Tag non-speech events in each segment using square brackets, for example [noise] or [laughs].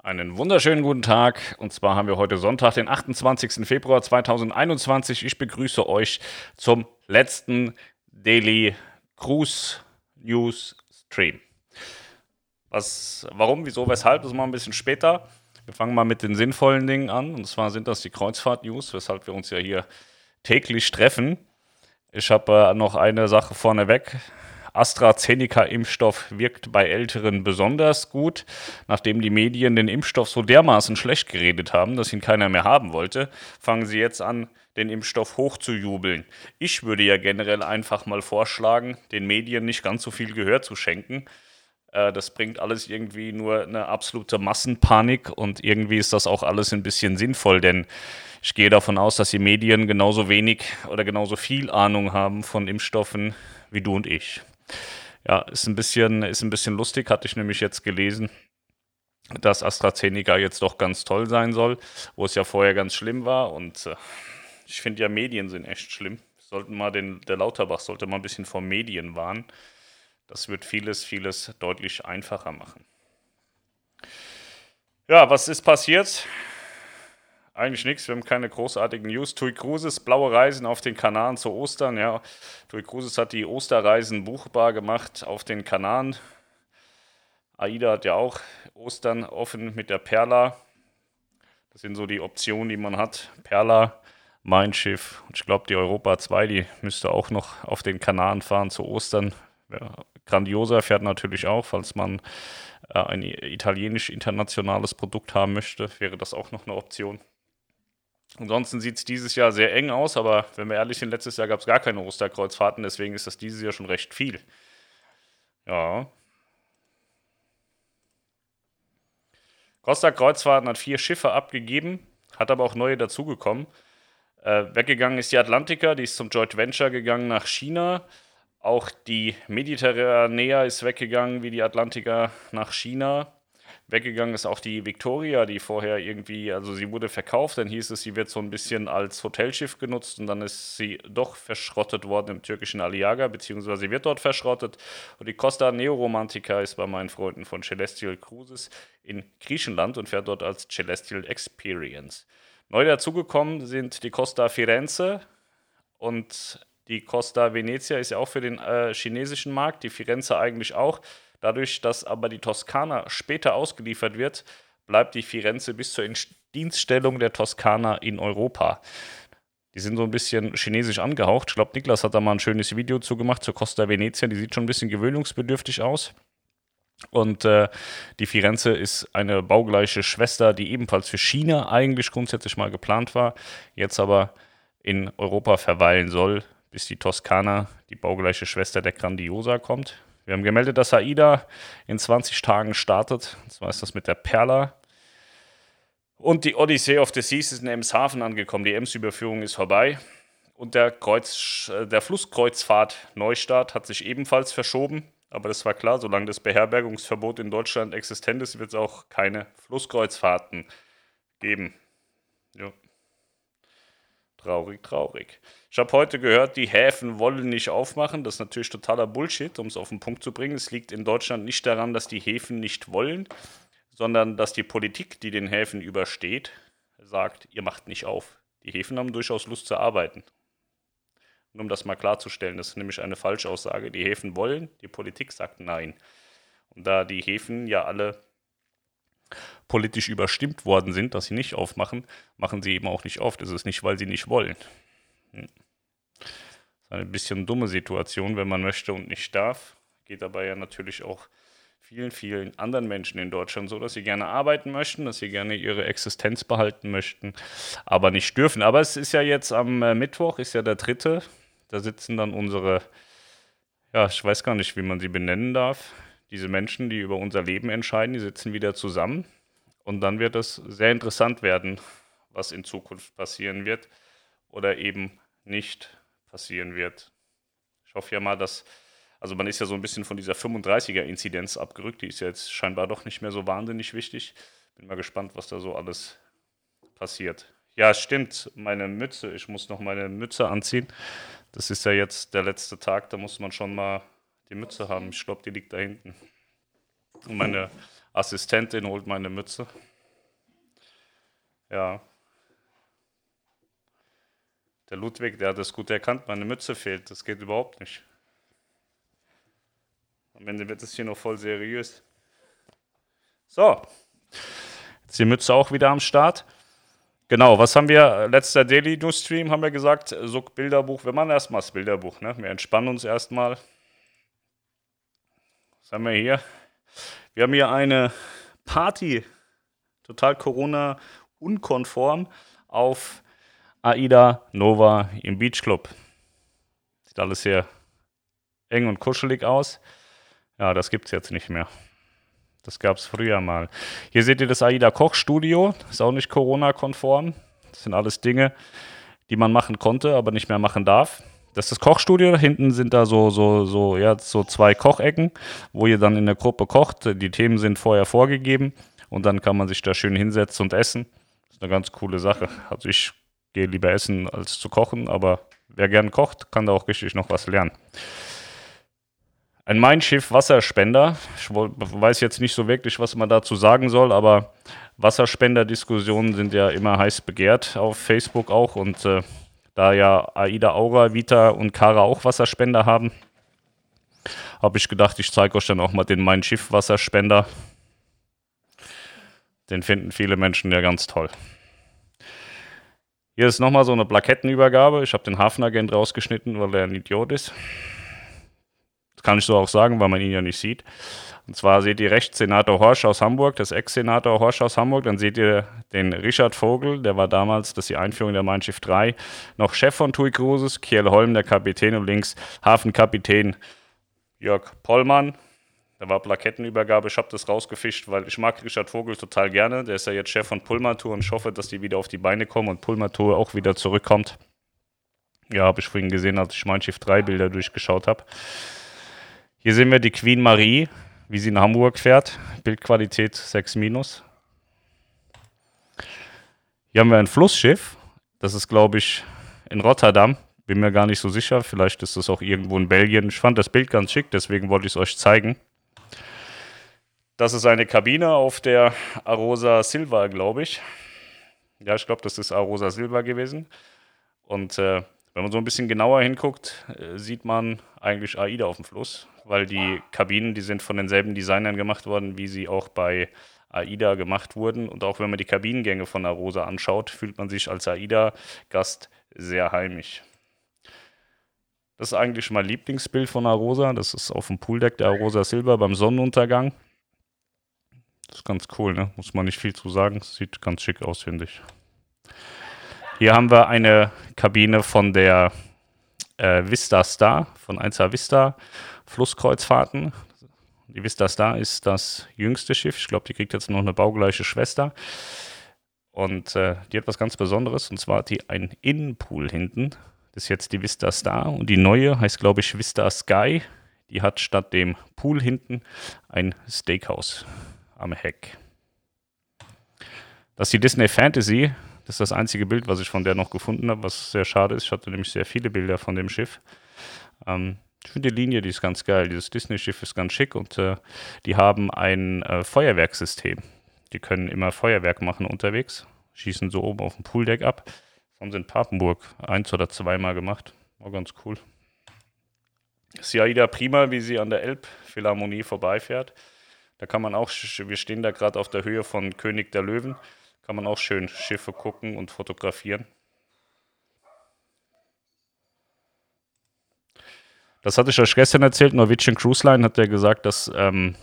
Einen wunderschönen guten Tag. Und zwar haben wir heute Sonntag, den 28. Februar 2021. Ich begrüße euch zum letzten Daily Cruise News Stream. Was, warum, wieso, weshalb, das mal ein bisschen später. Wir fangen mal mit den sinnvollen Dingen an. Und zwar sind das die Kreuzfahrt-News, weshalb wir uns ja hier täglich treffen. Ich habe äh, noch eine Sache vorneweg. AstraZeneca-Impfstoff wirkt bei Älteren besonders gut. Nachdem die Medien den Impfstoff so dermaßen schlecht geredet haben, dass ihn keiner mehr haben wollte, fangen sie jetzt an, den Impfstoff hochzujubeln. Ich würde ja generell einfach mal vorschlagen, den Medien nicht ganz so viel Gehör zu schenken. Äh, das bringt alles irgendwie nur eine absolute Massenpanik und irgendwie ist das auch alles ein bisschen sinnvoll, denn ich gehe davon aus, dass die Medien genauso wenig oder genauso viel Ahnung haben von Impfstoffen wie du und ich. Ja, ist ein bisschen, ist ein bisschen lustig, hatte ich nämlich jetzt gelesen, dass AstraZeneca jetzt doch ganz toll sein soll, wo es ja vorher ganz schlimm war. Und äh, ich finde ja, Medien sind echt schlimm. Sollten mal den, der Lauterbach sollte mal ein bisschen vor Medien warnen. Das wird vieles, vieles deutlich einfacher machen. Ja, was ist passiert? Eigentlich nichts, wir haben keine großartigen News. Tui Cruises, blaue Reisen auf den Kanaren zu Ostern. Ja, Tui Cruises hat die Osterreisen buchbar gemacht auf den Kanaren. AIDA hat ja auch Ostern offen mit der Perla. Das sind so die Optionen, die man hat. Perla, Mein Schiff und ich glaube die Europa 2, die müsste auch noch auf den Kanaren fahren zu Ostern. Ja, Grandiosa fährt natürlich auch, falls man äh, ein italienisch internationales Produkt haben möchte, wäre das auch noch eine Option. Ansonsten sieht es dieses Jahr sehr eng aus, aber wenn wir ehrlich sind, letztes Jahr gab es gar keine Osterkreuzfahrten, deswegen ist das dieses Jahr schon recht viel. Ja. Costa Kreuzfahrten hat vier Schiffe abgegeben, hat aber auch neue dazugekommen. Äh, weggegangen ist die Atlantica, die ist zum Joint Venture gegangen nach China. Auch die Mediterranea ist weggegangen wie die Atlantica nach China. Weggegangen ist auch die Victoria, die vorher irgendwie, also sie wurde verkauft, dann hieß es, sie wird so ein bisschen als Hotelschiff genutzt und dann ist sie doch verschrottet worden im türkischen Aliaga, beziehungsweise sie wird dort verschrottet. Und die Costa Neoromantica ist bei meinen Freunden von Celestial Cruises in Griechenland und fährt dort als Celestial Experience. Neu dazugekommen sind die Costa Firenze und die Costa Venezia ist ja auch für den äh, chinesischen Markt, die Firenze eigentlich auch. Dadurch, dass aber die Toskana später ausgeliefert wird, bleibt die Firenze bis zur Dienststellung der Toskana in Europa. Die sind so ein bisschen chinesisch angehaucht. Ich glaube, Niklas hat da mal ein schönes Video zu gemacht zur Costa Venezia. Die sieht schon ein bisschen gewöhnungsbedürftig aus. Und äh, die Firenze ist eine baugleiche Schwester, die ebenfalls für China eigentlich grundsätzlich mal geplant war, jetzt aber in Europa verweilen soll, bis die Toskana, die baugleiche Schwester der Grandiosa, kommt. Wir haben gemeldet, dass AIDA in 20 Tagen startet. Und zwar ist das mit der Perla. Und die Odyssey of the Seas ist in Emshaven angekommen. Die Ems-Überführung ist vorbei. Und der, Kreuz, äh, der Flusskreuzfahrt Neustart hat sich ebenfalls verschoben. Aber das war klar, solange das Beherbergungsverbot in Deutschland existent ist, wird es auch keine Flusskreuzfahrten geben. Ja. Traurig, traurig. Ich habe heute gehört, die Häfen wollen nicht aufmachen. Das ist natürlich totaler Bullshit, um es auf den Punkt zu bringen. Es liegt in Deutschland nicht daran, dass die Häfen nicht wollen, sondern dass die Politik, die den Häfen übersteht, sagt, ihr macht nicht auf. Die Häfen haben durchaus Lust zu arbeiten. Und um das mal klarzustellen, das ist nämlich eine Falschaussage. Die Häfen wollen, die Politik sagt nein. Und da die Häfen ja alle politisch überstimmt worden sind, dass sie nicht aufmachen, machen sie eben auch nicht auf. Das ist nicht, weil sie nicht wollen. Hm. Das ist eine bisschen dumme Situation, wenn man möchte und nicht darf. Geht dabei ja natürlich auch vielen, vielen anderen Menschen in Deutschland so, dass sie gerne arbeiten möchten, dass sie gerne ihre Existenz behalten möchten, aber nicht dürfen. Aber es ist ja jetzt am äh, Mittwoch, ist ja der dritte. Da sitzen dann unsere, ja, ich weiß gar nicht, wie man sie benennen darf, diese Menschen, die über unser Leben entscheiden, die sitzen wieder zusammen. Und dann wird es sehr interessant werden, was in Zukunft passieren wird oder eben nicht passieren wird. Ich hoffe ja mal, dass, also man ist ja so ein bisschen von dieser 35er-Inzidenz abgerückt, die ist ja jetzt scheinbar doch nicht mehr so wahnsinnig wichtig. Bin mal gespannt, was da so alles passiert. Ja, stimmt, meine Mütze, ich muss noch meine Mütze anziehen. Das ist ja jetzt der letzte Tag, da muss man schon mal die Mütze haben. Ich glaube, die liegt da hinten. Und meine Assistentin holt meine Mütze. Ja. Der Ludwig, der hat das gut erkannt, meine Mütze fehlt. Das geht überhaupt nicht. Am Ende wird es hier noch voll seriös. So. Jetzt die Mütze auch wieder am Start. Genau, was haben wir? Letzter Daily News Stream haben wir gesagt, so Bilderbuch. Wir machen erstmal das Bilderbuch, ne? Wir entspannen uns erstmal. Was haben wir hier? Wir haben hier eine Party, total Corona-unkonform, auf Aida Nova im Beach Club. Sieht alles sehr eng und kuschelig aus. Ja, das gibt es jetzt nicht mehr. Das gab es früher mal. Hier seht ihr das AIDA Kochstudio. Ist auch nicht Corona-konform. Das sind alles Dinge, die man machen konnte, aber nicht mehr machen darf. Das ist das Kochstudio. Hinten sind da so, so, so, ja, so zwei Kochecken, wo ihr dann in der Gruppe kocht. Die Themen sind vorher vorgegeben und dann kann man sich da schön hinsetzen und essen. Das ist eine ganz coole Sache. Also ich gehe lieber essen als zu kochen, aber wer gern kocht, kann da auch richtig noch was lernen. Ein Mein Schiff Wasserspender. Ich weiß jetzt nicht so wirklich, was man dazu sagen soll, aber Wasserspender-Diskussionen sind ja immer heiß begehrt auf Facebook auch. Und äh, da ja Aida Aura, Vita und Kara auch Wasserspender haben, habe ich gedacht, ich zeige euch dann auch mal den Mein Schiff Wasserspender. Den finden viele Menschen ja ganz toll. Hier ist nochmal so eine Plakettenübergabe. Ich habe den Hafenagent rausgeschnitten, weil er ein Idiot ist. Kann ich so auch sagen, weil man ihn ja nicht sieht. Und zwar seht ihr rechts Senator Horsch aus Hamburg, das Ex-Senator Horsch aus Hamburg. Dann seht ihr den Richard Vogel, der war damals, das ist die Einführung der Mein Schiff 3, noch Chef von TUI Cruises, Kiel Holm, der Kapitän und links Hafenkapitän Jörg Pollmann. Da war Plakettenübergabe. Ich habe das rausgefischt, weil ich mag Richard Vogel total gerne. Der ist ja jetzt Chef von Pullmatur und ich hoffe, dass die wieder auf die Beine kommen und Pullmatur auch wieder zurückkommt. Ja, habe ich vorhin gesehen, als ich Mein Schiff 3 Bilder durchgeschaut habe. Hier sehen wir die Queen Marie, wie sie in Hamburg fährt. Bildqualität 6 minus. Hier haben wir ein Flussschiff. Das ist, glaube ich, in Rotterdam. Bin mir gar nicht so sicher. Vielleicht ist das auch irgendwo in Belgien. Ich fand das Bild ganz schick, deswegen wollte ich es euch zeigen. Das ist eine Kabine auf der Arosa Silva, glaube ich. Ja, ich glaube, das ist Arosa Silva gewesen. Und äh, wenn man so ein bisschen genauer hinguckt, äh, sieht man eigentlich AIDA auf dem Fluss weil die Kabinen, die sind von denselben Designern gemacht worden, wie sie auch bei AIDA gemacht wurden. Und auch wenn man die Kabinengänge von Arosa anschaut, fühlt man sich als AIDA-Gast sehr heimisch. Das ist eigentlich mein Lieblingsbild von Arosa. Das ist auf dem Pooldeck der Arosa Silber beim Sonnenuntergang. Das ist ganz cool, ne? Muss man nicht viel zu sagen. Sieht ganz schick aus, finde ich. Hier haben wir eine Kabine von der äh, Vista Star, von 1A Vista. Flusskreuzfahrten. Die Vista Star ist das jüngste Schiff. Ich glaube, die kriegt jetzt noch eine baugleiche Schwester. Und äh, die hat was ganz Besonderes. Und zwar hat die einen Innenpool hinten. Das ist jetzt die Vista Star. Und die neue heißt, glaube ich, Vista Sky. Die hat statt dem Pool hinten ein Steakhouse am Heck. Das ist die Disney Fantasy. Das ist das einzige Bild, was ich von der noch gefunden habe, was sehr schade ist. Ich hatte nämlich sehr viele Bilder von dem Schiff. Ähm, ich finde die Linie, die ist ganz geil. Dieses Disney-Schiff ist ganz schick und äh, die haben ein äh, Feuerwerksystem. Die können immer Feuerwerk machen unterwegs, schießen so oben auf dem Pooldeck ab. Das haben sie in Papenburg eins oder zweimal gemacht. War ganz cool. ist die Aida prima, wie sie an der Elbphilharmonie vorbeifährt. Da kann man auch, wir stehen da gerade auf der Höhe von König der Löwen, kann man auch schön Schiffe gucken und fotografieren. Das hatte ich euch gestern erzählt. Norwegian Cruise Line hat ja gesagt, dass ähm,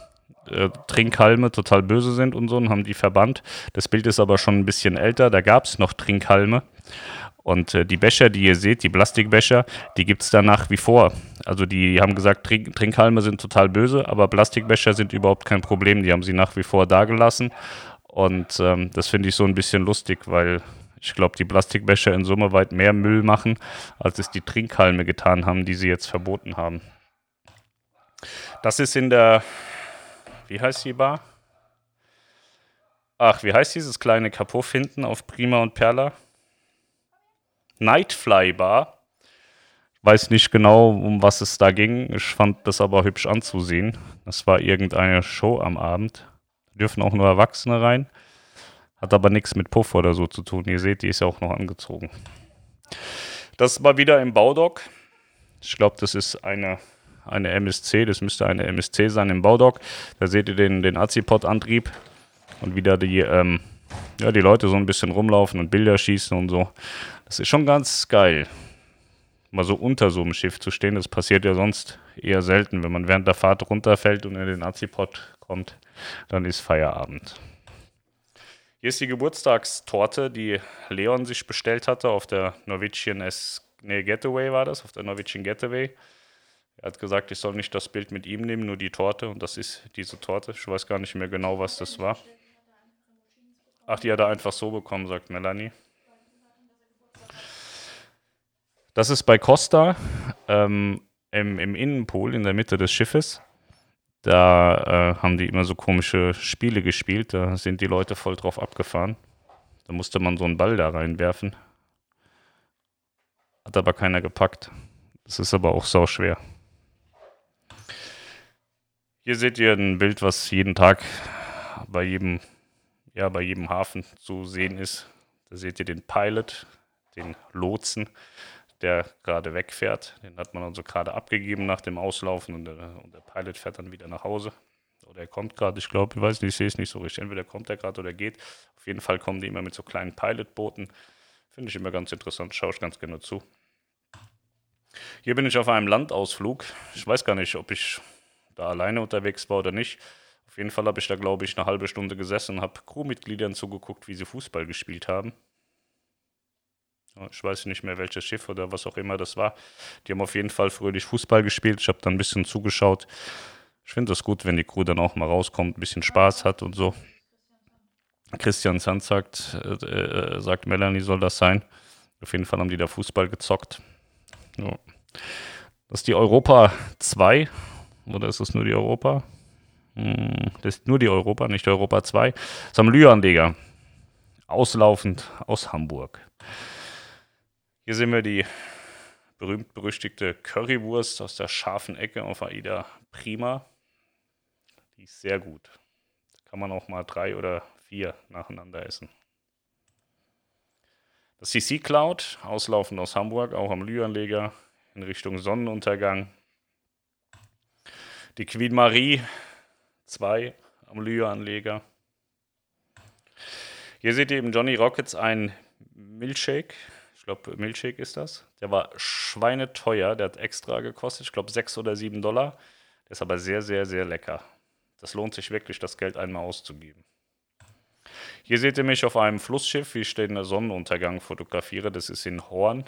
äh, Trinkhalme total böse sind und so und haben die verbannt. Das Bild ist aber schon ein bisschen älter. Da gab es noch Trinkhalme. Und äh, die Becher, die ihr seht, die Plastikbecher, die gibt es da nach wie vor. Also die haben gesagt, Trink Trinkhalme sind total böse, aber Plastikbecher sind überhaupt kein Problem. Die haben sie nach wie vor da gelassen. Und ähm, das finde ich so ein bisschen lustig, weil ich glaube, die Plastikbecher in Summe weit mehr Müll machen, als es die Trinkhalme getan haben, die sie jetzt verboten haben. Das ist in der, wie heißt die Bar? Ach, wie heißt dieses kleine Kapuff hinten auf Prima und Perla? Nightfly Bar. Ich weiß nicht genau, um was es da ging. Ich fand das aber hübsch anzusehen. Das war irgendeine Show am Abend. Dürfen auch nur Erwachsene rein Hat aber nichts mit Puff oder so zu tun. Ihr seht, die ist ja auch noch angezogen. Das war wieder im Baudock. Ich glaube, das ist eine, eine MSC. Das müsste eine MSC sein im Baudock. Da seht ihr den, den Azipod-Antrieb und wieder die, ähm, ja, die Leute so ein bisschen rumlaufen und Bilder schießen und so. Das ist schon ganz geil. Mal so unter so einem Schiff zu stehen, das passiert ja sonst eher selten. Wenn man während der Fahrt runterfällt und in den Azipod kommt, dann ist Feierabend. Hier ist die Geburtstagstorte, die Leon sich bestellt hatte auf der Norwegian S nee, Getaway war das, auf der Norwegian Getaway. Er hat gesagt, ich soll nicht das Bild mit ihm nehmen, nur die Torte. Und das ist diese Torte. Ich weiß gar nicht mehr genau, was das war. Ach, die hat er einfach so bekommen, sagt Melanie. Das ist bei Costa ähm, im, im Innenpool in der Mitte des Schiffes. Da äh, haben die immer so komische Spiele gespielt. Da sind die Leute voll drauf abgefahren. Da musste man so einen Ball da reinwerfen. Hat aber keiner gepackt. Das ist aber auch sau schwer. Hier seht ihr ein Bild, was jeden Tag bei jedem, ja, bei jedem Hafen zu sehen ist. Da seht ihr den Pilot, den Lotsen der gerade wegfährt. Den hat man also gerade abgegeben nach dem Auslaufen und der, und der Pilot fährt dann wieder nach Hause. Oder er kommt gerade, ich glaube, ich weiß nicht, ich sehe es nicht so richtig. Entweder kommt er gerade oder geht. Auf jeden Fall kommen die immer mit so kleinen Pilotbooten. Finde ich immer ganz interessant, schaue ich ganz genau zu. Hier bin ich auf einem Landausflug. Ich weiß gar nicht, ob ich da alleine unterwegs war oder nicht. Auf jeden Fall habe ich da, glaube ich, eine halbe Stunde gesessen und habe Crewmitgliedern zugeguckt, wie sie Fußball gespielt haben. Ich weiß nicht mehr, welches Schiff oder was auch immer das war. Die haben auf jeden Fall fröhlich Fußball gespielt. Ich habe dann ein bisschen zugeschaut. Ich finde das gut, wenn die Crew dann auch mal rauskommt, ein bisschen Spaß hat und so. Christian Sand sagt, äh, äh, sagt Melanie, soll das sein. Auf jeden Fall haben die da Fußball gezockt. Ja. Das ist die Europa 2. Oder ist das nur die Europa? Hm, das ist nur die Europa, nicht Europa 2. Das ist am Lüanleger. Auslaufend aus Hamburg. Hier sehen wir die berühmt-berüchtigte Currywurst aus der scharfen Ecke auf Aida Prima. Die ist sehr gut. Da kann man auch mal drei oder vier nacheinander essen. Das CC Cloud, auslaufend aus Hamburg, auch am Lüanleger in Richtung Sonnenuntergang. Die Queen Marie 2 am Lüanleger. Hier seht ihr im Johnny Rockets ein Milkshake ich glaube, Milchshake ist das. Der war schweineteuer. Der hat extra gekostet. Ich glaube, 6 oder 7 Dollar. Der ist aber sehr, sehr, sehr lecker. Das lohnt sich wirklich, das Geld einmal auszugeben. Hier seht ihr mich auf einem Flussschiff, wie ich den Sonnenuntergang fotografiere. Das ist in Horn.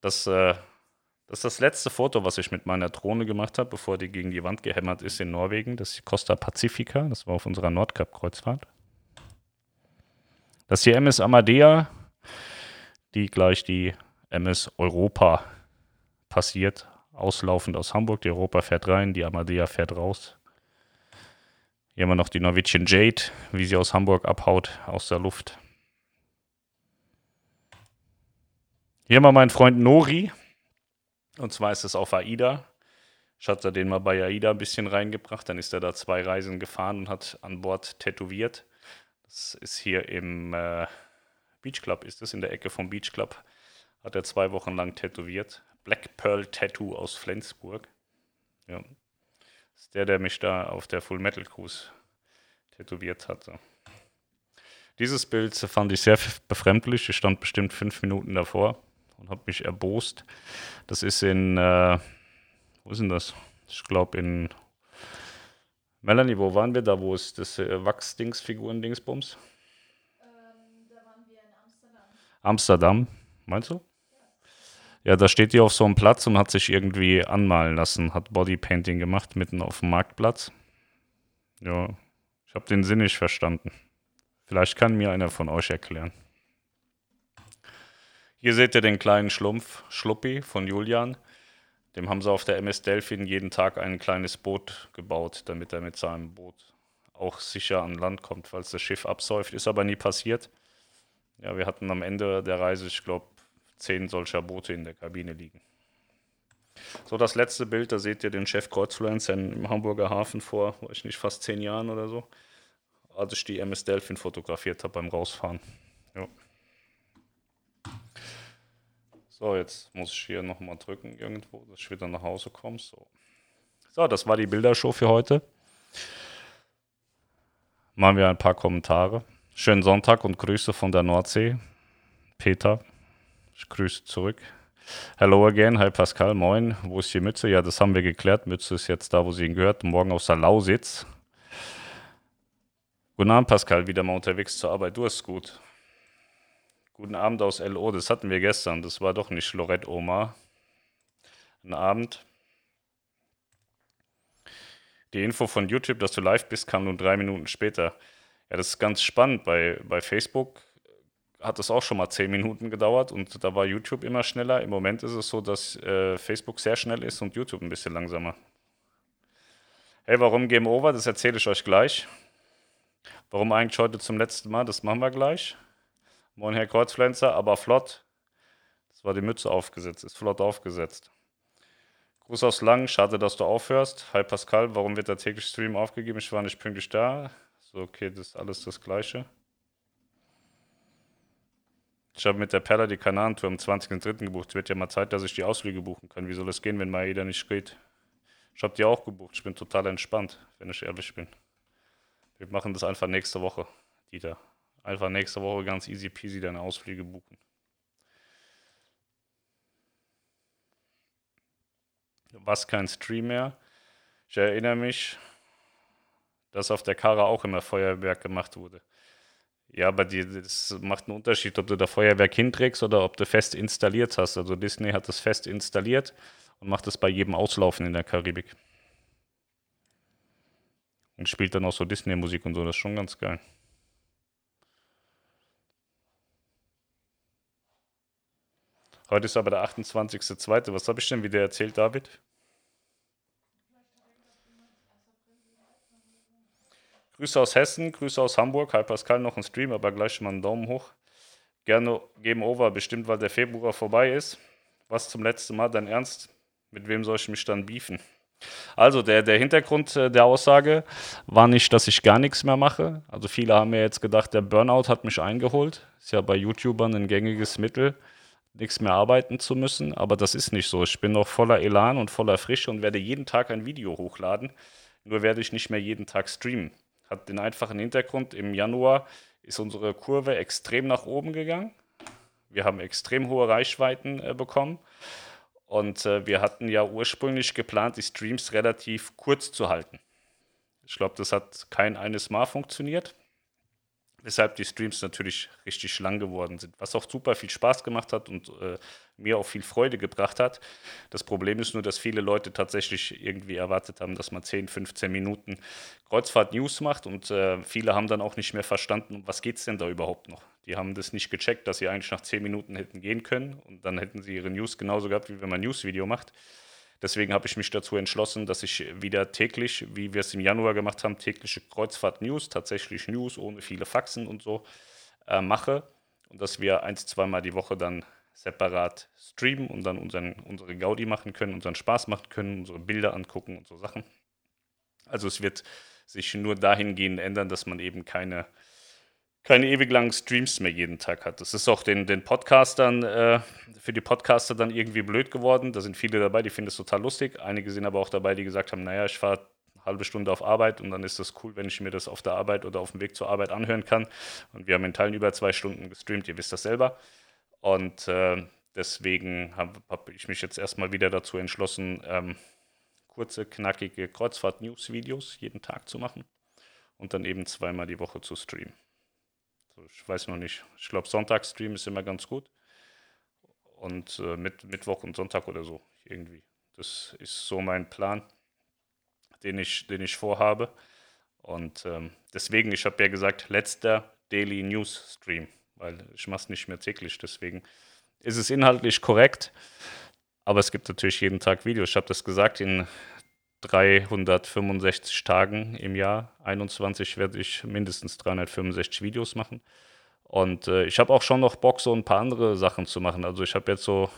Das, äh, das ist das letzte Foto, was ich mit meiner Drohne gemacht habe, bevor die gegen die Wand gehämmert ist in Norwegen. Das ist die Costa Pacifica. Das war auf unserer Nordkap-Kreuzfahrt. Das die MS Amadea, die gleich die MS Europa passiert. Auslaufend aus Hamburg. Die Europa fährt rein, die Amadea fährt raus. Hier haben wir noch die Norwegian Jade, wie sie aus Hamburg abhaut, aus der Luft. Hier haben wir meinen Freund Nori. Und zwar ist es auf AIDA. Ich hatte den mal bei AIDA ein bisschen reingebracht. Dann ist er da zwei Reisen gefahren und hat an Bord tätowiert. Das ist hier im äh, Beach Club, ist das in der Ecke vom Beach Club. Hat er zwei Wochen lang tätowiert. Black Pearl Tattoo aus Flensburg. Ja. Das ist der, der mich da auf der Full Metal Cruise tätowiert hatte. Dieses Bild fand ich sehr befremdlich. Ich stand bestimmt fünf Minuten davor und habe mich erbost. Das ist in, äh, wo ist denn das? Ich glaube in Melanie, wo waren wir da? Wo ist das äh, Wachsdings, Figuren-Dingsbums? Ähm, da waren wir in Amsterdam. Amsterdam, meinst du? Ja. ja, da steht die auf so einem Platz und hat sich irgendwie anmalen lassen, hat Bodypainting gemacht, mitten auf dem Marktplatz. Ja, ich habe den Sinn nicht verstanden. Vielleicht kann mir einer von euch erklären. Hier seht ihr den kleinen Schlumpf, Schluppi von Julian. Dem haben sie auf der MS Delphin jeden Tag ein kleines Boot gebaut, damit er mit seinem Boot auch sicher an Land kommt, falls das Schiff absäuft. Ist aber nie passiert. Ja, wir hatten am Ende der Reise, ich glaube, zehn solcher Boote in der Kabine liegen. So, das letzte Bild, da seht ihr den Chef Kreuzfluencer im Hamburger Hafen vor, weiß ich nicht, fast zehn Jahren oder so, als ich die MS Delphin fotografiert habe beim Rausfahren. Ja. So, jetzt muss ich hier nochmal drücken irgendwo, dass ich wieder nach Hause komme. So. so, das war die Bildershow für heute. Machen wir ein paar Kommentare. Schönen Sonntag und Grüße von der Nordsee. Peter, ich grüße zurück. Hello again, hi Pascal, moin. Wo ist die Mütze? Ja, das haben wir geklärt. Mütze ist jetzt da, wo sie ihn gehört. Morgen aus der Lausitz. Guten Abend, Pascal. Wieder mal unterwegs zur Arbeit. Du hast gut. Guten Abend aus LO. Das hatten wir gestern. Das war doch nicht Lorette Oma. Ein Abend. Die Info von YouTube, dass du live bist, kam nun drei Minuten später. Ja, das ist ganz spannend. Bei, bei Facebook hat es auch schon mal zehn Minuten gedauert und da war YouTube immer schneller. Im Moment ist es so, dass äh, Facebook sehr schnell ist und YouTube ein bisschen langsamer. Hey, warum Game Over? Das erzähle ich euch gleich. Warum eigentlich heute zum letzten Mal? Das machen wir gleich. Moin, Herr Kreuzpflanzer, aber flott. Das war die Mütze aufgesetzt, ist flott aufgesetzt. Gruß aus Lang, schade, dass du aufhörst. Hi Pascal, warum wird der tägliche Stream aufgegeben? Ich war nicht pünktlich da. So, okay, das ist alles das Gleiche. Ich habe mit der Perla die Kananentour am 20.03. gebucht. Wird ja mal Zeit, dass ich die Ausflüge buchen kann. Wie soll es gehen, wenn mal jeder nicht geht? Ich habe die auch gebucht. Ich bin total entspannt, wenn ich ehrlich bin. Wir machen das einfach nächste Woche, Dieter. Einfach nächste Woche ganz easy peasy deine Ausflüge buchen. Was kein Stream mehr. Ich erinnere mich, dass auf der Kara auch immer Feuerwerk gemacht wurde. Ja, aber die, das macht einen Unterschied, ob du da Feuerwerk hinträgst oder ob du fest installiert hast. Also Disney hat das fest installiert und macht das bei jedem Auslaufen in der Karibik. Und spielt dann auch so Disney-Musik und so, das ist schon ganz geil. Heute ist aber der 28.02. Was habe ich denn wieder erzählt, David? Grüße aus Hessen, Grüße aus Hamburg. Hi Pascal, noch ein Stream, aber gleich mal einen Daumen hoch. Gerne Game Over, bestimmt, weil der Februar vorbei ist. Was zum letzten Mal, dein Ernst? Mit wem soll ich mich dann beefen? Also, der, der Hintergrund äh, der Aussage war nicht, dass ich gar nichts mehr mache. Also, viele haben mir jetzt gedacht, der Burnout hat mich eingeholt. Ist ja bei YouTubern ein gängiges Mittel, nichts mehr arbeiten zu müssen. Aber das ist nicht so. Ich bin noch voller Elan und voller Frische und werde jeden Tag ein Video hochladen. Nur werde ich nicht mehr jeden Tag streamen hat den einfachen Hintergrund, im Januar ist unsere Kurve extrem nach oben gegangen. Wir haben extrem hohe Reichweiten äh, bekommen. Und äh, wir hatten ja ursprünglich geplant, die Streams relativ kurz zu halten. Ich glaube, das hat kein eines Mal funktioniert weshalb die Streams natürlich richtig lang geworden sind, was auch super viel Spaß gemacht hat und äh, mir auch viel Freude gebracht hat. Das Problem ist nur, dass viele Leute tatsächlich irgendwie erwartet haben, dass man 10, 15 Minuten Kreuzfahrt-News macht und äh, viele haben dann auch nicht mehr verstanden, was geht es denn da überhaupt noch. Die haben das nicht gecheckt, dass sie eigentlich nach 10 Minuten hätten gehen können und dann hätten sie ihre News genauso gehabt, wie wenn man ein News-Video macht. Deswegen habe ich mich dazu entschlossen, dass ich wieder täglich, wie wir es im Januar gemacht haben, tägliche Kreuzfahrt-News, tatsächlich News ohne viele Faxen und so äh, mache. Und dass wir ein, zweimal die Woche dann separat streamen und dann unseren, unsere Gaudi machen können, unseren Spaß machen können, unsere Bilder angucken und so Sachen. Also es wird sich nur dahingehend ändern, dass man eben keine keine ewig langen Streams mehr jeden Tag hat. Das ist auch den, den Podcastern, äh, für die Podcaster dann irgendwie blöd geworden. Da sind viele dabei, die finden es total lustig. Einige sind aber auch dabei, die gesagt haben, naja, ich fahre eine halbe Stunde auf Arbeit und dann ist das cool, wenn ich mir das auf der Arbeit oder auf dem Weg zur Arbeit anhören kann. Und wir haben in Teilen über zwei Stunden gestreamt, ihr wisst das selber. Und äh, deswegen habe hab ich mich jetzt erstmal wieder dazu entschlossen, ähm, kurze, knackige Kreuzfahrt-News-Videos jeden Tag zu machen und dann eben zweimal die Woche zu streamen. Ich weiß noch nicht. Ich glaube, Sonntagsstream ist immer ganz gut. Und äh, mit, Mittwoch und Sonntag oder so irgendwie. Das ist so mein Plan, den ich, den ich vorhabe. Und ähm, deswegen, ich habe ja gesagt, letzter Daily News Stream, weil ich mache es nicht mehr täglich. Deswegen ist es inhaltlich korrekt. Aber es gibt natürlich jeden Tag Videos. Ich habe das gesagt, in 365 Tagen im Jahr, 21, werde ich mindestens 365 Videos machen. Und äh, ich habe auch schon noch Bock, so ein paar andere Sachen zu machen. Also ich habe jetzt so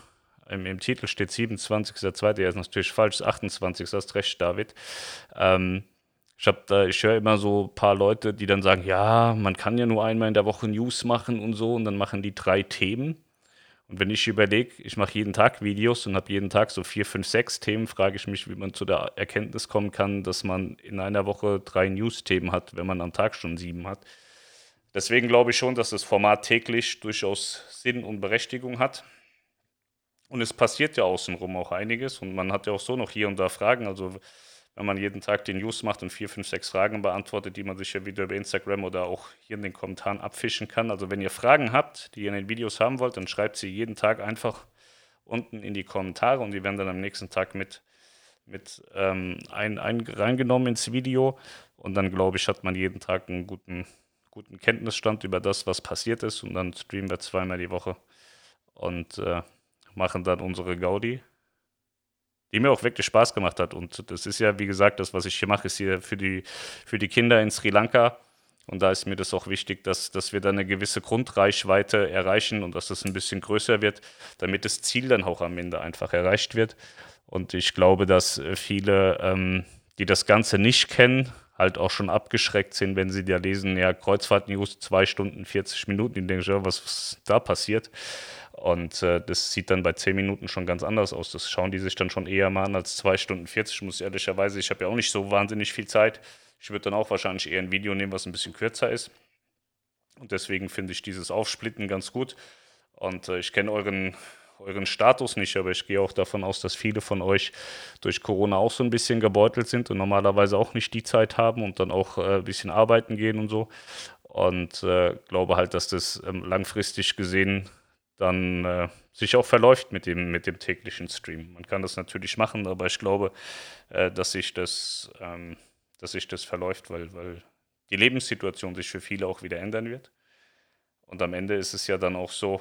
Im, Im, Titel steht 27.2. Er ist natürlich falsch, 28. hast recht, David. Ähm, ich, ich höre immer so ein paar Leute, die dann sagen, ja, man kann ja nur einmal in der Woche News machen und so und dann machen die drei Themen. Und wenn ich überlege, ich mache jeden Tag Videos und habe jeden Tag so vier, fünf, sechs Themen, frage ich mich, wie man zu der Erkenntnis kommen kann, dass man in einer Woche drei News-Themen hat, wenn man am Tag schon sieben hat. Deswegen glaube ich schon, dass das Format täglich durchaus Sinn und Berechtigung hat. Und es passiert ja außenrum auch einiges und man hat ja auch so noch hier und da Fragen. Also wenn man jeden Tag die News macht und vier, fünf, sechs Fragen beantwortet, die man sich ja wieder über Instagram oder auch hier in den Kommentaren abfischen kann. Also wenn ihr Fragen habt, die ihr in den Videos haben wollt, dann schreibt sie jeden Tag einfach unten in die Kommentare und die werden dann am nächsten Tag mit, mit ähm, ein, ein, reingenommen ins Video. Und dann, glaube ich, hat man jeden Tag einen guten, guten Kenntnisstand über das, was passiert ist. Und dann streamen wir zweimal die Woche und äh, machen dann unsere Gaudi die mir auch wirklich Spaß gemacht hat. Und das ist ja, wie gesagt, das, was ich hier mache, ist hier für die, für die Kinder in Sri Lanka. Und da ist mir das auch wichtig, dass, dass wir da eine gewisse Grundreichweite erreichen und dass das ein bisschen größer wird, damit das Ziel dann auch am Ende einfach erreicht wird. Und ich glaube, dass viele, ähm, die das Ganze nicht kennen, halt auch schon abgeschreckt sind, wenn sie da lesen, ja, Kreuzfahrt-News, zwei Stunden, 40 Minuten, die denken, ja, was, was da passiert. Und äh, das sieht dann bei 10 Minuten schon ganz anders aus. Das schauen die sich dann schon eher mal an als 2 Stunden 40. Ich muss ehrlicherweise, ich habe ja auch nicht so wahnsinnig viel Zeit. Ich würde dann auch wahrscheinlich eher ein Video nehmen, was ein bisschen kürzer ist. Und deswegen finde ich dieses Aufsplitten ganz gut. Und äh, ich kenne euren, euren Status nicht, aber ich gehe auch davon aus, dass viele von euch durch Corona auch so ein bisschen gebeutelt sind und normalerweise auch nicht die Zeit haben und dann auch äh, ein bisschen arbeiten gehen und so. Und äh, glaube halt, dass das ähm, langfristig gesehen dann äh, sich auch verläuft mit dem, mit dem täglichen Stream. Man kann das natürlich machen, aber ich glaube, äh, dass, sich das, ähm, dass sich das verläuft, weil, weil die Lebenssituation sich für viele auch wieder ändern wird. Und am Ende ist es ja dann auch so,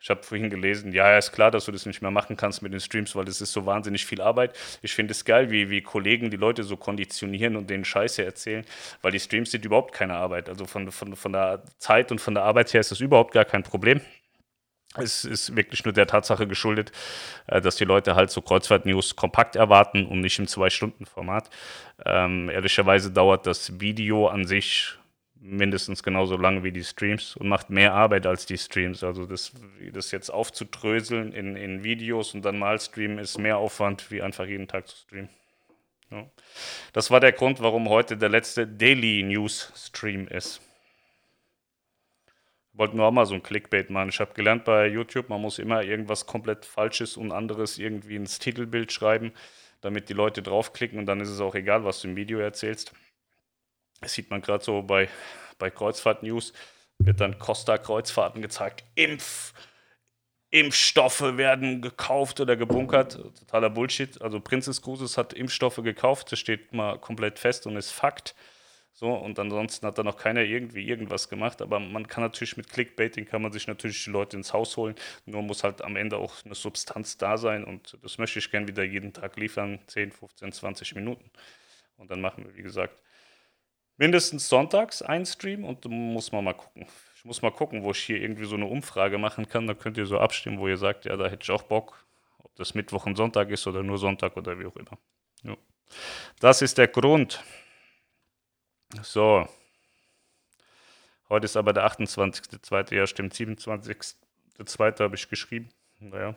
ich habe vorhin gelesen, ja, ist klar, dass du das nicht mehr machen kannst mit den Streams, weil es ist so wahnsinnig viel Arbeit. Ich finde es geil, wie, wie Kollegen die Leute so konditionieren und denen Scheiße erzählen, weil die Streams sind überhaupt keine Arbeit. Also von, von, von der Zeit und von der Arbeit her ist das überhaupt gar kein Problem. Es ist wirklich nur der Tatsache geschuldet, äh, dass die Leute halt so Kreuzfahrt-News kompakt erwarten und nicht im Zwei-Stunden-Format. Ähm, ehrlicherweise dauert das Video an sich mindestens genauso lange wie die Streams und macht mehr Arbeit als die Streams. Also das, das jetzt aufzudröseln in, in Videos und dann mal streamen, ist mehr Aufwand, wie einfach jeden Tag zu streamen. Ja. Das war der Grund, warum heute der letzte Daily News Stream ist wollte nur auch mal so ein Clickbait machen. Ich habe gelernt bei YouTube, man muss immer irgendwas komplett Falsches und anderes irgendwie ins Titelbild schreiben, damit die Leute draufklicken und dann ist es auch egal, was du im Video erzählst. Das sieht man gerade so bei, bei Kreuzfahrt News, wird dann Costa Kreuzfahrten gezeigt. Impf, Impfstoffe werden gekauft oder gebunkert. Totaler Bullshit. Also Princess Cruises hat Impfstoffe gekauft, das steht mal komplett fest und ist Fakt. So, und ansonsten hat da noch keiner irgendwie irgendwas gemacht. Aber man kann natürlich mit Clickbaiting kann man sich natürlich die Leute ins Haus holen. Nur muss halt am Ende auch eine Substanz da sein. Und das möchte ich gerne wieder jeden Tag liefern. 10, 15, 20 Minuten. Und dann machen wir, wie gesagt, mindestens sonntags einen Stream und muss man mal gucken. Ich muss mal gucken, wo ich hier irgendwie so eine Umfrage machen kann. Da könnt ihr so abstimmen, wo ihr sagt, ja, da hätte ich auch Bock. Ob das Mittwoch und Sonntag ist oder nur Sonntag oder wie auch immer. Ja. Das ist der Grund. So. Heute ist aber der 28.2. Ja, stimmt. 27.2. habe ich geschrieben. Naja.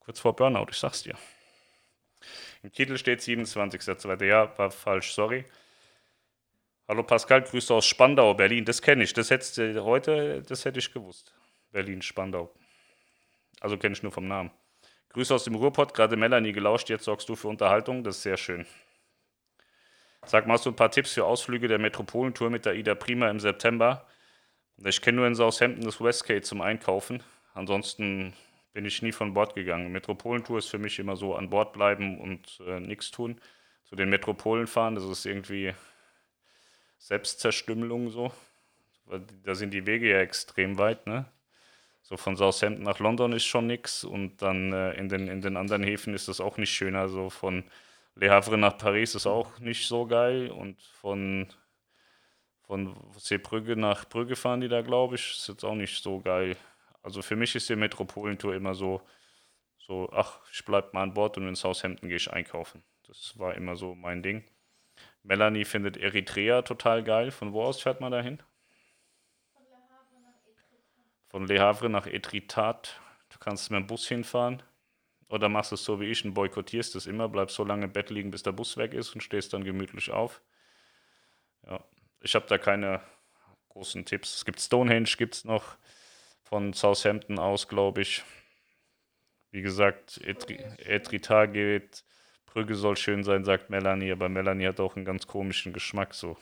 Kurz vor Burnout, ich sag's dir. Im Titel steht 27.2. Ja, war falsch, sorry. Hallo Pascal, Grüße aus Spandau, Berlin. Das kenne ich. Das hättest du heute, das hätte ich gewusst. Berlin, Spandau. Also kenne ich nur vom Namen. Grüße aus dem Ruhrpott, gerade Melanie gelauscht. Jetzt sorgst du für Unterhaltung. Das ist sehr schön. Sag mal, hast du ein paar Tipps für Ausflüge der Metropolentour mit der Ida Prima im September? Ich kenne nur in Southampton das Westgate zum Einkaufen. Ansonsten bin ich nie von Bord gegangen. Metropolentour ist für mich immer so an Bord bleiben und äh, nichts tun. Zu den Metropolen fahren, das ist irgendwie Selbstzerstümmelung so. Da sind die Wege ja extrem weit, ne? So von Southampton nach London ist schon nichts und dann äh, in, den, in den anderen Häfen ist das auch nicht schöner. So von Le Havre nach Paris ist auch nicht so geil und von, von Seebrügge nach Brügge fahren die da, glaube ich, ist jetzt auch nicht so geil. Also für mich ist die Metropolentour immer so, so, ach, ich bleib mal an Bord und in Southampton gehe ich einkaufen. Das war immer so mein Ding. Melanie findet Eritrea total geil. Von wo aus fährt man dahin? Von Le Havre nach Etritat. Du kannst mit dem Bus hinfahren. Oder machst es so wie ich und boykottierst es immer, bleibst so lange im Bett liegen, bis der Bus weg ist und stehst dann gemütlich auf. Ja, ich habe da keine großen Tipps. Es gibt Stonehenge, gibt es noch von Southampton aus, glaube ich. Wie gesagt, Etrita geht. Brügge soll schön sein, sagt Melanie, aber Melanie hat auch einen ganz komischen Geschmack so.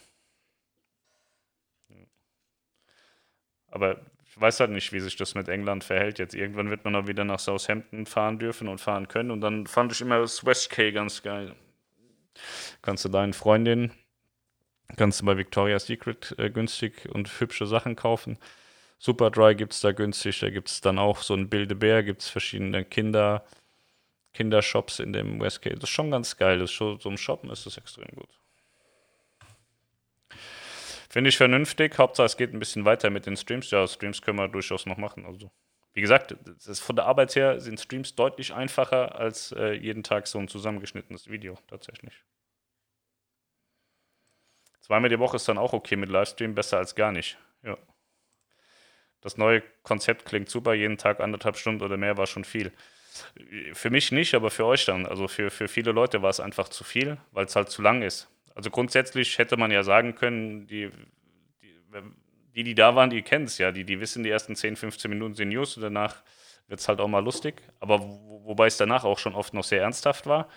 Aber weiß halt nicht, wie sich das mit England verhält. Jetzt irgendwann wird man auch wieder nach Southampton fahren dürfen und fahren können. Und dann fand ich immer das West K ganz geil. Kannst du deinen Freundinnen, kannst du bei Victoria's Secret äh, günstig und hübsche Sachen kaufen. Superdry gibt es da günstig. Da gibt es dann auch so ein Bildebär, gibt es verschiedene Kinder, Kindershops in dem West K. Das ist schon ganz geil. Das ist schon, so ein Shoppen ist das extrem gut. Finde ich vernünftig. Hauptsache, es geht ein bisschen weiter mit den Streams. Ja, Streams können wir durchaus noch machen. Also, wie gesagt, von der Arbeit her sind Streams deutlich einfacher als äh, jeden Tag so ein zusammengeschnittenes Video tatsächlich. Zweimal die Woche ist dann auch okay mit Livestream, besser als gar nicht. Ja. Das neue Konzept klingt super, jeden Tag anderthalb Stunden oder mehr war schon viel. Für mich nicht, aber für euch dann. Also für, für viele Leute war es einfach zu viel, weil es halt zu lang ist. Also grundsätzlich hätte man ja sagen können, die, die, die da waren, die kennen es ja, die, die wissen, die ersten 10, 15 Minuten sind News und danach wird es halt auch mal lustig. Aber wo, wobei es danach auch schon oft noch sehr ernsthaft war.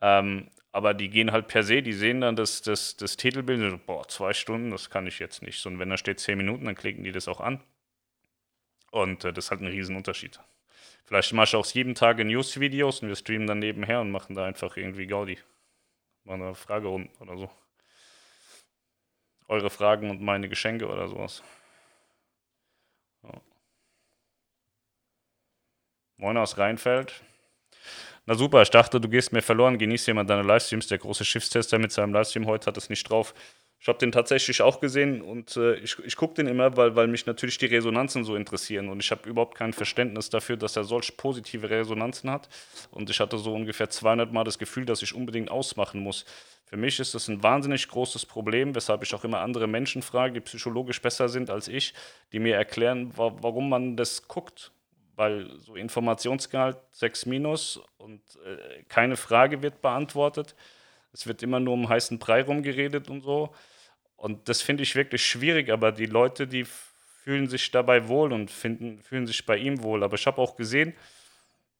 Ähm, aber die gehen halt per se, die sehen dann das, das, das Titelbild und so, boah, zwei Stunden, das kann ich jetzt nicht. Und wenn da steht 10 Minuten, dann klicken die das auch an. Und äh, das ist halt ein Riesenunterschied. Vielleicht mache ich auch jeden Tag News-Videos und wir streamen dann nebenher und machen da einfach irgendwie Gaudi mal eine Fragerunde oder so. Eure Fragen und meine Geschenke oder sowas. Moin aus Rheinfeld. Na super, ich dachte, du gehst mir verloren. Genieß jemand deine Livestreams. Der große Schiffstester mit seinem Livestream heute hat es nicht drauf. Ich habe den tatsächlich auch gesehen und äh, ich, ich gucke den immer, weil, weil mich natürlich die Resonanzen so interessieren. Und ich habe überhaupt kein Verständnis dafür, dass er solch positive Resonanzen hat. Und ich hatte so ungefähr 200 Mal das Gefühl, dass ich unbedingt ausmachen muss. Für mich ist das ein wahnsinnig großes Problem, weshalb ich auch immer andere Menschen frage, die psychologisch besser sind als ich, die mir erklären, wa warum man das guckt. Weil so Informationsgehalt 6 minus und äh, keine Frage wird beantwortet. Es wird immer nur um heißen Brei rumgeredet und so. Und das finde ich wirklich schwierig, aber die Leute, die fühlen sich dabei wohl und finden, fühlen sich bei ihm wohl. Aber ich habe auch gesehen,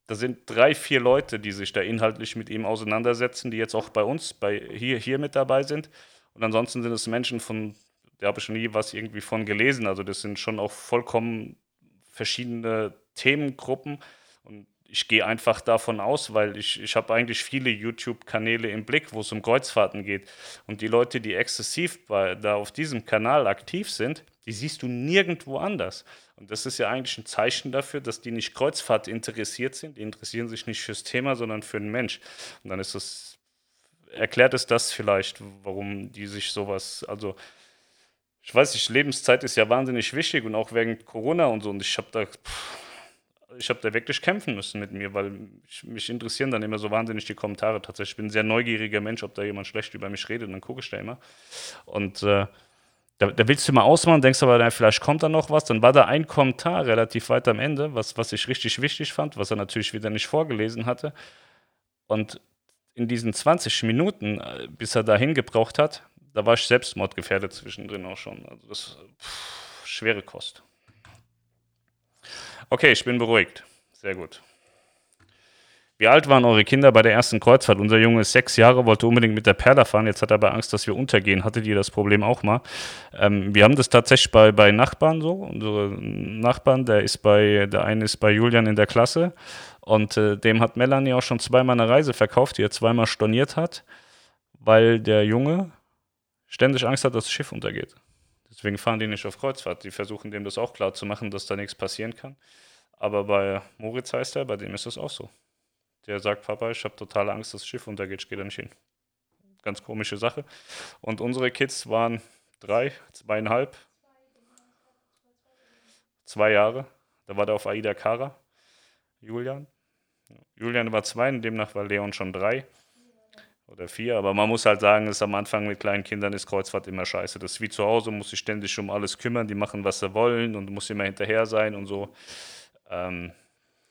da sind drei, vier Leute, die sich da inhaltlich mit ihm auseinandersetzen, die jetzt auch bei uns, bei hier, hier mit dabei sind. Und ansonsten sind es Menschen von, da habe ich schon nie was irgendwie von gelesen. Also das sind schon auch vollkommen verschiedene Themengruppen. Und ich gehe einfach davon aus, weil ich, ich habe eigentlich viele YouTube-Kanäle im Blick, wo es um Kreuzfahrten geht. Und die Leute, die exzessiv bei, da auf diesem Kanal aktiv sind, die siehst du nirgendwo anders. Und das ist ja eigentlich ein Zeichen dafür, dass die nicht Kreuzfahrt interessiert sind. Die interessieren sich nicht fürs Thema, sondern für den Mensch. Und dann ist es, erklärt es das vielleicht, warum die sich sowas, also ich weiß nicht, Lebenszeit ist ja wahnsinnig wichtig und auch wegen Corona und so. Und ich habe da, pff, ich habe da wirklich kämpfen müssen mit mir, weil ich, mich interessieren dann immer so wahnsinnig die Kommentare tatsächlich. Ich bin ein sehr neugieriger Mensch, ob da jemand schlecht über mich redet, dann gucke ich da immer. Und äh, da, da, willst du mal ausmachen, denkst aber, na, vielleicht kommt da noch was. Dann war da ein Kommentar relativ weit am Ende, was, was ich richtig wichtig fand, was er natürlich wieder nicht vorgelesen hatte. Und in diesen 20 Minuten, äh, bis er dahin gebraucht hat, da war ich selbstmordgefährdet zwischendrin auch schon. Also das pff, schwere Kost. Okay, ich bin beruhigt. Sehr gut. Wie alt waren eure Kinder bei der ersten Kreuzfahrt? Unser Junge ist sechs Jahre, wollte unbedingt mit der Perla fahren. Jetzt hat er aber Angst, dass wir untergehen. Hattet ihr das Problem auch mal? Ähm, wir haben das tatsächlich bei, bei Nachbarn so. Unsere Nachbarn, der ist bei, der eine ist bei Julian in der Klasse und äh, dem hat Melanie auch schon zweimal eine Reise verkauft, die er zweimal storniert hat, weil der Junge ständig Angst hat, dass das Schiff untergeht. Deswegen fahren die nicht auf Kreuzfahrt. Die versuchen dem das auch klar zu machen, dass da nichts passieren kann. Aber bei Moritz heißt er, bei dem ist das auch so. Der sagt, Papa, ich habe totale Angst, dass das Schiff untergeht, ich gehe da nicht hin. Ganz komische Sache. Und unsere Kids waren drei, zweieinhalb, zwei Jahre. Da war der auf Aida Kara. Julian. Julian war zwei, demnach war Leon schon drei oder vier. Aber man muss halt sagen, dass am Anfang mit kleinen Kindern ist Kreuzfahrt immer scheiße. Das ist wie zu Hause, muss sich ständig um alles kümmern, die machen, was sie wollen und muss immer hinterher sein und so. Ähm,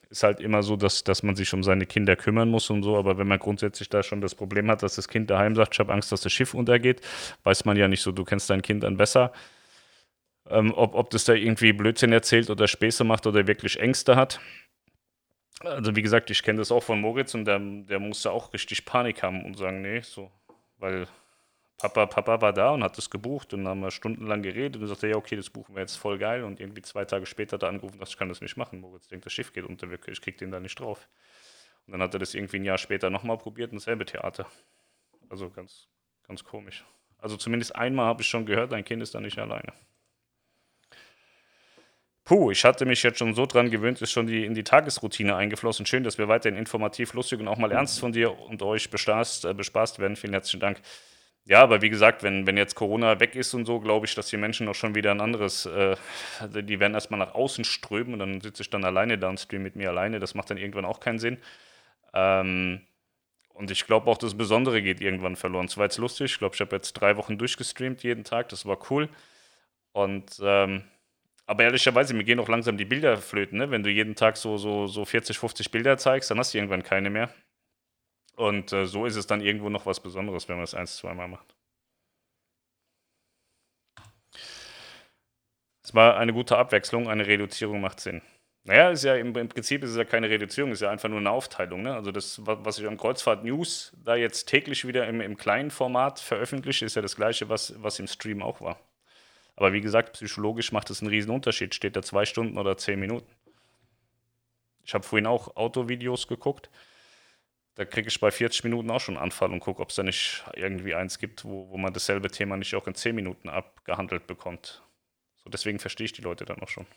ist halt immer so, dass, dass man sich um seine Kinder kümmern muss und so. Aber wenn man grundsätzlich da schon das Problem hat, dass das Kind daheim sagt, ich habe Angst, dass das Schiff untergeht, weiß man ja nicht so, du kennst dein Kind dann besser. Ähm, ob, ob das da irgendwie Blödsinn erzählt oder Späße macht oder wirklich Ängste hat. Also wie gesagt, ich kenne das auch von Moritz und der, der musste auch richtig Panik haben und sagen, nee, so, weil Papa, Papa war da und hat das gebucht und dann haben wir stundenlang geredet und sagte, ja, okay, das buchen wir jetzt voll geil und irgendwie zwei Tage später hat er angerufen, dass ich kann das nicht machen. Moritz denkt, das Schiff geht unter, ich krieg den da nicht drauf. Und dann hat er das irgendwie ein Jahr später nochmal probiert dasselbe Theater. Also ganz, ganz komisch. Also zumindest einmal habe ich schon gehört, dein Kind ist da nicht alleine. Puh, ich hatte mich jetzt schon so dran gewöhnt, ist schon die, in die Tagesroutine eingeflossen. Schön, dass wir weiterhin informativ, lustig und auch mal ernst von dir und euch bespaßt, äh, bespaßt werden. Vielen herzlichen Dank. Ja, aber wie gesagt, wenn, wenn jetzt Corona weg ist und so, glaube ich, dass die Menschen noch schon wieder ein anderes, äh, die werden erstmal nach außen strömen und dann sitze ich dann alleine da und stream mit mir alleine. Das macht dann irgendwann auch keinen Sinn. Ähm, und ich glaube auch, das Besondere geht irgendwann verloren. Es war jetzt lustig. Ich glaube, ich habe jetzt drei Wochen durchgestreamt jeden Tag. Das war cool. Und ähm, aber ehrlicherweise, mir gehen auch langsam die Bilder flöten. Ne? Wenn du jeden Tag so, so, so 40, 50 Bilder zeigst, dann hast du irgendwann keine mehr. Und äh, so ist es dann irgendwo noch was Besonderes, wenn man es eins, zweimal macht. Es war eine gute Abwechslung, eine Reduzierung macht Sinn. Naja, ist ja im, im Prinzip ist es ja keine Reduzierung, ist ja einfach nur eine Aufteilung. Ne? Also das, was ich am Kreuzfahrt News da jetzt täglich wieder im, im kleinen Format veröffentliche, ist ja das gleiche, was, was im Stream auch war. Aber wie gesagt, psychologisch macht es einen riesen Unterschied. Steht da zwei Stunden oder zehn Minuten. Ich habe vorhin auch Autovideos geguckt. Da kriege ich bei 40 Minuten auch schon einen Anfall und gucke, ob es da nicht irgendwie eins gibt, wo, wo man dasselbe Thema nicht auch in 10 Minuten abgehandelt bekommt. So, deswegen verstehe ich die Leute dann auch schon.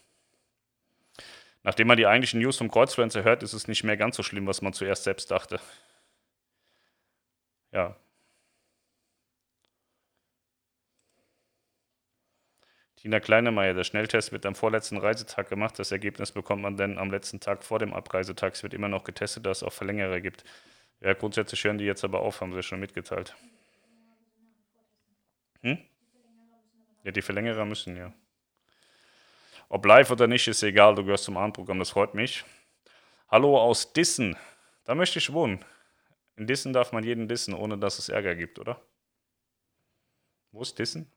Nachdem man die eigentlichen News vom Kreuzfluencer hört, ist es nicht mehr ganz so schlimm, was man zuerst selbst dachte. Ja, Tina Kleinemeier, der Schnelltest wird am vorletzten Reisetag gemacht. Das Ergebnis bekommt man dann am letzten Tag vor dem Abreisetag. Es wird immer noch getestet, dass es auch Verlängerer gibt. Ja, grundsätzlich hören die jetzt aber auf, haben sie schon mitgeteilt. Hm? Ja, die Verlängerer müssen, ja. Ob live oder nicht, ist egal, du gehörst zum Abendprogramm, das freut mich. Hallo aus Dissen. Da möchte ich wohnen. In Dissen darf man jeden dissen, ohne dass es Ärger gibt, oder? Wo ist Dissen?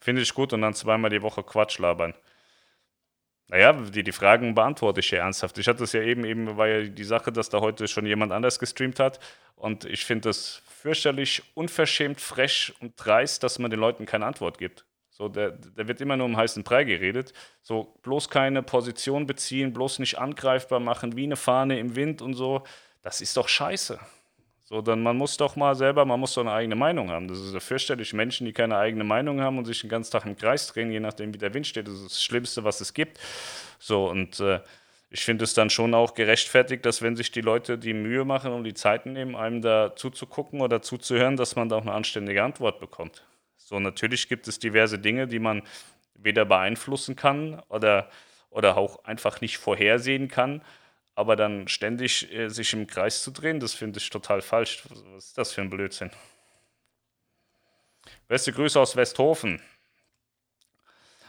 Finde ich gut und dann zweimal die Woche Quatsch labern. Naja, die, die Fragen beantworte ich ja ernsthaft. Ich hatte es ja eben, eben war ja die Sache, dass da heute schon jemand anders gestreamt hat. Und ich finde es fürchterlich unverschämt, frech und dreist, dass man den Leuten keine Antwort gibt. So, der, der wird immer nur um heißen Brei geredet. So, bloß keine Position beziehen, bloß nicht angreifbar machen, wie eine Fahne im Wind und so. Das ist doch scheiße. So, dann man muss doch mal selber, man muss doch eine eigene Meinung haben. Das ist ja fürchterlich. Menschen, die keine eigene Meinung haben und sich den ganzen Tag im Kreis drehen, je nachdem, wie der Wind steht, das ist das Schlimmste, was es gibt. So, und äh, ich finde es dann schon auch gerechtfertigt, dass wenn sich die Leute die Mühe machen und die Zeit nehmen, einem da zuzugucken oder zuzuhören, dass man da auch eine anständige Antwort bekommt. So, natürlich gibt es diverse Dinge, die man weder beeinflussen kann oder, oder auch einfach nicht vorhersehen kann. Aber dann ständig äh, sich im Kreis zu drehen, das finde ich total falsch. Was ist das für ein Blödsinn? Beste Grüße aus Westhofen.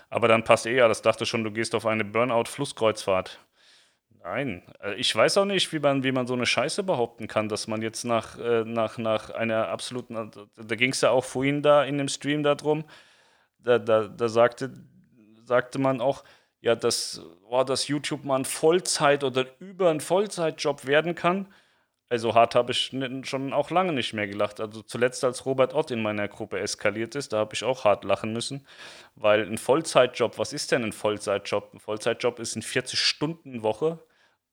Aber dann passt eh alles. Dachte schon, du gehst auf eine Burnout-Flusskreuzfahrt. Nein, äh, ich weiß auch nicht, wie man, wie man so eine Scheiße behaupten kann, dass man jetzt nach, äh, nach, nach einer absoluten. Da ging es ja auch vorhin da in dem Stream darum. Da, da, da sagte, sagte man auch, ja, dass, oh, dass YouTube mal ein Vollzeit- oder über ein Vollzeitjob werden kann. Also hart habe ich schon auch lange nicht mehr gelacht. Also zuletzt, als Robert Ott in meiner Gruppe eskaliert ist, da habe ich auch hart lachen müssen. Weil ein Vollzeitjob, was ist denn ein Vollzeitjob? Ein Vollzeitjob ist eine 40-Stunden-Woche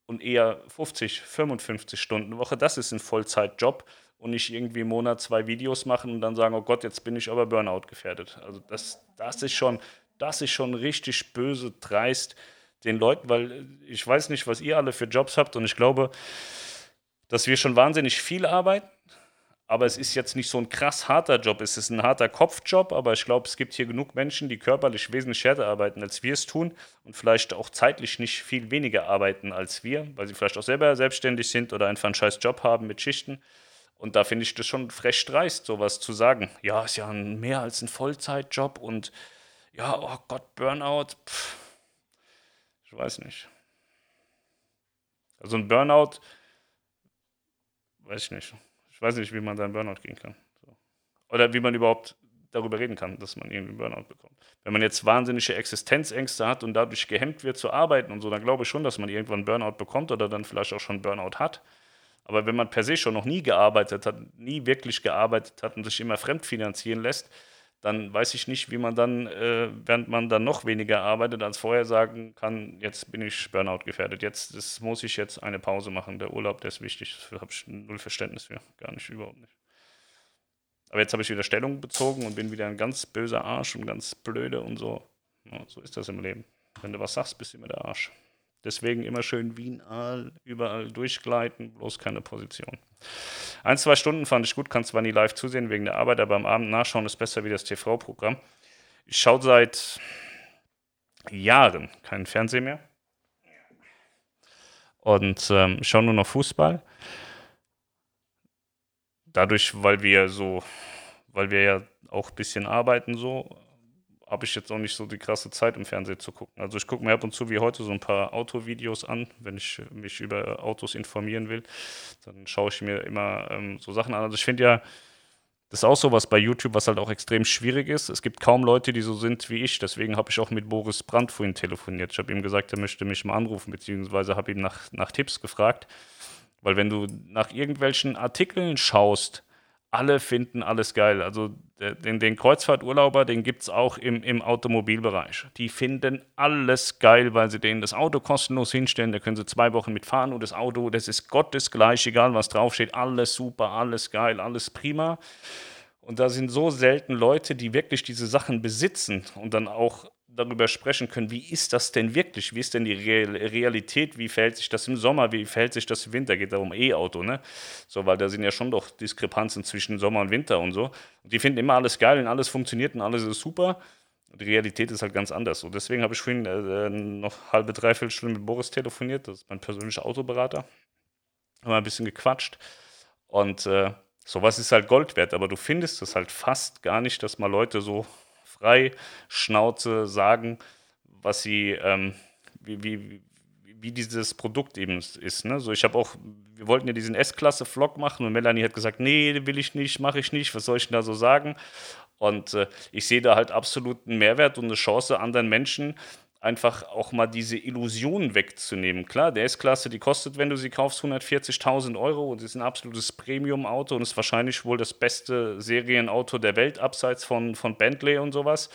und eher 50, 55 Stunden Woche. Das ist ein Vollzeitjob und nicht irgendwie im Monat zwei Videos machen und dann sagen, oh Gott, jetzt bin ich aber Burnout gefährdet. Also das, das ist schon, das ist schon richtig böse, dreist den Leuten, weil ich weiß nicht, was ihr alle für Jobs habt und ich glaube, dass wir schon wahnsinnig viel arbeiten, aber es ist jetzt nicht so ein krass harter Job. Es ist ein harter Kopfjob, aber ich glaube, es gibt hier genug Menschen, die körperlich wesentlich härter arbeiten, als wir es tun und vielleicht auch zeitlich nicht viel weniger arbeiten als wir, weil sie vielleicht auch selber selbstständig sind oder einfach einen scheiß Job haben mit Schichten. Und da finde ich das schon frech dreist, sowas zu sagen. Ja, ist ja mehr als ein Vollzeitjob und ja, oh Gott, Burnout. Pff, ich weiß nicht. Also ein Burnout, weiß ich nicht weiß nicht, wie man da einen Burnout gehen kann. So. Oder wie man überhaupt darüber reden kann, dass man irgendwie Burnout bekommt. Wenn man jetzt wahnsinnige Existenzängste hat und dadurch gehemmt wird zu arbeiten und so, dann glaube ich schon, dass man irgendwann Burnout bekommt oder dann vielleicht auch schon Burnout hat. Aber wenn man per se schon noch nie gearbeitet hat, nie wirklich gearbeitet hat und sich immer fremdfinanzieren lässt, dann weiß ich nicht, wie man dann, äh, während man dann noch weniger arbeitet als vorher, sagen kann, jetzt bin ich Burnout gefährdet, jetzt das muss ich jetzt eine Pause machen. Der Urlaub, der ist wichtig, da habe ich null Verständnis für, gar nicht, überhaupt nicht. Aber jetzt habe ich wieder Stellung bezogen und bin wieder ein ganz böser Arsch und ganz blöde und so. Ja, so ist das im Leben. Wenn du was sagst, bist du immer der Arsch. Deswegen immer schön Wien all, überall durchgleiten, bloß keine Position. Ein, zwei Stunden fand ich gut, kann zwar nie live zusehen wegen der Arbeit, aber am Abend nachschauen ist besser wie das TV-Programm. Ich schaue seit Jahren keinen Fernsehen mehr. Und ähm, schaue nur noch Fußball. Dadurch, weil wir so, weil wir ja auch ein bisschen arbeiten so, habe ich jetzt auch nicht so die krasse Zeit im Fernsehen zu gucken. Also ich gucke mir ab und zu wie heute so ein paar Autovideos an, wenn ich mich über Autos informieren will. Dann schaue ich mir immer ähm, so Sachen an. Also ich finde ja, das ist auch so was bei YouTube, was halt auch extrem schwierig ist. Es gibt kaum Leute, die so sind wie ich. Deswegen habe ich auch mit Boris Brandt vorhin telefoniert. Ich habe ihm gesagt, er möchte mich mal anrufen, beziehungsweise habe ihm nach, nach Tipps gefragt. Weil wenn du nach irgendwelchen Artikeln schaust, alle finden alles geil. Also den, den Kreuzfahrturlauber, den gibt es auch im, im Automobilbereich. Die finden alles geil, weil sie denen das Auto kostenlos hinstellen. Da können sie zwei Wochen mitfahren und das Auto, das ist gottesgleich, egal was draufsteht. Alles super, alles geil, alles prima. Und da sind so selten Leute, die wirklich diese Sachen besitzen und dann auch darüber sprechen können, wie ist das denn wirklich? Wie ist denn die Realität? Wie verhält sich das im Sommer? Wie verhält sich das im Winter? Geht darum E-Auto, ne? So, weil da sind ja schon doch Diskrepanzen zwischen Sommer und Winter und so. Und die finden immer alles geil und alles funktioniert und alles ist super. Und die Realität ist halt ganz anders. Und deswegen habe ich vorhin äh, noch halbe, dreiviertel Stunde mit Boris telefoniert. Das ist mein persönlicher Autoberater. Haben wir ein bisschen gequatscht. Und äh, sowas ist halt Gold wert. Aber du findest es halt fast gar nicht, dass mal Leute so frei Schnauze sagen, was sie, ähm, wie, wie, wie dieses Produkt eben ist. Ne? So, ich habe auch, wir wollten ja diesen S-Klasse-Vlog machen und Melanie hat gesagt, nee, will ich nicht, mache ich nicht, was soll ich denn da so sagen? Und äh, ich sehe da halt absoluten Mehrwert und eine Chance, anderen Menschen einfach auch mal diese Illusion wegzunehmen. Klar, der S-Klasse, die kostet, wenn du sie kaufst, 140.000 Euro und ist ein absolutes Premium-Auto und ist wahrscheinlich wohl das beste Serienauto der Welt, abseits von, von Bentley und sowas.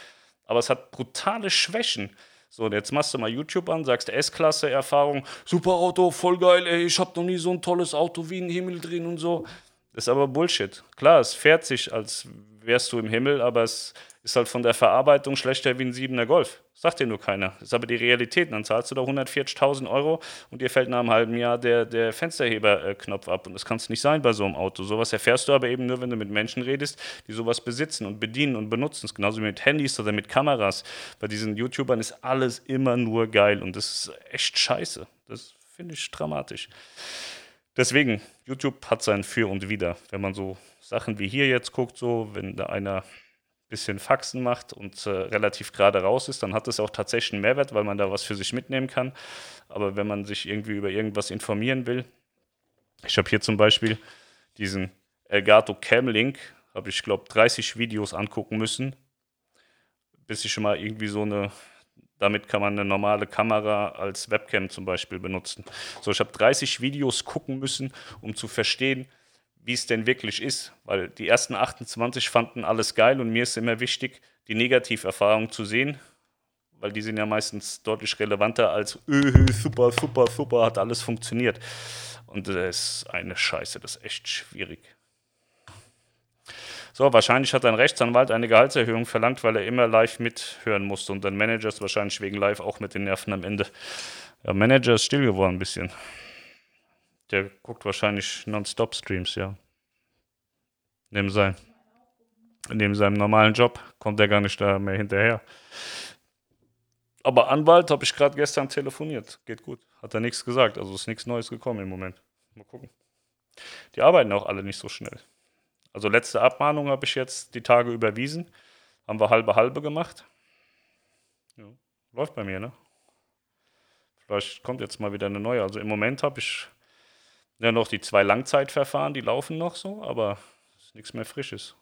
Aber es hat brutale Schwächen. So, und jetzt machst du mal YouTube an, sagst S-Klasse-Erfahrung, super Auto, voll geil, ey, ich hab noch nie so ein tolles Auto wie ein Himmel drin und so. Das ist aber Bullshit. Klar, es fährt sich, als wärst du im Himmel, aber es ist halt von der Verarbeitung schlechter wie ein 7er Golf. Sagt dir nur keiner. Das ist aber die Realität. Dann zahlst du da 140.000 Euro und dir fällt nach einem halben Jahr der, der Fensterheberknopf ab. Und das kann es nicht sein bei so einem Auto. Sowas erfährst du aber eben nur, wenn du mit Menschen redest, die sowas besitzen und bedienen und benutzen. Genauso wie mit Handys oder mit Kameras. Bei diesen YouTubern ist alles immer nur geil und das ist echt scheiße. Das finde ich dramatisch. Deswegen, YouTube hat sein Für und Wider. Wenn man so Sachen wie hier jetzt guckt, so, wenn da einer bisschen Faxen macht und äh, relativ gerade raus ist, dann hat das auch tatsächlich einen Mehrwert, weil man da was für sich mitnehmen kann. Aber wenn man sich irgendwie über irgendwas informieren will, ich habe hier zum Beispiel diesen Elgato Cam Link, habe ich glaube 30 Videos angucken müssen, bis ich schon mal irgendwie so eine, damit kann man eine normale Kamera als Webcam zum Beispiel benutzen. So, ich habe 30 Videos gucken müssen, um zu verstehen, wie es denn wirklich ist. Weil die ersten 28 fanden alles geil und mir ist immer wichtig, die Negativerfahrung zu sehen, weil die sind ja meistens deutlich relevanter als öh, super, super, super, hat alles funktioniert. Und das ist eine Scheiße, das ist echt schwierig. So, wahrscheinlich hat ein Rechtsanwalt eine Gehaltserhöhung verlangt, weil er immer live mithören musste und dann Manager ist wahrscheinlich wegen live auch mit den Nerven am Ende. Der Manager ist still geworden ein bisschen. Der guckt wahrscheinlich Non-Stop-Streams, ja. Neben, sein, neben seinem normalen Job kommt er gar nicht da mehr hinterher. Aber Anwalt habe ich gerade gestern telefoniert. Geht gut. Hat er nichts gesagt. Also ist nichts Neues gekommen im Moment. Mal gucken. Die arbeiten auch alle nicht so schnell. Also letzte Abmahnung habe ich jetzt die Tage überwiesen. Haben wir halbe halbe gemacht. Ja, läuft bei mir, ne? Vielleicht kommt jetzt mal wieder eine neue. Also im Moment habe ich ja noch die zwei Langzeitverfahren, die laufen noch so, aber ist nichts mehr Frisches.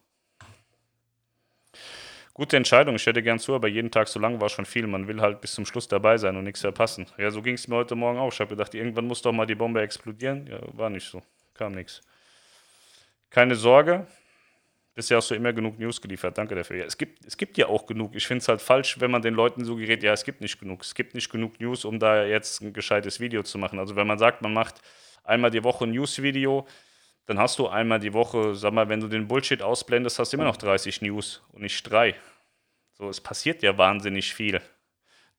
Gute Entscheidung, ich hätte gern zu, aber jeden Tag so lang war schon viel. Man will halt bis zum Schluss dabei sein und nichts verpassen. Ja, so ging es mir heute Morgen auch. Ich habe gedacht, irgendwann muss doch mal die Bombe explodieren. Ja, war nicht so. Kam nichts. Keine Sorge. Bisher hast du immer genug News geliefert. Danke dafür. Ja, es, gibt, es gibt ja auch genug. Ich finde es halt falsch, wenn man den Leuten so gerät, ja, es gibt nicht genug. Es gibt nicht genug News, um da jetzt ein gescheites Video zu machen. Also wenn man sagt, man macht einmal die Woche ein News-Video, dann hast du einmal die Woche, sag mal, wenn du den Bullshit ausblendest, hast du immer noch 30 News und nicht drei. So, es passiert ja wahnsinnig viel.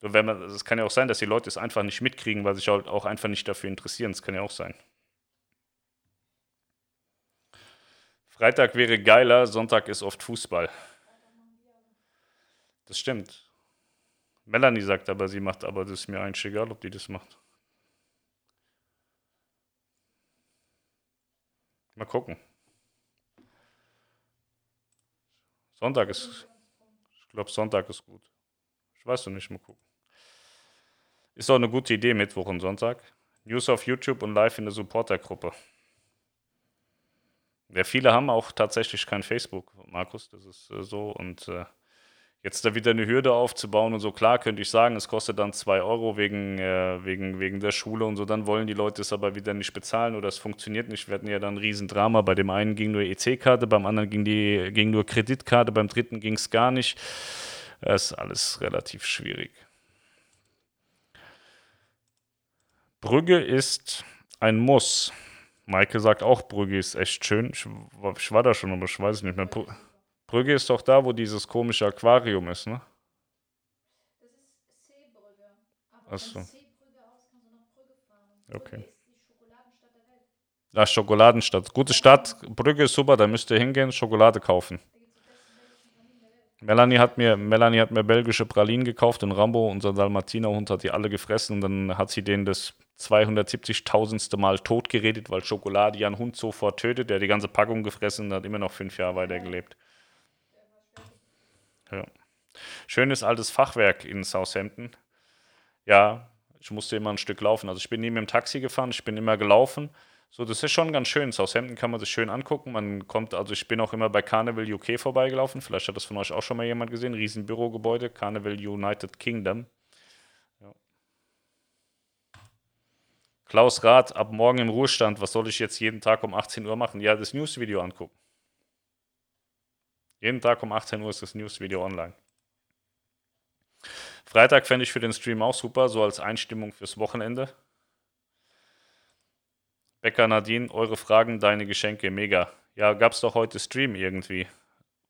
Nur wenn man, es kann ja auch sein, dass die Leute es einfach nicht mitkriegen, weil sich halt auch einfach nicht dafür interessieren. Das kann ja auch sein. Freitag wäre geiler, Sonntag ist oft Fußball. Das stimmt. Melanie sagt aber, sie macht, aber das ist mir eigentlich egal, ob die das macht. Mal gucken. Sonntag ist. Ich glaube, Sonntag ist gut. Ich weiß noch nicht, mal gucken. Ist auch eine gute Idee, Mittwoch und Sonntag. News auf YouTube und live in der Supportergruppe. Ja, viele haben auch tatsächlich kein Facebook, Markus, das ist äh, so. Und äh, jetzt da wieder eine Hürde aufzubauen und so, klar könnte ich sagen, es kostet dann 2 Euro wegen, äh, wegen, wegen der Schule und so, dann wollen die Leute es aber wieder nicht bezahlen oder es funktioniert nicht. Wir hatten ja dann ein Riesendrama. Bei dem einen ging nur EC-Karte, beim anderen ging, die, ging nur Kreditkarte, beim dritten ging es gar nicht. Das ist alles relativ schwierig. Brügge ist ein Muss. Maike sagt auch, Brügge ist echt schön. Ich, ich war da schon, aber ich weiß es nicht mehr. Brügge ist doch da, wo dieses komische Aquarium ist, ne? Das ist Seebrügge. Aber Achso. von Seebrügge aus kannst du nach Brügge fahren. Brügge okay. ist die Schokoladenstadt der Welt. Ah, Schokoladenstadt. Gute Stadt. Brügge ist super, da müsst ihr hingehen, Schokolade kaufen. Melanie hat, mir, Melanie hat mir belgische Pralinen gekauft und Rambo, unser Dalmatinerhund, hat die alle gefressen und dann hat sie denen das 270.000. Mal totgeredet, weil Schokolade einen Hund sofort tötet, der die ganze Packung gefressen und hat immer noch fünf Jahre weitergelebt. Ja. Schönes altes Fachwerk in Southampton. Ja, ich musste immer ein Stück laufen. Also ich bin nie mit dem Taxi gefahren, ich bin immer gelaufen. So, das ist schon ganz schön. Southampton kann man sich schön angucken. Man kommt, also ich bin auch immer bei Carnival UK vorbeigelaufen. Vielleicht hat das von euch auch schon mal jemand gesehen. Riesenbürogebäude, Carnival United Kingdom. Ja. Klaus Rath, ab morgen im Ruhestand. Was soll ich jetzt jeden Tag um 18 Uhr machen? Ja, das Newsvideo angucken. Jeden Tag um 18 Uhr ist das Newsvideo online. Freitag fände ich für den Stream auch super, so als Einstimmung fürs Wochenende. Becker Nadine, eure Fragen, deine Geschenke, mega. Ja, gab es doch heute Stream irgendwie.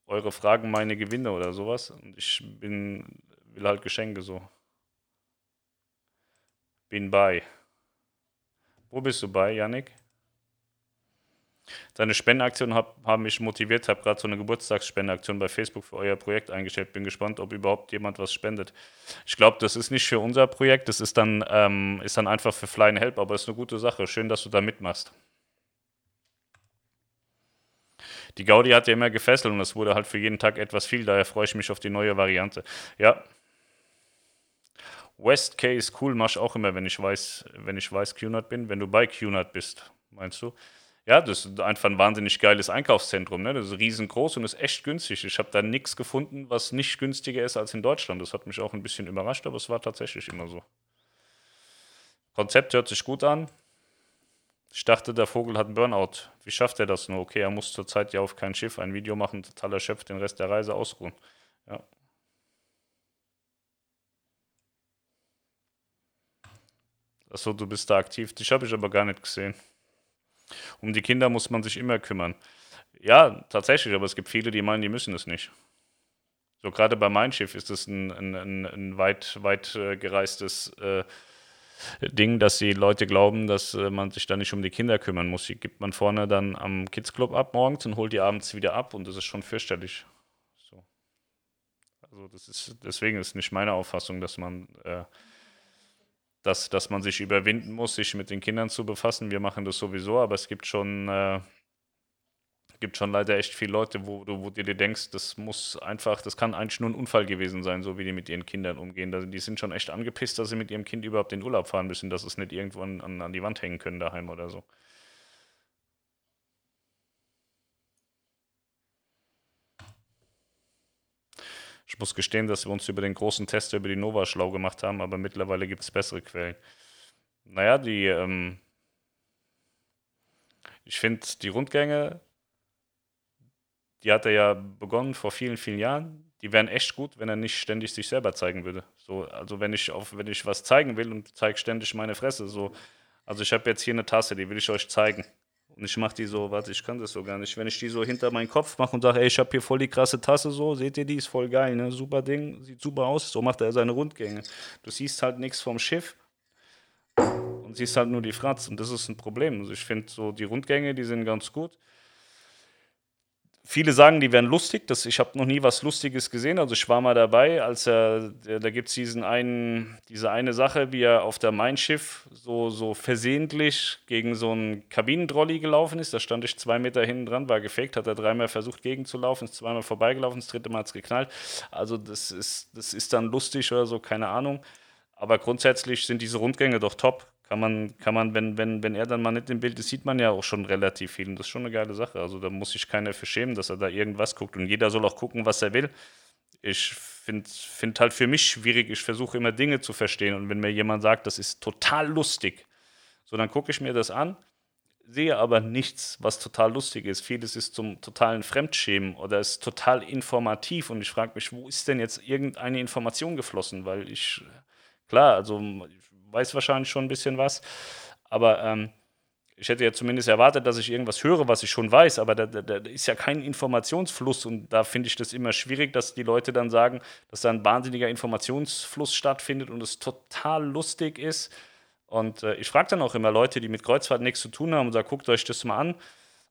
Eure Fragen, meine Gewinne oder sowas. Und ich bin, will halt Geschenke so. Bin bei. Wo bist du bei, Yannick? Deine Spendenaktion hab, haben mich motiviert, habe gerade so eine Geburtstagsspendenaktion bei Facebook für euer Projekt eingestellt. Bin gespannt, ob überhaupt jemand was spendet. Ich glaube, das ist nicht für unser Projekt, das ist dann, ähm, ist dann einfach für Flying Help, aber es ist eine gute Sache. Schön, dass du da mitmachst. Die Gaudi hat ja immer gefesselt und es wurde halt für jeden Tag etwas viel, daher freue ich mich auf die neue Variante. Ja. West Case cool mach ich auch immer, wenn ich weiß, wenn ich weiß QNAT bin, wenn du bei QNAT bist, meinst du? Ja, das ist einfach ein wahnsinnig geiles Einkaufszentrum. Ne? Das ist riesengroß und ist echt günstig. Ich habe da nichts gefunden, was nicht günstiger ist als in Deutschland. Das hat mich auch ein bisschen überrascht, aber es war tatsächlich immer so. Konzept hört sich gut an. Ich dachte, der Vogel hat einen Burnout. Wie schafft er das nur? Okay, er muss zurzeit ja auf kein Schiff ein Video machen, total erschöpft, den Rest der Reise ausruhen. Ja. Achso, du bist da aktiv. Dich habe ich aber gar nicht gesehen. Um die Kinder muss man sich immer kümmern. Ja, tatsächlich, aber es gibt viele, die meinen, die müssen es nicht. So gerade bei Mein Schiff ist es ein, ein, ein, ein weit, weit äh, gereistes äh, Ding, dass die Leute glauben, dass äh, man sich da nicht um die Kinder kümmern muss. Die gibt man vorne dann am Kids Club ab morgens und holt die abends wieder ab und das ist schon fürchterlich. So. Also das ist, deswegen ist nicht meine Auffassung, dass man, äh, dass, dass man sich überwinden muss, sich mit den Kindern zu befassen. Wir machen das sowieso, aber es gibt schon äh, gibt schon leider echt viele Leute, wo du, wo du dir denkst, das muss einfach, das kann eigentlich nur ein Unfall gewesen sein, so wie die mit ihren Kindern umgehen. Die sind schon echt angepisst, dass sie mit ihrem Kind überhaupt in den Urlaub fahren müssen, dass es nicht irgendwo an, an die Wand hängen können daheim oder so. Ich muss gestehen, dass wir uns über den großen Test über die Nova schlau gemacht haben, aber mittlerweile gibt es bessere Quellen. Naja, die, ähm, ich finde die Rundgänge die hat er ja begonnen vor vielen, vielen Jahren. Die wären echt gut, wenn er nicht ständig sich selber zeigen würde. So, also wenn ich auf, wenn ich was zeigen will und zeige ständig meine Fresse, so, also ich habe jetzt hier eine Tasse, die will ich euch zeigen. Und ich mache die so, warte, ich kann das so gar nicht. Wenn ich die so hinter meinen Kopf mache und sage, ey, ich habe hier voll die krasse Tasse, so, seht ihr die, ist voll geil, ne? Super Ding, sieht super aus. So macht er seine Rundgänge. Du siehst halt nichts vom Schiff und siehst halt nur die Fratz. Und das ist ein Problem. Also ich finde so, die Rundgänge, die sind ganz gut. Viele sagen, die wären lustig. Das, ich habe noch nie was Lustiges gesehen. Also ich war mal dabei, als er, da gibt es diesen einen, diese eine Sache, wie er auf der Mein Schiff so, so versehentlich gegen so einen Kabinentrolli gelaufen ist. Da stand ich zwei Meter hinten dran, war gefaked, hat er dreimal versucht gegenzulaufen, ist zweimal vorbeigelaufen, das dritte Mal hat es geknallt. Also das ist, das ist dann lustig oder so, keine Ahnung. Aber grundsätzlich sind diese Rundgänge doch top kann man, kann man, wenn, wenn, wenn er dann mal nicht im Bild ist, sieht man ja auch schon relativ viel. Und das ist schon eine geile Sache. Also da muss sich keiner für schämen, dass er da irgendwas guckt. Und jeder soll auch gucken, was er will. Ich finde find halt für mich schwierig, ich versuche immer Dinge zu verstehen. Und wenn mir jemand sagt, das ist total lustig, so dann gucke ich mir das an, sehe aber nichts, was total lustig ist. Vieles ist zum totalen Fremdschämen oder ist total informativ. Und ich frage mich, wo ist denn jetzt irgendeine Information geflossen? Weil ich, klar, also weiß wahrscheinlich schon ein bisschen was. Aber ähm, ich hätte ja zumindest erwartet, dass ich irgendwas höre, was ich schon weiß, aber da, da, da ist ja kein Informationsfluss und da finde ich das immer schwierig, dass die Leute dann sagen, dass da ein wahnsinniger Informationsfluss stattfindet und es total lustig ist. Und äh, ich frage dann auch immer Leute, die mit Kreuzfahrt nichts zu tun haben und sage, guckt euch das mal an.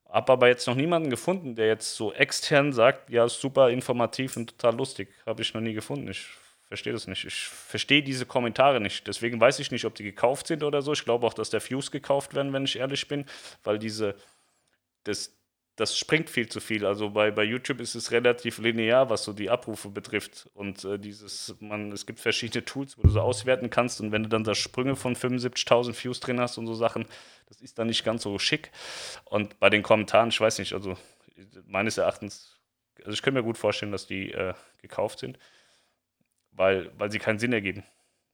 Habe aber jetzt noch niemanden gefunden, der jetzt so extern sagt, ja, super informativ und total lustig. Habe ich noch nie gefunden. Ich verstehe das nicht. Ich verstehe diese Kommentare nicht. Deswegen weiß ich nicht, ob die gekauft sind oder so. Ich glaube auch, dass der Views gekauft werden, wenn ich ehrlich bin, weil diese, das, das springt viel zu viel. Also bei, bei YouTube ist es relativ linear, was so die Abrufe betrifft. Und äh, dieses, man, es gibt verschiedene Tools, wo du so auswerten kannst. Und wenn du dann da Sprünge von 75.000 Views drin hast und so Sachen, das ist dann nicht ganz so schick. Und bei den Kommentaren, ich weiß nicht, also meines Erachtens, also ich könnte mir gut vorstellen, dass die äh, gekauft sind weil, weil sie keinen Sinn ergeben.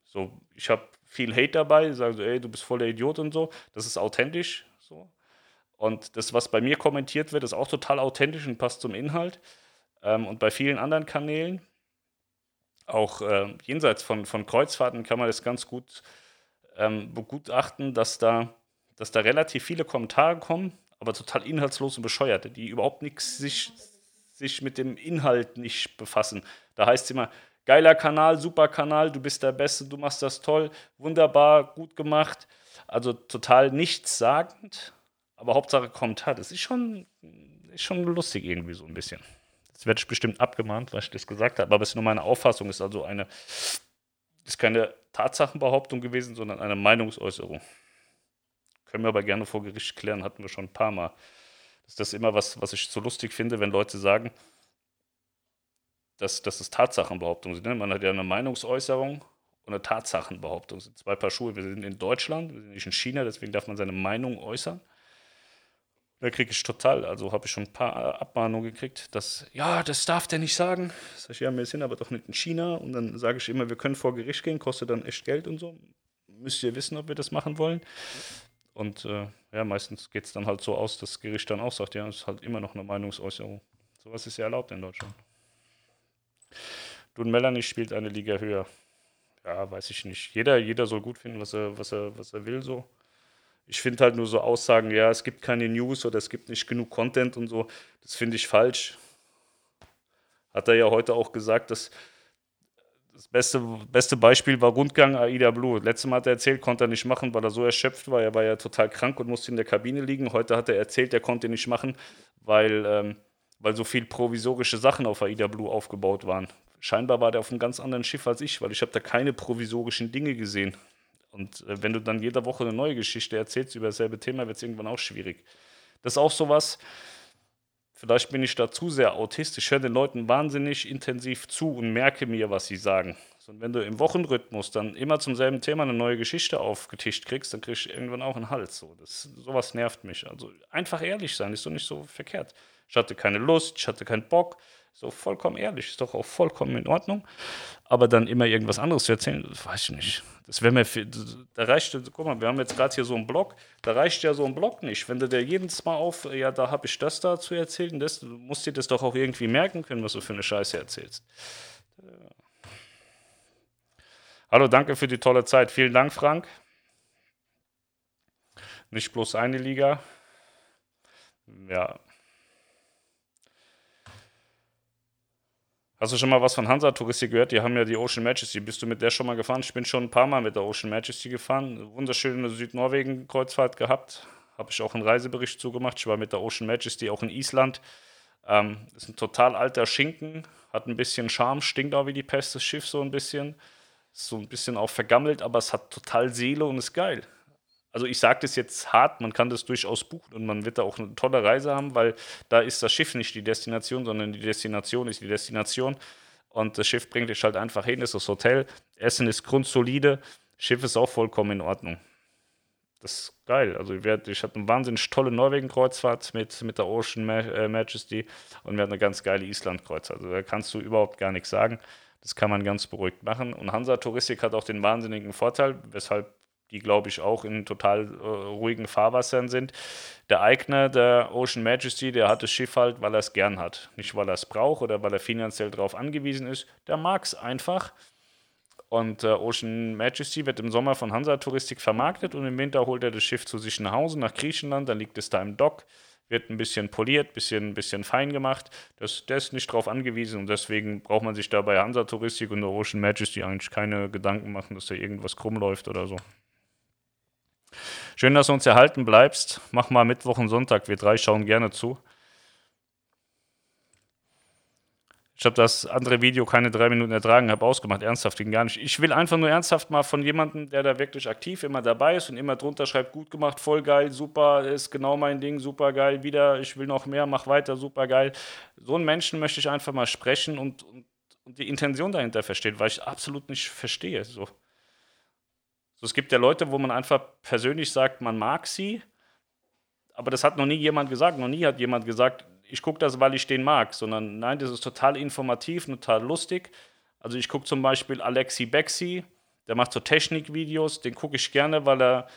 So, ich habe viel Hate dabei, sagen so, ey, du bist voller Idiot und so. Das ist authentisch. So. Und das, was bei mir kommentiert wird, ist auch total authentisch und passt zum Inhalt. Ähm, und bei vielen anderen Kanälen, auch äh, jenseits von, von Kreuzfahrten, kann man das ganz gut ähm, begutachten, dass da, dass da relativ viele Kommentare kommen, aber total inhaltslos und bescheuerte, die überhaupt nichts sich, sich mit dem Inhalt nicht befassen. Da heißt es immer, geiler Kanal, super Kanal, du bist der Beste, du machst das toll, wunderbar, gut gemacht. Also total nichtssagend, aber Hauptsache Kommentar. Das ist schon, ist schon lustig irgendwie so ein bisschen. Jetzt werde ich bestimmt abgemahnt, weil ich das gesagt habe, aber es ist nur meine Auffassung, ist also eine, ist keine Tatsachenbehauptung gewesen, sondern eine Meinungsäußerung. Können wir aber gerne vor Gericht klären, hatten wir schon ein paar Mal. Das ist das immer was, was ich so lustig finde, wenn Leute sagen, dass, dass es Tatsachenbehauptungen sind. Ne? Man hat ja eine Meinungsäußerung und eine Tatsachenbehauptung. Das sind zwei Paar Schuhe. Wir sind in Deutschland, wir sind nicht in China, deswegen darf man seine Meinung äußern. Da kriege ich total, also habe ich schon ein paar Abmahnungen gekriegt, dass, ja, das darf der nicht sagen. Sag ich, ja, wir sind aber doch nicht in China. Und dann sage ich immer, wir können vor Gericht gehen, kostet dann echt Geld und so. Müsst ihr wissen, ob wir das machen wollen. Und äh, ja, meistens geht es dann halt so aus, dass das Gericht dann auch sagt, ja, es ist halt immer noch eine Meinungsäußerung. Sowas ist ja erlaubt in Deutschland. Dun Melanie spielt eine Liga höher. Ja, weiß ich nicht. Jeder, jeder soll gut finden, was er, was er, was er will, so. Ich finde halt nur so Aussagen, ja, es gibt keine News oder es gibt nicht genug Content und so, das finde ich falsch. Hat er ja heute auch gesagt, dass das beste, beste Beispiel war Rundgang Aida Blue. Letztes Mal hat er erzählt, konnte er nicht machen, weil er so erschöpft war. Er war ja total krank und musste in der Kabine liegen. Heute hat er erzählt, er konnte nicht machen, weil, ähm, weil so viel provisorische Sachen auf Aida Blue aufgebaut waren. Scheinbar war der auf einem ganz anderen Schiff als ich, weil ich habe da keine provisorischen Dinge gesehen. Und äh, wenn du dann jede Woche eine neue Geschichte erzählst über dasselbe Thema, wird es irgendwann auch schwierig. Das ist auch sowas, vielleicht bin ich da zu sehr autistisch, ich höre den Leuten wahnsinnig intensiv zu und merke mir, was sie sagen. Und wenn du im Wochenrhythmus dann immer zum selben Thema eine neue Geschichte aufgetischt kriegst, dann kriegst du irgendwann auch einen Hals. So. Das, sowas nervt mich. Also einfach ehrlich sein ist doch nicht so verkehrt. Ich hatte keine Lust, ich hatte keinen Bock. So vollkommen ehrlich, ist doch auch vollkommen in Ordnung. Aber dann immer irgendwas anderes zu erzählen, das weiß ich nicht. Das wäre mir, viel, da reicht, guck mal, wir haben jetzt gerade hier so einen Blog, da reicht ja so ein Blog nicht. Wenn du dir jedes Mal auf, ja, da habe ich das da zu erzählen, das, du musst dir das doch auch irgendwie merken können, was du für eine Scheiße erzählst. Hallo, danke für die tolle Zeit. Vielen Dank, Frank. Nicht bloß eine Liga. Ja, Hast du schon mal was von Hansa Touristik gehört? Die haben ja die Ocean Majesty. Bist du mit der schon mal gefahren? Ich bin schon ein paar Mal mit der Ocean Majesty gefahren. Wunderschöne Südnorwegen-Kreuzfahrt gehabt. Habe ich auch einen Reisebericht zugemacht. Ich war mit der Ocean Majesty auch in Island. Ähm, ist ein total alter Schinken. Hat ein bisschen Charme, stinkt auch wie die Pest, das Schiff so ein bisschen. Ist so ein bisschen auch vergammelt, aber es hat total Seele und ist geil also ich sage das jetzt hart, man kann das durchaus buchen und man wird da auch eine tolle Reise haben, weil da ist das Schiff nicht die Destination, sondern die Destination ist die Destination. Und das Schiff bringt dich halt einfach hin, ist das Hotel, Essen ist grundsolide, Schiff ist auch vollkommen in Ordnung. Das ist geil. Also ich, ich hatte eine wahnsinnig tolle Norwegen-Kreuzfahrt mit, mit der Ocean äh, Majesty und wir hatten eine ganz geile Island-Kreuzfahrt. Also da kannst du überhaupt gar nichts sagen. Das kann man ganz beruhigt machen. Und Hansa Touristik hat auch den wahnsinnigen Vorteil, weshalb die, glaube ich, auch in total äh, ruhigen Fahrwassern sind. Der Eigner der Ocean Majesty, der hat das Schiff halt, weil er es gern hat. Nicht, weil er es braucht oder weil er finanziell darauf angewiesen ist. Der mag es einfach. Und äh, Ocean Majesty wird im Sommer von Hansa Touristik vermarktet und im Winter holt er das Schiff zu sich nach Hause, nach Griechenland. Dann liegt es da im Dock, wird ein bisschen poliert, ein bisschen, bisschen fein gemacht. Das, der ist nicht darauf angewiesen und deswegen braucht man sich da bei Hansa Touristik und der Ocean Majesty eigentlich keine Gedanken machen, dass da irgendwas krumm läuft oder so. Schön, dass du uns erhalten bleibst. Mach mal Mittwoch und Sonntag. Wir drei schauen gerne zu. Ich habe das andere Video keine drei Minuten ertragen, habe ausgemacht. Ernsthaft ging gar nicht. Ich will einfach nur ernsthaft mal von jemandem, der da wirklich aktiv immer dabei ist und immer drunter schreibt, gut gemacht, voll geil, super, ist genau mein Ding, super geil, wieder, ich will noch mehr, mach weiter, super geil. So einen Menschen möchte ich einfach mal sprechen und, und, und die Intention dahinter verstehen, weil ich absolut nicht verstehe. So. So, es gibt ja Leute, wo man einfach persönlich sagt, man mag sie, aber das hat noch nie jemand gesagt. Noch nie hat jemand gesagt, ich gucke das, weil ich den mag, sondern nein, das ist total informativ, total lustig. Also ich gucke zum Beispiel Alexi Bexi, der macht so Technikvideos, den gucke ich gerne, weil er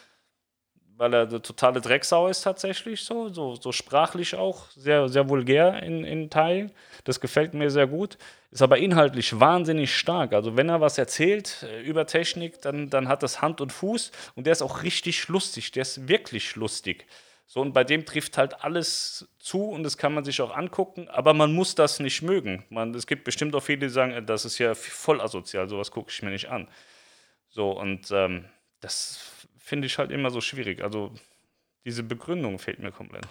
weil er eine totale Drecksau ist tatsächlich so, so, so sprachlich auch, sehr, sehr vulgär in, in Teilen. Das gefällt mir sehr gut, ist aber inhaltlich wahnsinnig stark. Also wenn er was erzählt äh, über Technik, dann, dann hat das Hand und Fuß und der ist auch richtig lustig, der ist wirklich lustig. So, und bei dem trifft halt alles zu und das kann man sich auch angucken, aber man muss das nicht mögen. Man, es gibt bestimmt auch viele, die sagen, äh, das ist ja voll asozial, sowas gucke ich mir nicht an. So, und ähm, das finde ich halt immer so schwierig. Also diese Begründung fehlt mir komplett.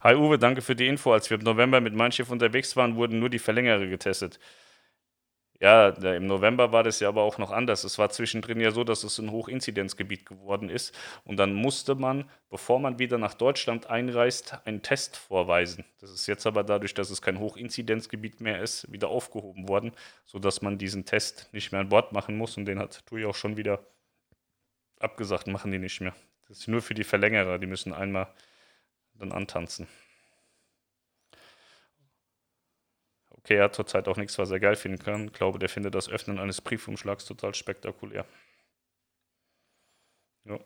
Hi Uwe, danke für die Info. Als wir im November mit meinem Schiff unterwegs waren, wurden nur die Verlängerer getestet. Ja, im November war das ja aber auch noch anders. Es war zwischendrin ja so, dass es ein Hochinzidenzgebiet geworden ist. Und dann musste man, bevor man wieder nach Deutschland einreist, einen Test vorweisen. Das ist jetzt aber dadurch, dass es kein Hochinzidenzgebiet mehr ist, wieder aufgehoben worden, sodass man diesen Test nicht mehr an Bord machen muss. Und den hat TUI auch schon wieder abgesagt, machen die nicht mehr. Das ist nur für die Verlängerer, die müssen einmal dann antanzen. Okay, er hat zurzeit auch nichts, was er geil finden kann. Ich glaube, der findet das Öffnen eines Briefumschlags total spektakulär. Ja.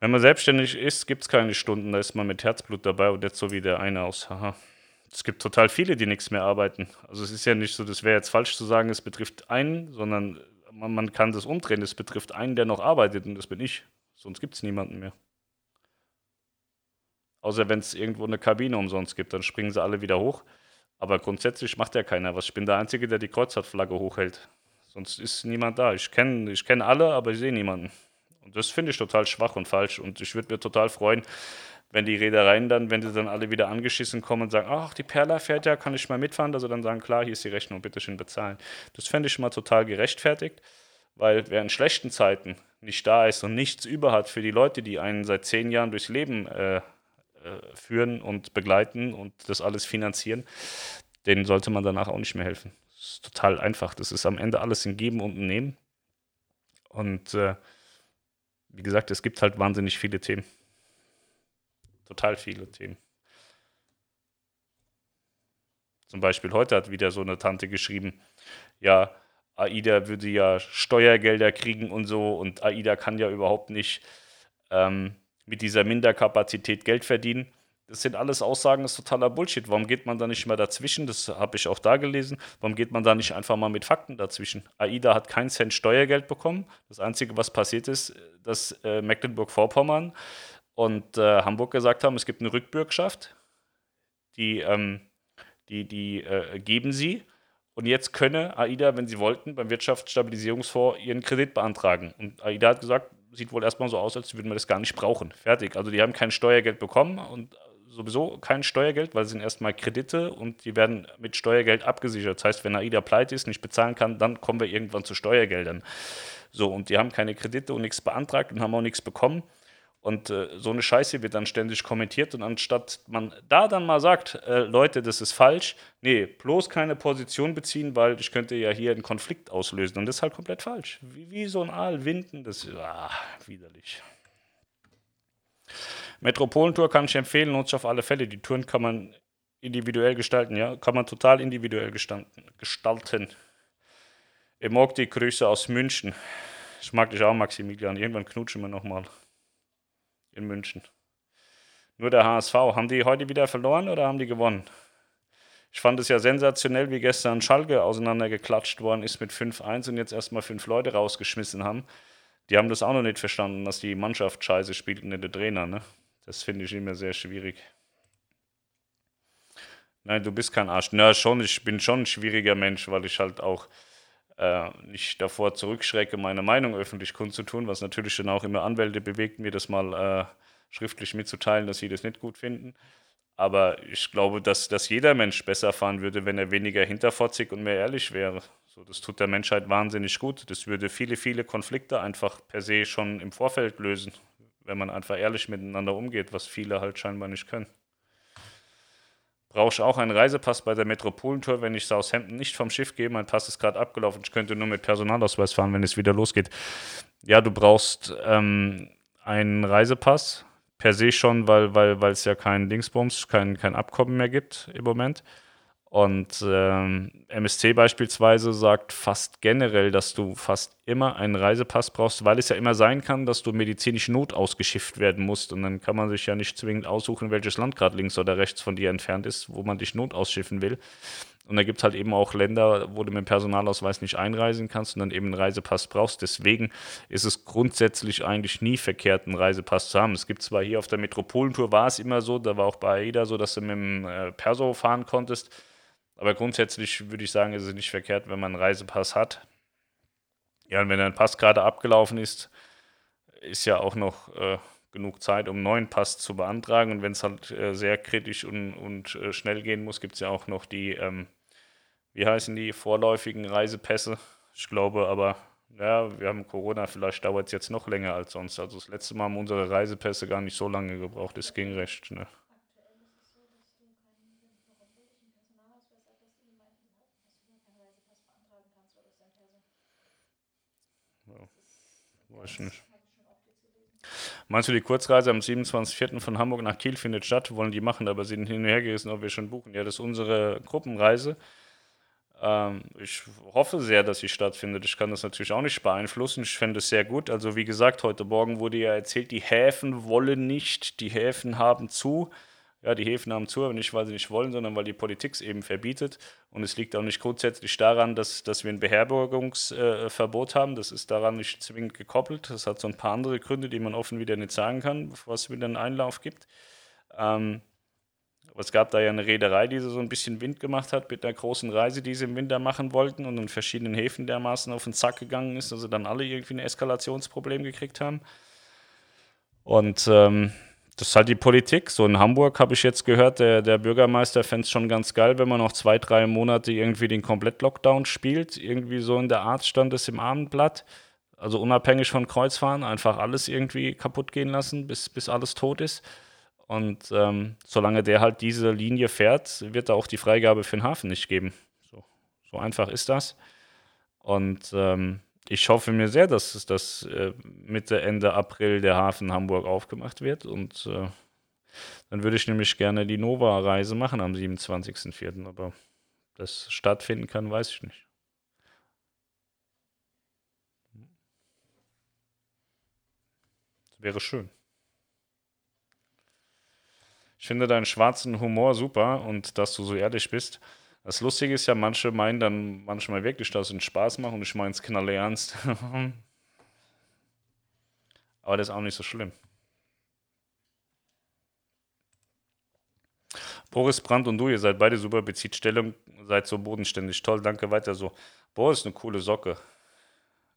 Wenn man selbstständig ist, gibt es keine Stunden, da ist man mit Herzblut dabei und jetzt so wie der eine aus. Haha es gibt total viele, die nichts mehr arbeiten. Also es ist ja nicht so, das wäre jetzt falsch zu sagen, es betrifft einen, sondern man, man kann das umdrehen. Es betrifft einen, der noch arbeitet und das bin ich. Sonst gibt es niemanden mehr. Außer wenn es irgendwo eine Kabine umsonst gibt, dann springen sie alle wieder hoch. Aber grundsätzlich macht ja keiner was. Ich bin der Einzige, der die Kreuzfahrtflagge hochhält. Sonst ist niemand da. Ich kenne ich kenn alle, aber ich sehe niemanden. Und das finde ich total schwach und falsch. Und ich würde mir total freuen, wenn die Reedereien dann, wenn sie dann alle wieder angeschissen kommen und sagen, ach, die Perla fährt ja, kann ich mal mitfahren, dass sie dann sagen, klar, hier ist die Rechnung, bitte schön bezahlen. Das fände ich mal total gerechtfertigt, weil wer in schlechten Zeiten nicht da ist und nichts über hat für die Leute, die einen seit zehn Jahren durchs Leben äh, äh, führen und begleiten und das alles finanzieren, denen sollte man danach auch nicht mehr helfen. Das ist total einfach. Das ist am Ende alles ein Geben und ein Nehmen. Und äh, wie gesagt, es gibt halt wahnsinnig viele Themen total viele Themen. Zum Beispiel heute hat wieder so eine Tante geschrieben, ja, AIDA würde ja Steuergelder kriegen und so und AIDA kann ja überhaupt nicht ähm, mit dieser Minderkapazität Geld verdienen. Das sind alles Aussagen, das ist totaler Bullshit. Warum geht man da nicht mal dazwischen? Das habe ich auch da gelesen. Warum geht man da nicht einfach mal mit Fakten dazwischen? AIDA hat keinen Cent Steuergeld bekommen. Das Einzige, was passiert ist, dass äh, Mecklenburg-Vorpommern und äh, Hamburg gesagt haben, es gibt eine Rückbürgschaft, die, ähm, die, die äh, geben sie. Und jetzt könne AIDA, wenn sie wollten, beim Wirtschaftsstabilisierungsfonds ihren Kredit beantragen. Und AIDA hat gesagt, sieht wohl erstmal so aus, als würden wir das gar nicht brauchen. Fertig. Also die haben kein Steuergeld bekommen und sowieso kein Steuergeld, weil es sind erstmal Kredite und die werden mit Steuergeld abgesichert. Das heißt, wenn AIDA pleite ist, nicht bezahlen kann, dann kommen wir irgendwann zu Steuergeldern. So, und die haben keine Kredite und nichts beantragt und haben auch nichts bekommen. Und äh, so eine Scheiße wird dann ständig kommentiert und anstatt man da dann mal sagt, äh, Leute, das ist falsch, nee, bloß keine Position beziehen, weil ich könnte ja hier einen Konflikt auslösen und das ist halt komplett falsch. Wie, wie so ein Aal winden, das ist ah, widerlich. Metropolentour kann ich empfehlen, nutze ich auf alle Fälle. Die Touren kann man individuell gestalten, ja, kann man total individuell gestalten. Ich mag die Grüße aus München. Ich mag dich auch, Maximilian. Irgendwann knutschen wir nochmal in München. Nur der HSV. Haben die heute wieder verloren oder haben die gewonnen? Ich fand es ja sensationell, wie gestern Schalke auseinandergeklatscht worden ist mit 5-1 und jetzt erstmal fünf Leute rausgeschmissen haben. Die haben das auch noch nicht verstanden, dass die Mannschaft scheiße spielt und nicht der Trainer. Ne? Das finde ich immer sehr schwierig. Nein, du bist kein Arsch. Na, schon, ich bin schon ein schwieriger Mensch, weil ich halt auch äh, nicht davor zurückschrecke, meine Meinung öffentlich kundzutun, was natürlich dann auch immer Anwälte bewegt, mir das mal äh, schriftlich mitzuteilen, dass sie das nicht gut finden. Aber ich glaube, dass, dass jeder Mensch besser fahren würde, wenn er weniger hinterfotzig und mehr ehrlich wäre. So, das tut der Menschheit wahnsinnig gut. Das würde viele, viele Konflikte einfach per se schon im Vorfeld lösen, wenn man einfach ehrlich miteinander umgeht, was viele halt scheinbar nicht können brauche ich auch einen Reisepass bei der Metropolentour, wenn ich Southampton nicht vom Schiff gehe. Mein Pass ist gerade abgelaufen. Ich könnte nur mit Personalausweis fahren, wenn es wieder losgeht. Ja, du brauchst ähm, einen Reisepass per se schon, weil weil weil es ja kein Dingsbums, kein, kein Abkommen mehr gibt im Moment. Und ähm, MSC beispielsweise sagt fast generell, dass du fast immer einen Reisepass brauchst, weil es ja immer sein kann, dass du medizinisch not ausgeschifft werden musst. Und dann kann man sich ja nicht zwingend aussuchen, welches Land gerade links oder rechts von dir entfernt ist, wo man dich not ausschiffen will. Und da gibt es halt eben auch Länder, wo du mit dem Personalausweis nicht einreisen kannst und dann eben einen Reisepass brauchst. Deswegen ist es grundsätzlich eigentlich nie verkehrt, einen Reisepass zu haben. Es gibt zwar hier auf der Metropolentour war es immer so, da war auch bei AIDA so, dass du mit dem äh, Perso fahren konntest aber grundsätzlich würde ich sagen, ist es nicht verkehrt, wenn man einen Reisepass hat. Ja, und wenn ein Pass gerade abgelaufen ist, ist ja auch noch äh, genug Zeit, um einen neuen Pass zu beantragen. Und wenn es halt äh, sehr kritisch und, und äh, schnell gehen muss, gibt es ja auch noch die, ähm, wie heißen die, vorläufigen Reisepässe. Ich glaube aber, ja, wir haben Corona, vielleicht dauert es jetzt noch länger als sonst. Also das letzte Mal haben unsere Reisepässe gar nicht so lange gebraucht, es ging recht schnell. Weiß nicht. Meinst du, die Kurzreise am 27.04. von Hamburg nach Kiel findet statt? Wollen die machen, aber sie sind hin und her gerissen, ob wir schon buchen. Ja, das ist unsere Gruppenreise. Ähm, ich hoffe sehr, dass sie stattfindet. Ich kann das natürlich auch nicht beeinflussen. Ich fände es sehr gut. Also, wie gesagt, heute Morgen wurde ja erzählt, die Häfen wollen nicht, die Häfen haben zu ja, die Häfen haben zu, aber nicht, weil sie nicht wollen, sondern weil die Politik es eben verbietet. Und es liegt auch nicht grundsätzlich daran, dass, dass wir ein Beherbergungsverbot äh, haben. Das ist daran nicht zwingend gekoppelt. Das hat so ein paar andere Gründe, die man offen wieder nicht sagen kann, bevor es wieder einen Einlauf gibt. Ähm, Aber es gab da ja eine Reederei, die so ein bisschen Wind gemacht hat mit der großen Reise, die sie im Winter machen wollten und in verschiedenen Häfen dermaßen auf den Zack gegangen ist, dass sie dann alle irgendwie ein Eskalationsproblem gekriegt haben. Und ähm, das ist halt die Politik. So in Hamburg habe ich jetzt gehört, der, der Bürgermeister fände es schon ganz geil, wenn man noch zwei, drei Monate irgendwie den Komplett-Lockdown spielt. Irgendwie so in der Art stand es im Abendblatt. Also unabhängig von Kreuzfahren, einfach alles irgendwie kaputt gehen lassen, bis, bis alles tot ist. Und ähm, solange der halt diese Linie fährt, wird da auch die Freigabe für den Hafen nicht geben. So, so einfach ist das. Und ähm, ich hoffe mir sehr, dass, dass äh, Mitte, Ende April der Hafen Hamburg aufgemacht wird. Und äh, dann würde ich nämlich gerne die Nova-Reise machen am 27.04. Aber das stattfinden kann, weiß ich nicht. Wäre schön. Ich finde deinen schwarzen Humor super und dass du so ehrlich bist. Das Lustige ist ja, manche meinen dann manchmal wirklich, dass es einen Spaß macht und ich meine es knalle ernst. [laughs] Aber das ist auch nicht so schlimm. Boris Brandt und du, ihr seid beide super, bezieht Stellung, seid so bodenständig. Toll, danke, weiter so. Boris ist eine coole Socke.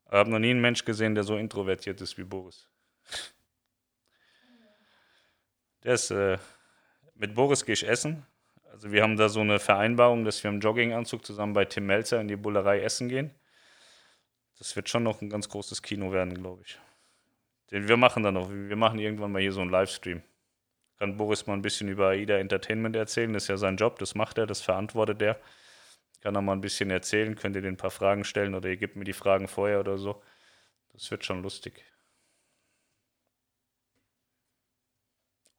Ich habe noch nie einen Mensch gesehen, der so introvertiert ist wie Boris. [laughs] Der ist, äh, mit Boris gehe ich essen also wir haben da so eine Vereinbarung, dass wir im Jogginganzug zusammen bei Tim Melzer in die Bullerei essen gehen. Das wird schon noch ein ganz großes Kino werden, glaube ich. Den wir machen dann noch. Wir machen irgendwann mal hier so einen Livestream. Kann Boris mal ein bisschen über AIDA Entertainment erzählen. Das ist ja sein Job, das macht er, das verantwortet er. Kann er mal ein bisschen erzählen, könnt ihr den ein paar Fragen stellen oder ihr gebt mir die Fragen vorher oder so. Das wird schon lustig.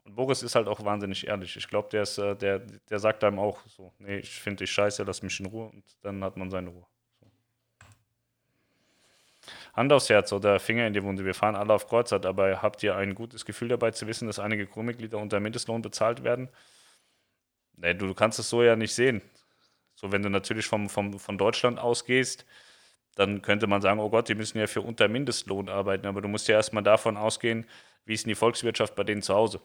Und Boris ist halt auch wahnsinnig ehrlich. Ich glaube, der, äh, der, der sagt einem auch so, nee, ich finde dich scheiße, lass mich in Ruhe und dann hat man seine Ruhe. Hand aufs Herz oder Finger in die Wunde. Wir fahren alle auf Kreuzfahrt, aber habt ihr ein gutes Gefühl dabei zu wissen, dass einige Crewmitglieder unter Mindestlohn bezahlt werden? Nee, du, du kannst es so ja nicht sehen. So, wenn du natürlich vom, vom, von Deutschland ausgehst, dann könnte man sagen, oh Gott, die müssen ja für unter Mindestlohn arbeiten, aber du musst ja erstmal davon ausgehen, wie ist denn die Volkswirtschaft bei denen zu Hause?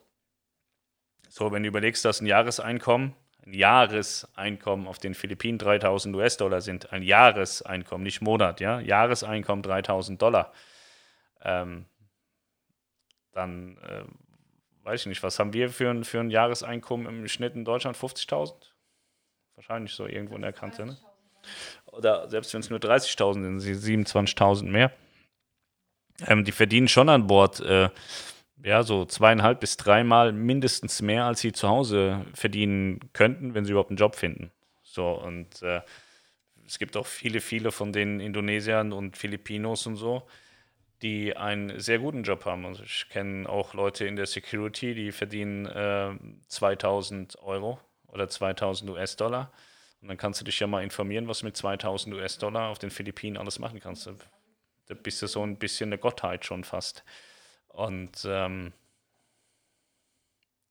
So, wenn du überlegst, dass ein Jahreseinkommen, ein Jahreseinkommen auf den Philippinen 3000 US-Dollar sind, ein Jahreseinkommen, nicht Monat, ja, Jahreseinkommen 3000 Dollar, ähm, dann äh, weiß ich nicht, was haben wir für ein, für ein Jahreseinkommen im Schnitt in Deutschland? 50.000? Wahrscheinlich so irgendwo in der Kante, ne? Oder selbst wenn es nur 30.000 sind, sind 27.000 mehr. Ähm, die verdienen schon an Bord äh, ja, so zweieinhalb bis dreimal mindestens mehr, als sie zu Hause verdienen könnten, wenn sie überhaupt einen Job finden. So, und äh, es gibt auch viele, viele von den Indonesiern und Filipinos und so, die einen sehr guten Job haben. Also ich kenne auch Leute in der Security, die verdienen äh, 2000 Euro oder 2000 US-Dollar. Und dann kannst du dich ja mal informieren, was du mit 2000 US-Dollar auf den Philippinen alles machen kannst. Da bist du so ein bisschen eine Gottheit schon fast. Und ähm,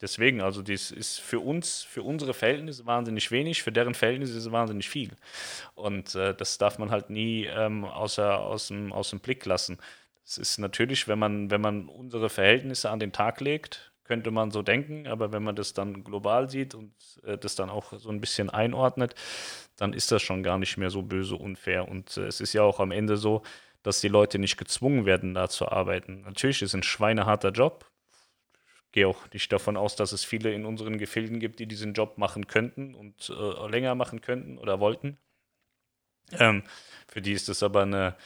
deswegen, also das ist für uns, für unsere Verhältnisse wahnsinnig wenig, für deren Verhältnisse ist es wahnsinnig viel. Und äh, das darf man halt nie ähm, außer, aus, dem, aus dem Blick lassen. Es ist natürlich, wenn man, wenn man unsere Verhältnisse an den Tag legt, könnte man so denken, aber wenn man das dann global sieht und äh, das dann auch so ein bisschen einordnet, dann ist das schon gar nicht mehr so böse unfair. Und äh, es ist ja auch am Ende so, dass die Leute nicht gezwungen werden, da zu arbeiten. Natürlich ist ein schweineharter Job. Ich gehe auch nicht davon aus, dass es viele in unseren Gefilden gibt, die diesen Job machen könnten und äh, länger machen könnten oder wollten. Ähm, für die ist es aber eine,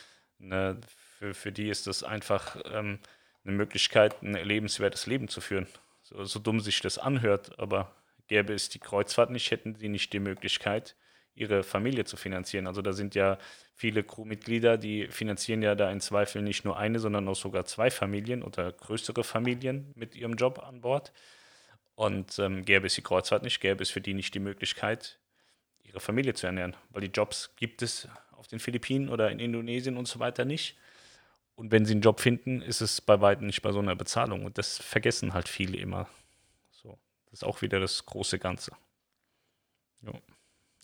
eine für, für die ist es einfach ähm, eine Möglichkeit, ein lebenswertes Leben zu führen. So, so dumm sich das anhört, aber gäbe es die Kreuzfahrt nicht, hätten sie nicht die Möglichkeit, ihre Familie zu finanzieren. Also da sind ja viele Crewmitglieder, die finanzieren ja da in Zweifel nicht nur eine, sondern auch sogar zwei Familien oder größere Familien mit ihrem Job an Bord. Und ähm, gäbe es die Kreuzfahrt nicht, gäbe es für die nicht die Möglichkeit, ihre Familie zu ernähren. Weil die Jobs gibt es auf den Philippinen oder in Indonesien und so weiter nicht. Und wenn sie einen Job finden, ist es bei weitem nicht bei so einer Bezahlung. Und das vergessen halt viele immer. So, das ist auch wieder das große Ganze. Ja.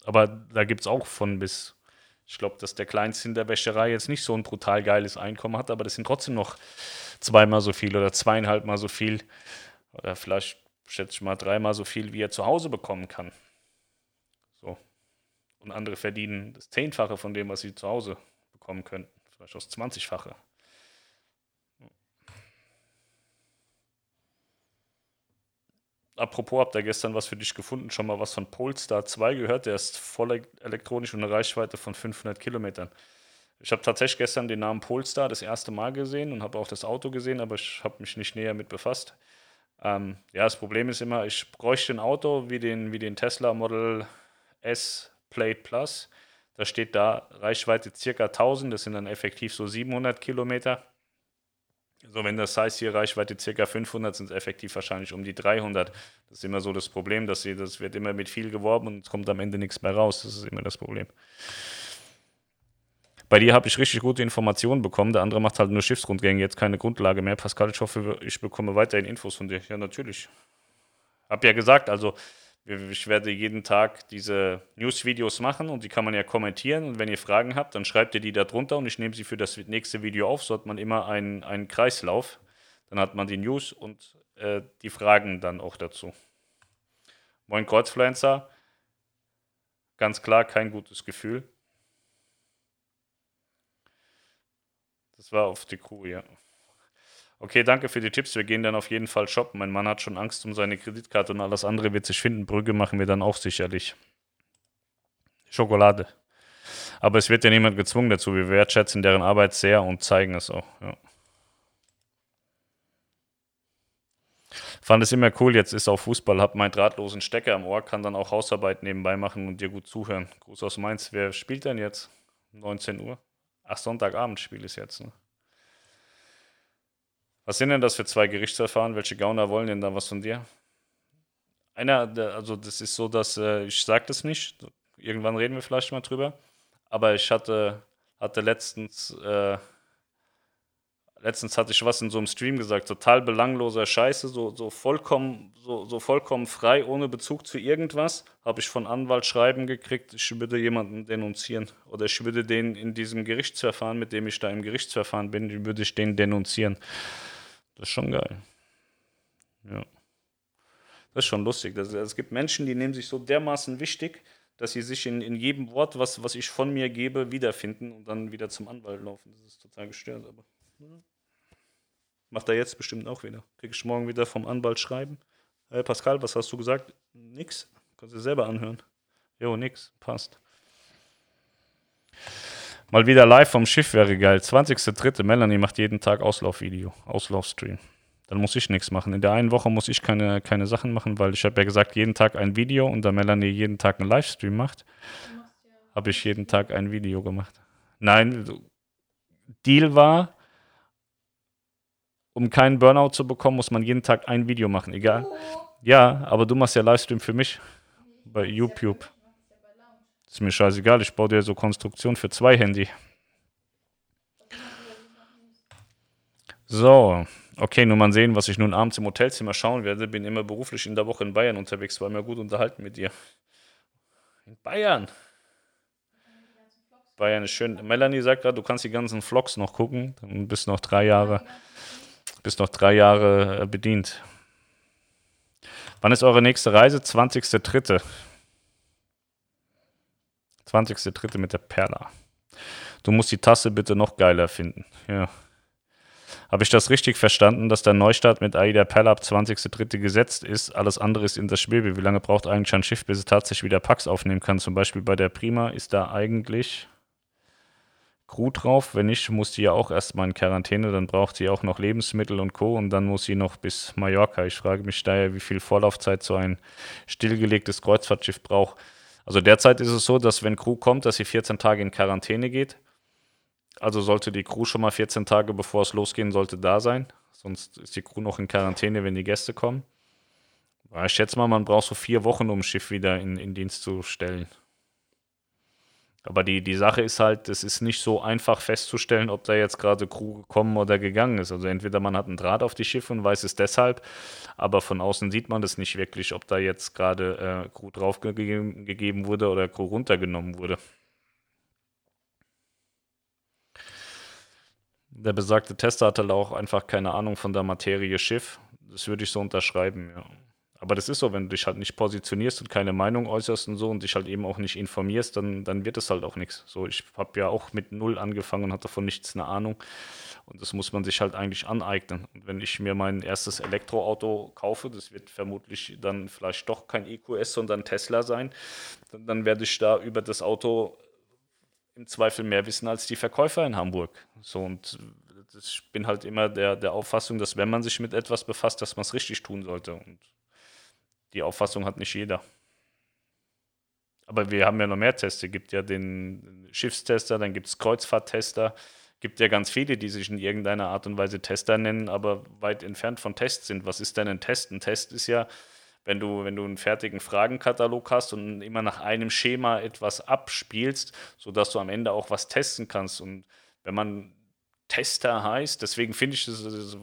Aber da gibt es auch von bis. Ich glaube, dass der Kleinste in der Wäscherei jetzt nicht so ein brutal geiles Einkommen hat, aber das sind trotzdem noch zweimal so viel oder zweieinhalb Mal so viel. Oder vielleicht schätze ich mal, dreimal so viel, wie er zu Hause bekommen kann. So. Und andere verdienen das Zehnfache von dem, was sie zu Hause bekommen könnten. Vielleicht das 20-fache. Apropos, habt ihr gestern was für dich gefunden? Schon mal was von Polestar 2 gehört? Der ist voll elektronisch und eine Reichweite von 500 Kilometern. Ich habe tatsächlich gestern den Namen Polestar das erste Mal gesehen und habe auch das Auto gesehen, aber ich habe mich nicht näher mit befasst. Ähm, ja, das Problem ist immer, ich bräuchte ein Auto wie den, wie den Tesla Model S Plate Plus. Da steht da Reichweite circa 1000, das sind dann effektiv so 700 Kilometer. So, wenn das heißt, hier Reichweite ca. 500, sind es effektiv wahrscheinlich um die 300. Das ist immer so das Problem, dass sie, das wird immer mit viel geworben und es kommt am Ende nichts mehr raus. Das ist immer das Problem. Bei dir habe ich richtig gute Informationen bekommen. Der andere macht halt nur Schiffsrundgänge, jetzt keine Grundlage mehr. Pascal, ich hoffe, ich bekomme weiterhin Infos von dir. Ja, natürlich. Hab ja gesagt, also ich werde jeden Tag diese News-Videos machen und die kann man ja kommentieren. Und wenn ihr Fragen habt, dann schreibt ihr die da drunter und ich nehme sie für das nächste Video auf. So hat man immer einen, einen Kreislauf. Dann hat man die News und äh, die Fragen dann auch dazu. Moin Kreuzpflanzer. Ganz klar kein gutes Gefühl. Das war auf die Kuh, ja. Okay, danke für die Tipps. Wir gehen dann auf jeden Fall shoppen. Mein Mann hat schon Angst um seine Kreditkarte und alles andere wird sich finden. Brügge machen wir dann auch sicherlich. Schokolade. Aber es wird ja niemand gezwungen dazu. Wir wertschätzen deren Arbeit sehr und zeigen es auch. Ja. Fand es immer cool. Jetzt ist auch Fußball. Hab meinen drahtlosen Stecker am Ohr, kann dann auch Hausarbeit nebenbei machen und dir gut zuhören. Gruß aus Mainz. Wer spielt denn jetzt? 19 Uhr? Ach, Sonntagabend spiel ist jetzt. Ne? Was sind denn das für zwei Gerichtsverfahren? Welche Gauner wollen denn da was von dir? Einer, also das ist so, dass äh, ich sage das nicht. Irgendwann reden wir vielleicht mal drüber. Aber ich hatte, hatte letztens, äh, letztens hatte ich was in so einem Stream gesagt, total belangloser Scheiße, so, so vollkommen, so, so vollkommen frei, ohne Bezug zu irgendwas, habe ich von Anwalt schreiben gekriegt, ich würde jemanden denunzieren. Oder ich würde den in diesem Gerichtsverfahren, mit dem ich da im Gerichtsverfahren bin, würde ich den denunzieren. Das ist schon geil. Ja. Das ist schon lustig. Das, es gibt Menschen, die nehmen sich so dermaßen wichtig, dass sie sich in, in jedem Wort, was, was ich von mir gebe, wiederfinden und dann wieder zum Anwalt laufen. Das ist total gestört, aber. Ja. Macht er jetzt bestimmt auch wieder. Krieg ich morgen wieder vom Anwalt schreiben. Hey Pascal, was hast du gesagt? Nix. Kannst du selber anhören. Jo, nix. Passt. Mal wieder live vom Schiff wäre geil. 20.03. Melanie macht jeden Tag Auslaufvideo, Auslaufstream. Dann muss ich nichts machen. In der einen Woche muss ich keine, keine Sachen machen, weil ich habe ja gesagt, jeden Tag ein Video und da Melanie jeden Tag einen Livestream macht, habe ich jeden Tag ein Video gemacht. Nein, Deal war, um keinen Burnout zu bekommen, muss man jeden Tag ein Video machen, egal. Ja, aber du machst ja Livestream für mich bei YouTube. Ist mir scheißegal, ich baue dir so Konstruktion für zwei Handy. So, okay, nur mal sehen, was ich nun abends im Hotelzimmer schauen werde. Bin immer beruflich in der Woche in Bayern unterwegs, war mir gut unterhalten mit dir. In Bayern. Bayern ist schön. Melanie sagt gerade, du kannst die ganzen Vlogs noch gucken. Dann bist noch drei Jahre, bist noch drei Jahre äh, bedient. Wann ist eure nächste Reise? 20.03. 20.3. mit der Perla. Du musst die Tasse bitte noch geiler finden. Ja. Habe ich das richtig verstanden, dass der Neustart mit AIDA Perla ab 20.3. gesetzt ist? Alles andere ist in das Spiel. Wie lange braucht eigentlich ein Schiff, bis es tatsächlich wieder Packs aufnehmen kann? Zum Beispiel bei der Prima ist da eigentlich Crew drauf. Wenn nicht, muss die ja auch erstmal in Quarantäne. Dann braucht sie auch noch Lebensmittel und Co. Und dann muss sie noch bis Mallorca. Ich frage mich daher, wie viel Vorlaufzeit so ein stillgelegtes Kreuzfahrtschiff braucht. Also derzeit ist es so, dass wenn Crew kommt, dass sie 14 Tage in Quarantäne geht. Also sollte die Crew schon mal 14 Tage, bevor es losgehen sollte, da sein. Sonst ist die Crew noch in Quarantäne, wenn die Gäste kommen. Ich schätze mal, man braucht so vier Wochen, um ein Schiff wieder in, in Dienst zu stellen. Aber die, die Sache ist halt, es ist nicht so einfach festzustellen, ob da jetzt gerade Crew gekommen oder gegangen ist. Also entweder man hat einen Draht auf die Schiffe und weiß es deshalb, aber von außen sieht man das nicht wirklich, ob da jetzt gerade äh, Crew draufgegeben gegeben wurde oder Crew runtergenommen wurde. Der besagte Tester hatte auch einfach keine Ahnung von der Materie Schiff. Das würde ich so unterschreiben, ja. Aber das ist so, wenn du dich halt nicht positionierst und keine Meinung äußerst und so und dich halt eben auch nicht informierst, dann, dann wird es halt auch nichts. So, ich habe ja auch mit null angefangen und hatte davon nichts eine Ahnung. Und das muss man sich halt eigentlich aneignen. Und wenn ich mir mein erstes Elektroauto kaufe, das wird vermutlich dann vielleicht doch kein EQS, sondern Tesla sein, dann, dann werde ich da über das Auto im Zweifel mehr wissen als die Verkäufer in Hamburg. So und ich bin halt immer der, der Auffassung, dass wenn man sich mit etwas befasst, dass man es richtig tun sollte. Und die Auffassung hat nicht jeder. Aber wir haben ja noch mehr Tests. Es gibt ja den Schiffstester, dann gibt es Kreuzfahrttester. Es gibt ja ganz viele, die sich in irgendeiner Art und Weise Tester nennen, aber weit entfernt von Tests sind. Was ist denn ein Test? Ein Test ist ja, wenn du, wenn du einen fertigen Fragenkatalog hast und immer nach einem Schema etwas abspielst, sodass du am Ende auch was testen kannst. Und wenn man Tester heißt, deswegen finde ich das,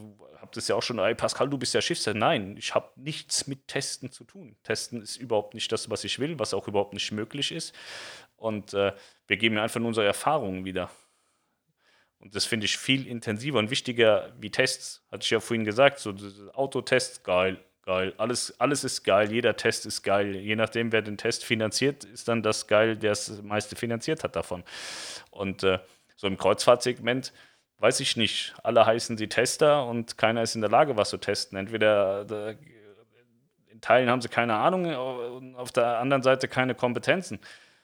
habe das ja auch schon, ey Pascal, du bist ja Schiffster. Nein, ich habe nichts mit Testen zu tun. Testen ist überhaupt nicht das, was ich will, was auch überhaupt nicht möglich ist. Und äh, wir geben einfach nur unsere Erfahrungen wieder. Und das finde ich viel intensiver und wichtiger wie Tests. Hatte ich ja vorhin gesagt, so Autotests, geil, geil. Alles, alles ist geil, jeder Test ist geil. Je nachdem, wer den Test finanziert, ist dann das geil, der das meiste finanziert hat davon. Und äh, so im Kreuzfahrtsegment weiß ich nicht, alle heißen sie Tester und keiner ist in der Lage, was zu testen. Entweder in Teilen haben sie keine Ahnung und auf der anderen Seite keine Kompetenzen.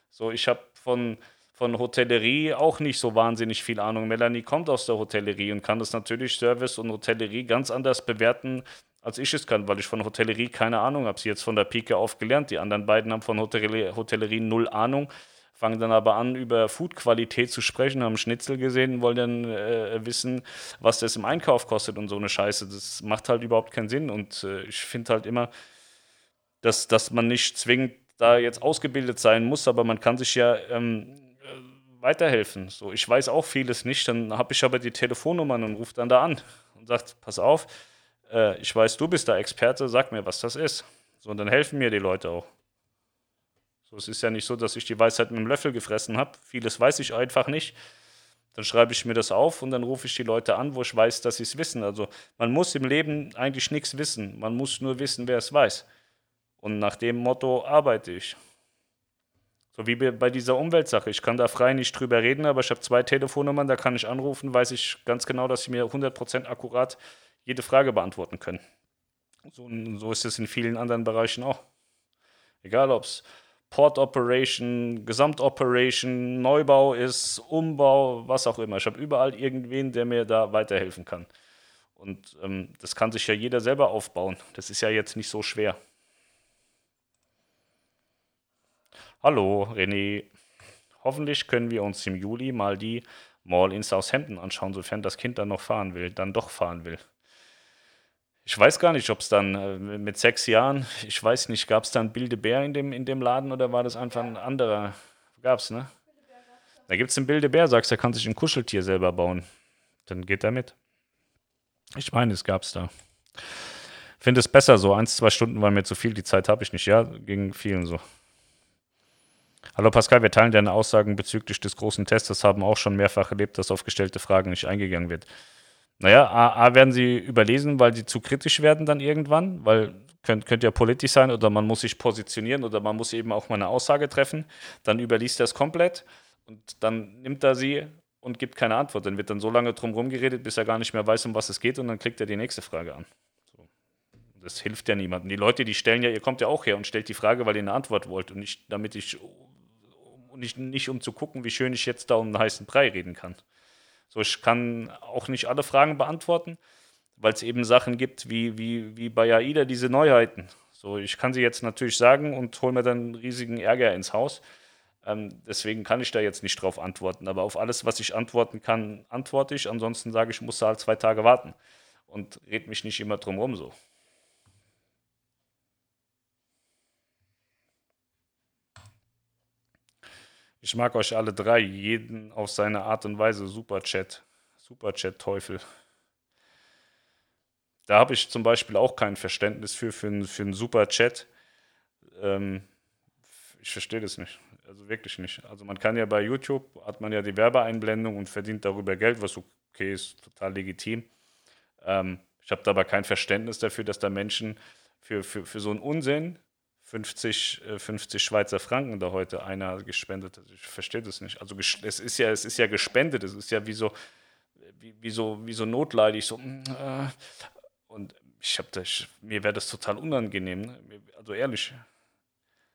So, ich habe von, von Hotellerie auch nicht so wahnsinnig viel Ahnung. Melanie kommt aus der Hotellerie und kann das natürlich Service und Hotellerie ganz anders bewerten, als ich es kann, weil ich von Hotellerie keine Ahnung habe. Sie jetzt von der Pike auf gelernt. Die anderen beiden haben von Hotellerie, Hotellerie null Ahnung fangen dann aber an, über Foodqualität zu sprechen, haben Schnitzel gesehen, wollen dann äh, wissen, was das im Einkauf kostet und so eine Scheiße. Das macht halt überhaupt keinen Sinn. Und äh, ich finde halt immer, dass, dass man nicht zwingend da jetzt ausgebildet sein muss, aber man kann sich ja ähm, äh, weiterhelfen. So, ich weiß auch vieles nicht, dann habe ich aber die Telefonnummern und rufe dann da an und sagt, pass auf, äh, ich weiß, du bist da Experte, sag mir, was das ist. So, und dann helfen mir die Leute auch. So, es ist ja nicht so, dass ich die Weisheit mit dem Löffel gefressen habe. Vieles weiß ich einfach nicht. Dann schreibe ich mir das auf und dann rufe ich die Leute an, wo ich weiß, dass sie es wissen. Also man muss im Leben eigentlich nichts wissen. Man muss nur wissen, wer es weiß. Und nach dem Motto arbeite ich. So wie bei dieser Umweltsache. Ich kann da frei nicht drüber reden, aber ich habe zwei Telefonnummern, da kann ich anrufen, weiß ich ganz genau, dass sie mir 100% akkurat jede Frage beantworten können. So, so ist es in vielen anderen Bereichen auch. Egal, ob es Port Operation, Gesamtoperation, Neubau ist, Umbau, was auch immer. Ich habe überall irgendwen, der mir da weiterhelfen kann. Und ähm, das kann sich ja jeder selber aufbauen. Das ist ja jetzt nicht so schwer. Hallo, René. Hoffentlich können wir uns im Juli mal die Mall in Southampton anschauen, sofern das Kind dann noch fahren will, dann doch fahren will. Ich weiß gar nicht, ob es dann äh, mit sechs Jahren, ich weiß nicht, gab es dann Bildebär in dem, in dem Laden oder war das einfach ein anderer? Gab es, ne? Da gibt es einen Bildebär, sagst du, er kann sich ein Kuscheltier selber bauen. Dann geht er mit. Ich meine, es gab es da. Finde es besser so. Eins, zwei Stunden war mir zu viel, die Zeit habe ich nicht. Ja, ging vielen so. Hallo Pascal, wir teilen deine Aussagen bezüglich des großen Tests, haben auch schon mehrfach erlebt, dass auf gestellte Fragen nicht eingegangen wird. Naja, A, A werden sie überlesen, weil sie zu kritisch werden dann irgendwann, weil könnte könnt ja politisch sein oder man muss sich positionieren oder man muss eben auch mal eine Aussage treffen. Dann überliest er es komplett und dann nimmt er sie und gibt keine Antwort. Dann wird dann so lange drum rumgeredet, bis er gar nicht mehr weiß, um was es geht und dann kriegt er die nächste Frage an. So. Das hilft ja niemandem. Die Leute, die stellen ja, ihr kommt ja auch her und stellt die Frage, weil ihr eine Antwort wollt und nicht, damit ich, nicht, nicht um zu gucken, wie schön ich jetzt da um einen heißen Brei reden kann. So, ich kann auch nicht alle Fragen beantworten, weil es eben Sachen gibt wie, wie, wie bei AIDA diese Neuheiten. So, ich kann sie jetzt natürlich sagen und hole mir dann riesigen Ärger ins Haus. Ähm, deswegen kann ich da jetzt nicht drauf antworten. Aber auf alles, was ich antworten kann, antworte ich. Ansonsten sage ich, ich muss halt zwei Tage warten und red mich nicht immer drum rum so. Ich mag euch alle drei, jeden auf seine Art und Weise. Superchat. Superchat-Teufel. Da habe ich zum Beispiel auch kein Verständnis für, für, für einen Superchat. Ähm, ich verstehe das nicht. Also wirklich nicht. Also man kann ja bei YouTube, hat man ja die Werbeeinblendung und verdient darüber Geld, was okay ist, total legitim. Ähm, ich habe da aber kein Verständnis dafür, dass da Menschen für, für, für so einen Unsinn 50, 50 äh, Schweizer Franken da heute einer gespendet hat. Ich verstehe das nicht. Also es ist ja, es ist ja gespendet, es ist ja wie so, wie, wie so, wie so notleidig. So, mm, äh, und ich habe das, mir wäre das total unangenehm. Ne? Also ehrlich.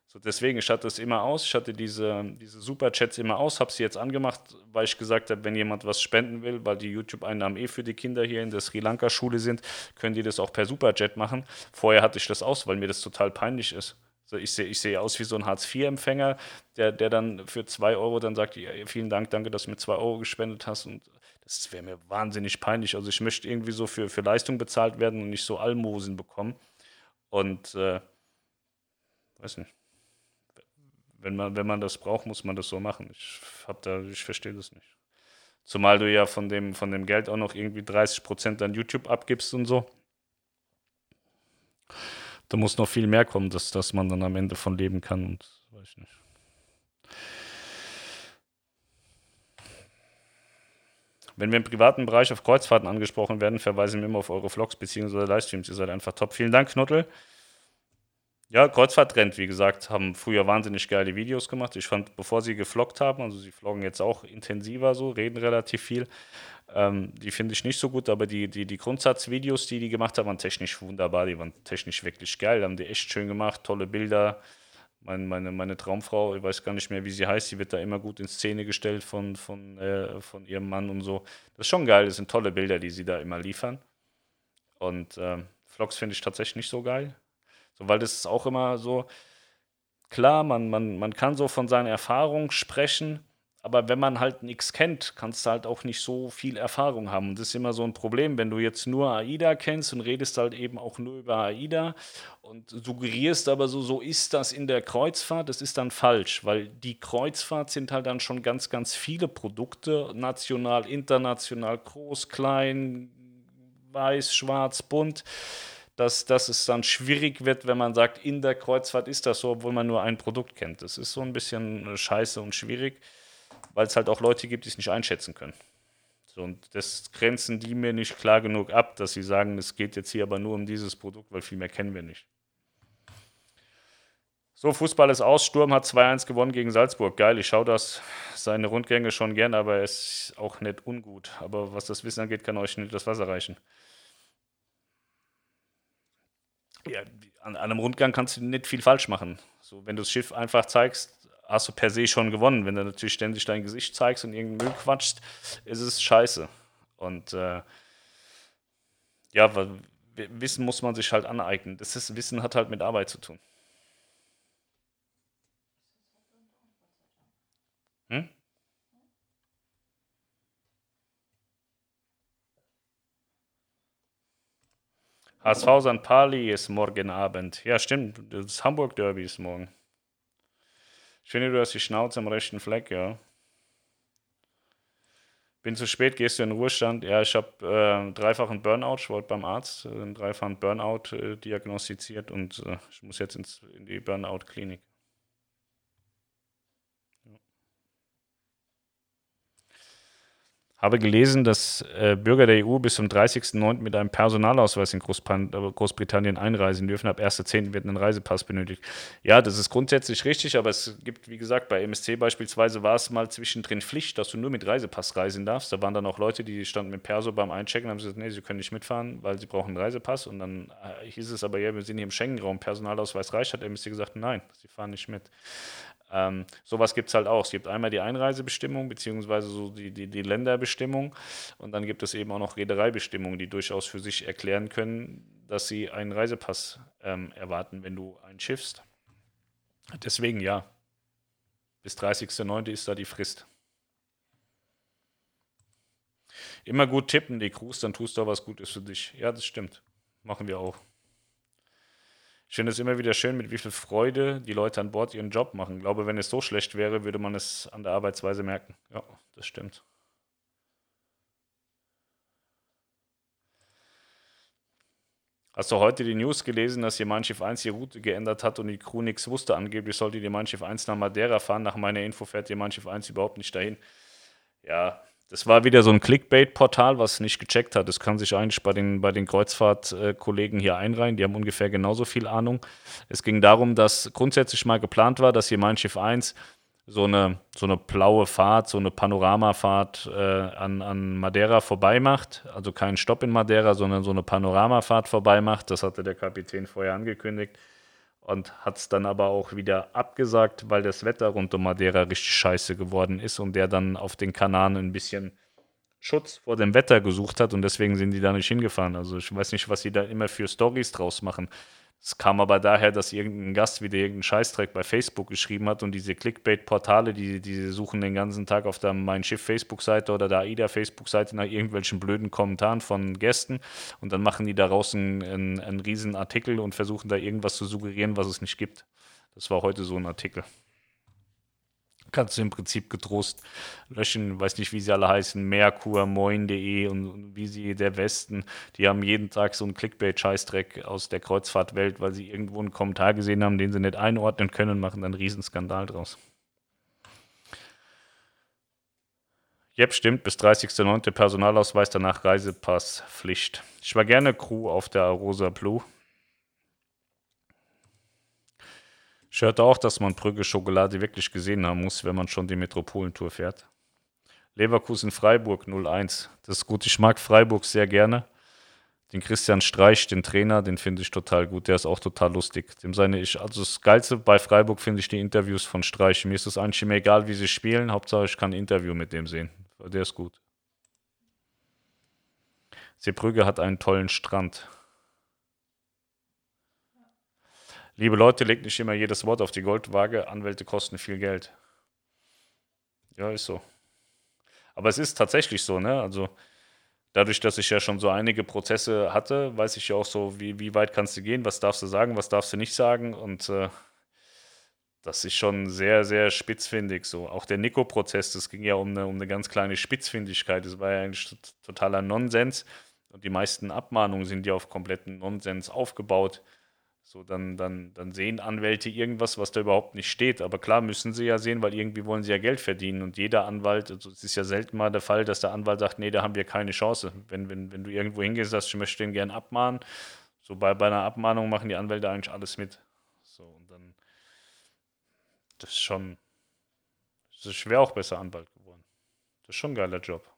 So deswegen, ich hatte es immer aus, ich hatte diese, diese Superchats immer aus, habe sie jetzt angemacht, weil ich gesagt habe, wenn jemand was spenden will, weil die YouTube-Einnahmen eh für die Kinder hier in der Sri Lanka-Schule sind, können die das auch per Superchat machen. Vorher hatte ich das aus, weil mir das total peinlich ist. So, ich sehe ich seh aus wie so ein Hartz-IV-Empfänger, der, der dann für zwei Euro dann sagt, ja, vielen Dank, danke, dass du mir zwei Euro gespendet hast. Und das wäre mir wahnsinnig peinlich. Also ich möchte irgendwie so für, für Leistung bezahlt werden und nicht so Almosen bekommen. Und äh, weiß nicht wenn man, wenn man das braucht, muss man das so machen. Ich hab da, ich verstehe das nicht. Zumal du ja von dem, von dem Geld auch noch irgendwie 30% an YouTube abgibst und so. Da muss noch viel mehr kommen, dass, dass man dann am Ende von leben kann und weiß ich nicht. Wenn wir im privaten Bereich auf Kreuzfahrten angesprochen werden, verweisen wir immer auf eure Vlogs bzw. Livestreams. Ihr seid einfach top. Vielen Dank, Knuttel. Ja, Kreuzfahrttrend, wie gesagt, haben früher wahnsinnig geile Videos gemacht. Ich fand, bevor sie gefloggt haben, also sie vloggen jetzt auch intensiver so, reden relativ viel. Ähm, die finde ich nicht so gut, aber die, die, die Grundsatzvideos, die die gemacht haben, waren technisch wunderbar. Die waren technisch wirklich geil, haben die echt schön gemacht, tolle Bilder. Meine, meine, meine Traumfrau, ich weiß gar nicht mehr, wie sie heißt, die wird da immer gut in Szene gestellt von, von, äh, von ihrem Mann und so. Das ist schon geil, das sind tolle Bilder, die sie da immer liefern. Und äh, Vlogs finde ich tatsächlich nicht so geil. So, weil das ist auch immer so, klar, man, man, man kann so von seinen Erfahrungen sprechen, aber wenn man halt nichts kennt, kannst du halt auch nicht so viel Erfahrung haben. Und das ist immer so ein Problem, wenn du jetzt nur AIDA kennst und redest halt eben auch nur über AIDA und suggerierst aber so, so ist das in der Kreuzfahrt, das ist dann falsch, weil die Kreuzfahrt sind halt dann schon ganz, ganz viele Produkte, national, international, groß, klein, weiß, schwarz, bunt dass, dass es dann schwierig wird, wenn man sagt, in der Kreuzfahrt ist das so, obwohl man nur ein Produkt kennt. Das ist so ein bisschen scheiße und schwierig, weil es halt auch Leute gibt, die es nicht einschätzen können. So, und das grenzen die mir nicht klar genug ab, dass sie sagen, es geht jetzt hier aber nur um dieses Produkt, weil viel mehr kennen wir nicht. So, Fußball ist aus. Sturm hat 2-1 gewonnen gegen Salzburg. Geil, ich schaue das seine Rundgänge schon gern, aber es ist auch nicht ungut. Aber was das Wissen angeht, kann euch nicht das Wasser reichen. ja, an, einem Rundgang kannst du nicht viel falsch machen. So, wenn du das Schiff einfach zeigst, hast du per se schon gewonnen. Wenn du natürlich ständig dein Gesicht zeigst und irgendeinen Müll quatscht, ist es scheiße. Und äh, ja, Wissen muss man sich halt aneignen. Das ist, Wissen hat halt mit Arbeit zu tun. Hm? HSV St. Pauli ist morgen Abend. Ja, stimmt. Das Hamburg Derby ist morgen. Ich finde, du hast die Schnauze am rechten Fleck, ja. Bin zu spät, gehst du in den Ruhestand? Ja, ich habe äh, dreifachen Burnout. Ich wollte beim Arzt äh, einen dreifachen Burnout äh, diagnostiziert und äh, ich muss jetzt ins, in die Burnout-Klinik. Habe gelesen, dass äh, Bürger der EU bis zum 30.09. mit einem Personalausweis in Großpan äh, Großbritannien einreisen dürfen. Ab 1.10. wird ein Reisepass benötigt. Ja, das ist grundsätzlich richtig, aber es gibt, wie gesagt, bei MSC beispielsweise war es mal zwischendrin Pflicht, dass du nur mit Reisepass reisen darfst. Da waren dann auch Leute, die standen mit Perso beim Einchecken und haben gesagt, nee, sie können nicht mitfahren, weil sie brauchen einen Reisepass. Und dann äh, hieß es aber, ja, wir sind hier im Schengen-Raum, Personalausweis reicht. Hat MSC gesagt, nein, sie fahren nicht mit. Ähm, sowas gibt es halt auch. Es gibt einmal die Einreisebestimmung, beziehungsweise so die, die, die Länderbestimmung. Und dann gibt es eben auch noch Reedereibestimmungen, die durchaus für sich erklären können, dass sie einen Reisepass ähm, erwarten, wenn du einschiffst. Deswegen ja. Bis 30.09. ist da die Frist. Immer gut tippen, die Crews, dann tust du auch was Gutes für dich. Ja, das stimmt. Machen wir auch. Ich finde es immer wieder schön, mit wie viel Freude die Leute an Bord ihren Job machen. Ich glaube, wenn es so schlecht wäre, würde man es an der Arbeitsweise merken. Ja, das stimmt. Hast du heute die News gelesen, dass ihr Mein Schiff 1 die Route geändert hat und die Crew nichts wusste? Angeblich sollte die Mein Schiff 1 nach Madeira fahren. Nach meiner Info fährt ihr Mein Schiff 1 überhaupt nicht dahin. Ja, das war wieder so ein Clickbait-Portal, was nicht gecheckt hat. Das kann sich eigentlich bei den, bei den Kreuzfahrt-Kollegen hier einreihen. Die haben ungefähr genauso viel Ahnung. Es ging darum, dass grundsätzlich mal geplant war, dass hier Mein Schiff 1 so eine, so eine blaue Fahrt, so eine Panoramafahrt äh, an, an Madeira vorbei macht. Also kein Stopp in Madeira, sondern so eine Panoramafahrt vorbei macht. Das hatte der Kapitän vorher angekündigt und hat es dann aber auch wieder abgesagt, weil das Wetter rund um Madeira richtig scheiße geworden ist und der dann auf den Kanaren ein bisschen Schutz vor dem Wetter gesucht hat und deswegen sind die da nicht hingefahren. Also ich weiß nicht, was sie da immer für Stories draus machen. Es kam aber daher, dass irgendein Gast wieder irgendeinen Scheißdreck bei Facebook geschrieben hat und diese Clickbait-Portale, die, die suchen den ganzen Tag auf der Mein Schiff Facebook-Seite oder der AIDA Facebook-Seite nach irgendwelchen blöden Kommentaren von Gästen und dann machen die daraus einen, einen, einen riesen Artikel und versuchen da irgendwas zu suggerieren, was es nicht gibt. Das war heute so ein Artikel kannst du im Prinzip getrost löschen, weiß nicht, wie sie alle heißen, Merkur, Moin.de und, wie sie der Westen, die haben jeden Tag so einen Clickbait-Scheißdreck aus der Kreuzfahrtwelt, weil sie irgendwo einen Kommentar gesehen haben, den sie nicht einordnen können machen dann einen Riesenskandal draus. Jep, stimmt, bis 30.09. Personalausweis, danach Reisepasspflicht. Ich war gerne Crew auf der Rosa Blue. Ich hörte auch, dass man Brügge Schokolade wirklich gesehen haben muss, wenn man schon die Metropolentour fährt. Leverkusen Freiburg 01. Das ist gut. Ich mag Freiburg sehr gerne. Den Christian Streich, den Trainer, den finde ich total gut. Der ist auch total lustig. Dem seine ich, also das Geilste bei Freiburg finde ich die Interviews von Streich. Mir ist es eigentlich immer egal, wie sie spielen. Hauptsache, ich kann ein Interview mit dem sehen. Der ist gut. Seebrügge hat einen tollen Strand. Liebe Leute, legt nicht immer jedes Wort auf die Goldwaage. Anwälte kosten viel Geld. Ja, ist so. Aber es ist tatsächlich so, ne? Also dadurch, dass ich ja schon so einige Prozesse hatte, weiß ich ja auch so, wie, wie weit kannst du gehen, was darfst du sagen, was darfst du nicht sagen. Und äh, das ist schon sehr, sehr spitzfindig so. Auch der Nico-Prozess, das ging ja um eine, um eine ganz kleine Spitzfindigkeit. Das war ja eigentlich totaler Nonsens. Und die meisten Abmahnungen sind ja auf kompletten Nonsens aufgebaut. So, dann, dann, dann sehen Anwälte irgendwas, was da überhaupt nicht steht. Aber klar müssen sie ja sehen, weil irgendwie wollen sie ja Geld verdienen. Und jeder Anwalt, also es ist ja selten mal der Fall, dass der Anwalt sagt, nee, da haben wir keine Chance. Wenn, wenn, wenn du irgendwo hingehst, sagst, ich möchte den gern abmahnen. So bei, bei einer Abmahnung machen die Anwälte eigentlich alles mit. So, und dann, das ist schon, ist schwer auch besser Anwalt geworden. Das ist schon ein geiler Job.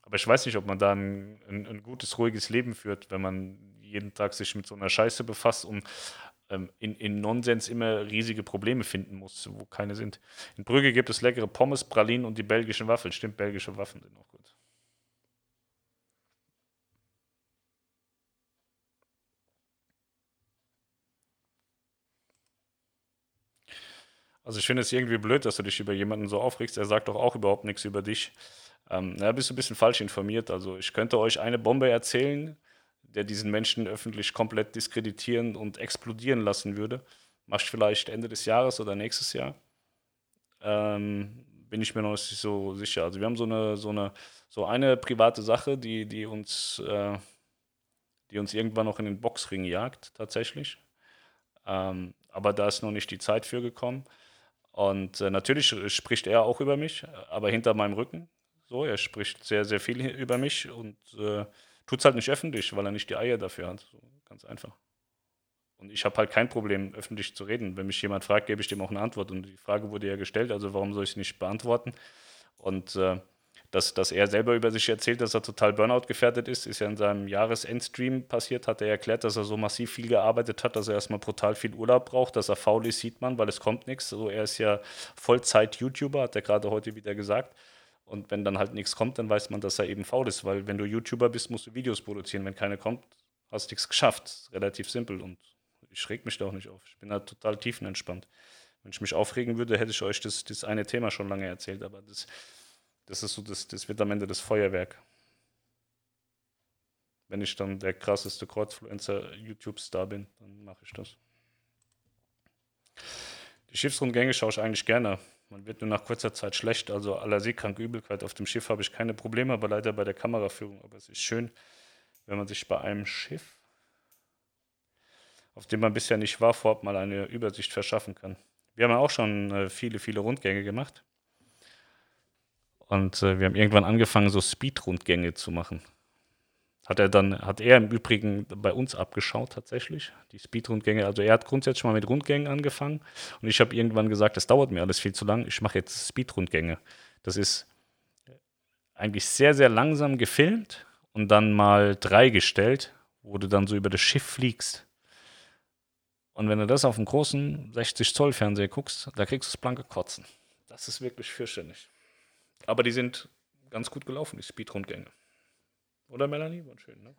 Aber ich weiß nicht, ob man da ein, ein, ein gutes, ruhiges Leben führt, wenn man jeden Tag sich mit so einer Scheiße befasst und ähm, in, in Nonsens immer riesige Probleme finden muss, wo keine sind. In Brügge gibt es leckere Pommes, Pralinen und die belgischen Waffeln. Stimmt, belgische Waffeln sind auch gut. Also ich finde es irgendwie blöd, dass du dich über jemanden so aufregst. Er sagt doch auch überhaupt nichts über dich. Ähm, da bist du ein bisschen falsch informiert. Also ich könnte euch eine Bombe erzählen, der diesen Menschen öffentlich komplett diskreditieren und explodieren lassen würde. Machst vielleicht Ende des Jahres oder nächstes Jahr. Ähm, bin ich mir noch nicht so sicher. Also wir haben so eine, so eine, so eine private Sache, die, die uns, äh, die uns irgendwann noch in den Boxring jagt, tatsächlich. Ähm, aber da ist noch nicht die Zeit für gekommen. Und äh, natürlich spricht er auch über mich, aber hinter meinem Rücken. So, er spricht sehr, sehr viel über mich und äh, tut es halt nicht öffentlich, weil er nicht die Eier dafür hat. So, ganz einfach. Und ich habe halt kein Problem, öffentlich zu reden. Wenn mich jemand fragt, gebe ich dem auch eine Antwort. Und die Frage wurde ja gestellt, also warum soll ich es nicht beantworten? Und äh, dass, dass er selber über sich erzählt, dass er total Burnout gefährdet ist, ist ja in seinem Jahresendstream passiert, hat er erklärt, dass er so massiv viel gearbeitet hat, dass er erstmal brutal viel Urlaub braucht, dass er faul ist, sieht man, weil es kommt nichts. Also er ist ja Vollzeit-YouTuber, hat er gerade heute wieder gesagt. Und wenn dann halt nichts kommt, dann weiß man, dass er eben faul ist, weil wenn du YouTuber bist, musst du Videos produzieren. Wenn keine kommt, hast du nichts geschafft. Relativ simpel und ich reg mich da auch nicht auf. Ich bin da total tiefenentspannt. Wenn ich mich aufregen würde, hätte ich euch das, das eine Thema schon lange erzählt, aber das, das ist so, das, das wird am Ende das Feuerwerk. Wenn ich dann der krasseste Kreuzfluencer YouTube-Star bin, dann mache ich das. Die Schiffsrundgänge schaue ich eigentlich gerne. Man wird nur nach kurzer Zeit schlecht, also aller seekranke Übelkeit auf dem Schiff habe ich keine Probleme, aber leider bei der Kameraführung. Aber es ist schön, wenn man sich bei einem Schiff, auf dem man bisher nicht war, vorab mal eine Übersicht verschaffen kann. Wir haben ja auch schon äh, viele, viele Rundgänge gemacht. Und äh, wir haben irgendwann angefangen, so Speed-Rundgänge zu machen. Hat er dann, hat er im Übrigen bei uns abgeschaut tatsächlich, die Speed-Rundgänge. Also er hat grundsätzlich mal mit Rundgängen angefangen und ich habe irgendwann gesagt, das dauert mir alles viel zu lang, ich mache jetzt Speed-Rundgänge. Das ist eigentlich sehr, sehr langsam gefilmt und dann mal drei gestellt, wo du dann so über das Schiff fliegst. Und wenn du das auf einem großen 60 Zoll Fernseher guckst, da kriegst du das blanke Kotzen. Das ist wirklich fürchterlich. Aber die sind ganz gut gelaufen, die Speed-Rundgänge. Oder Melanie? War schön, ne?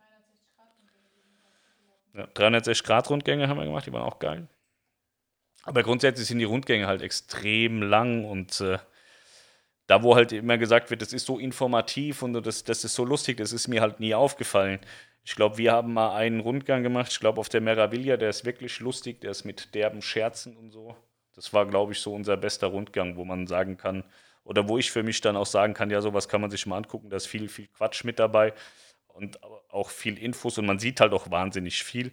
Ja, 360 Grad Rundgänge haben wir gemacht, die waren auch geil. Aber grundsätzlich sind die Rundgänge halt extrem lang und äh, da, wo halt immer gesagt wird, das ist so informativ und das, das ist so lustig, das ist mir halt nie aufgefallen. Ich glaube, wir haben mal einen Rundgang gemacht, ich glaube auf der Meraviglia, der ist wirklich lustig, der ist mit derben Scherzen und so. Das war, glaube ich, so unser bester Rundgang, wo man sagen kann, oder wo ich für mich dann auch sagen kann, ja, sowas kann man sich mal angucken, da ist viel, viel Quatsch mit dabei und auch viel Infos und man sieht halt auch wahnsinnig viel.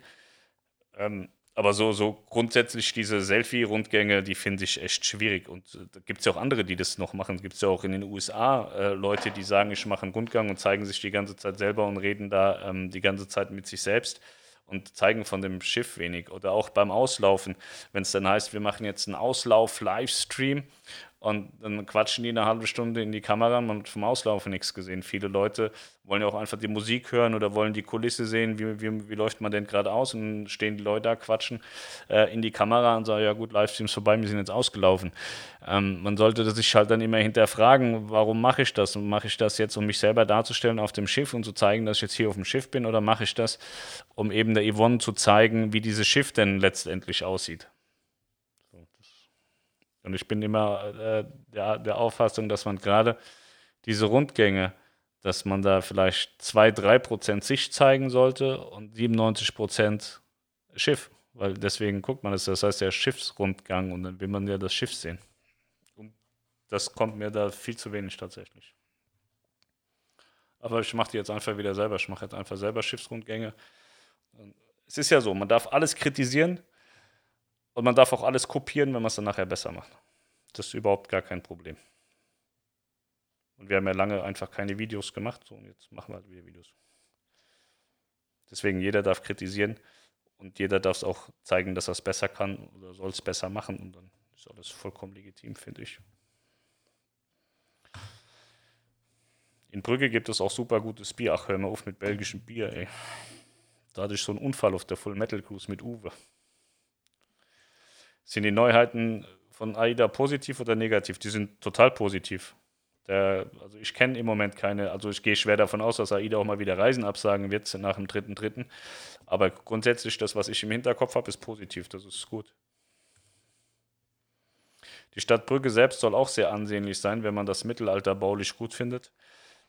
Ähm, aber so, so grundsätzlich diese Selfie-Rundgänge, die finde ich echt schwierig. Und äh, da gibt es ja auch andere, die das noch machen. Es gibt ja auch in den USA äh, Leute, die sagen, ich mache einen Rundgang und zeigen sich die ganze Zeit selber und reden da ähm, die ganze Zeit mit sich selbst und zeigen von dem Schiff wenig. Oder auch beim Auslaufen, wenn es dann heißt, wir machen jetzt einen Auslauf-Livestream und dann quatschen die eine halbe Stunde in die Kamera und man hat vom Auslaufen nichts gesehen. Viele Leute wollen ja auch einfach die Musik hören oder wollen die Kulisse sehen, wie, wie, wie läuft man denn gerade aus und dann stehen die Leute da, quatschen äh, in die Kamera und sagen, ja gut, Livestream ist vorbei, wir sind jetzt ausgelaufen. Ähm, man sollte sich halt dann immer hinterfragen, warum mache ich das? Und mache ich das jetzt, um mich selber darzustellen auf dem Schiff und zu zeigen, dass ich jetzt hier auf dem Schiff bin oder mache ich das, um eben der Yvonne zu zeigen, wie dieses Schiff denn letztendlich aussieht? Und ich bin immer äh, der, der Auffassung, dass man gerade diese Rundgänge, dass man da vielleicht 2-3% Sicht zeigen sollte und 97% Schiff. Weil deswegen guckt man es, das heißt ja Schiffsrundgang und dann will man ja das Schiff sehen. Und das kommt mir da viel zu wenig tatsächlich. Aber ich mache die jetzt einfach wieder selber. Ich mache jetzt einfach selber Schiffsrundgänge. Es ist ja so, man darf alles kritisieren, und man darf auch alles kopieren, wenn man es dann nachher besser macht. Das ist überhaupt gar kein Problem. Und wir haben ja lange einfach keine Videos gemacht, so und jetzt machen wir halt wieder Videos. Deswegen jeder darf kritisieren und jeder darf es auch zeigen, dass er es besser kann oder soll es besser machen und dann ist alles vollkommen legitim, finde ich. In Brügge gibt es auch super gutes Bier. Ach, hör mal auf mit belgischem Bier, ey. Da hatte ich so einen Unfall auf der Full Metal Cruise mit Uwe. Sind die Neuheiten von AIDA positiv oder negativ? Die sind total positiv. Der, also ich kenne im Moment keine, also ich gehe schwer davon aus, dass AIDA auch mal wieder Reisen absagen wird nach dem dritten dritten. Aber grundsätzlich das, was ich im Hinterkopf habe, ist positiv. Das ist gut. Die Stadt Brügge selbst soll auch sehr ansehnlich sein, wenn man das Mittelalter baulich gut findet.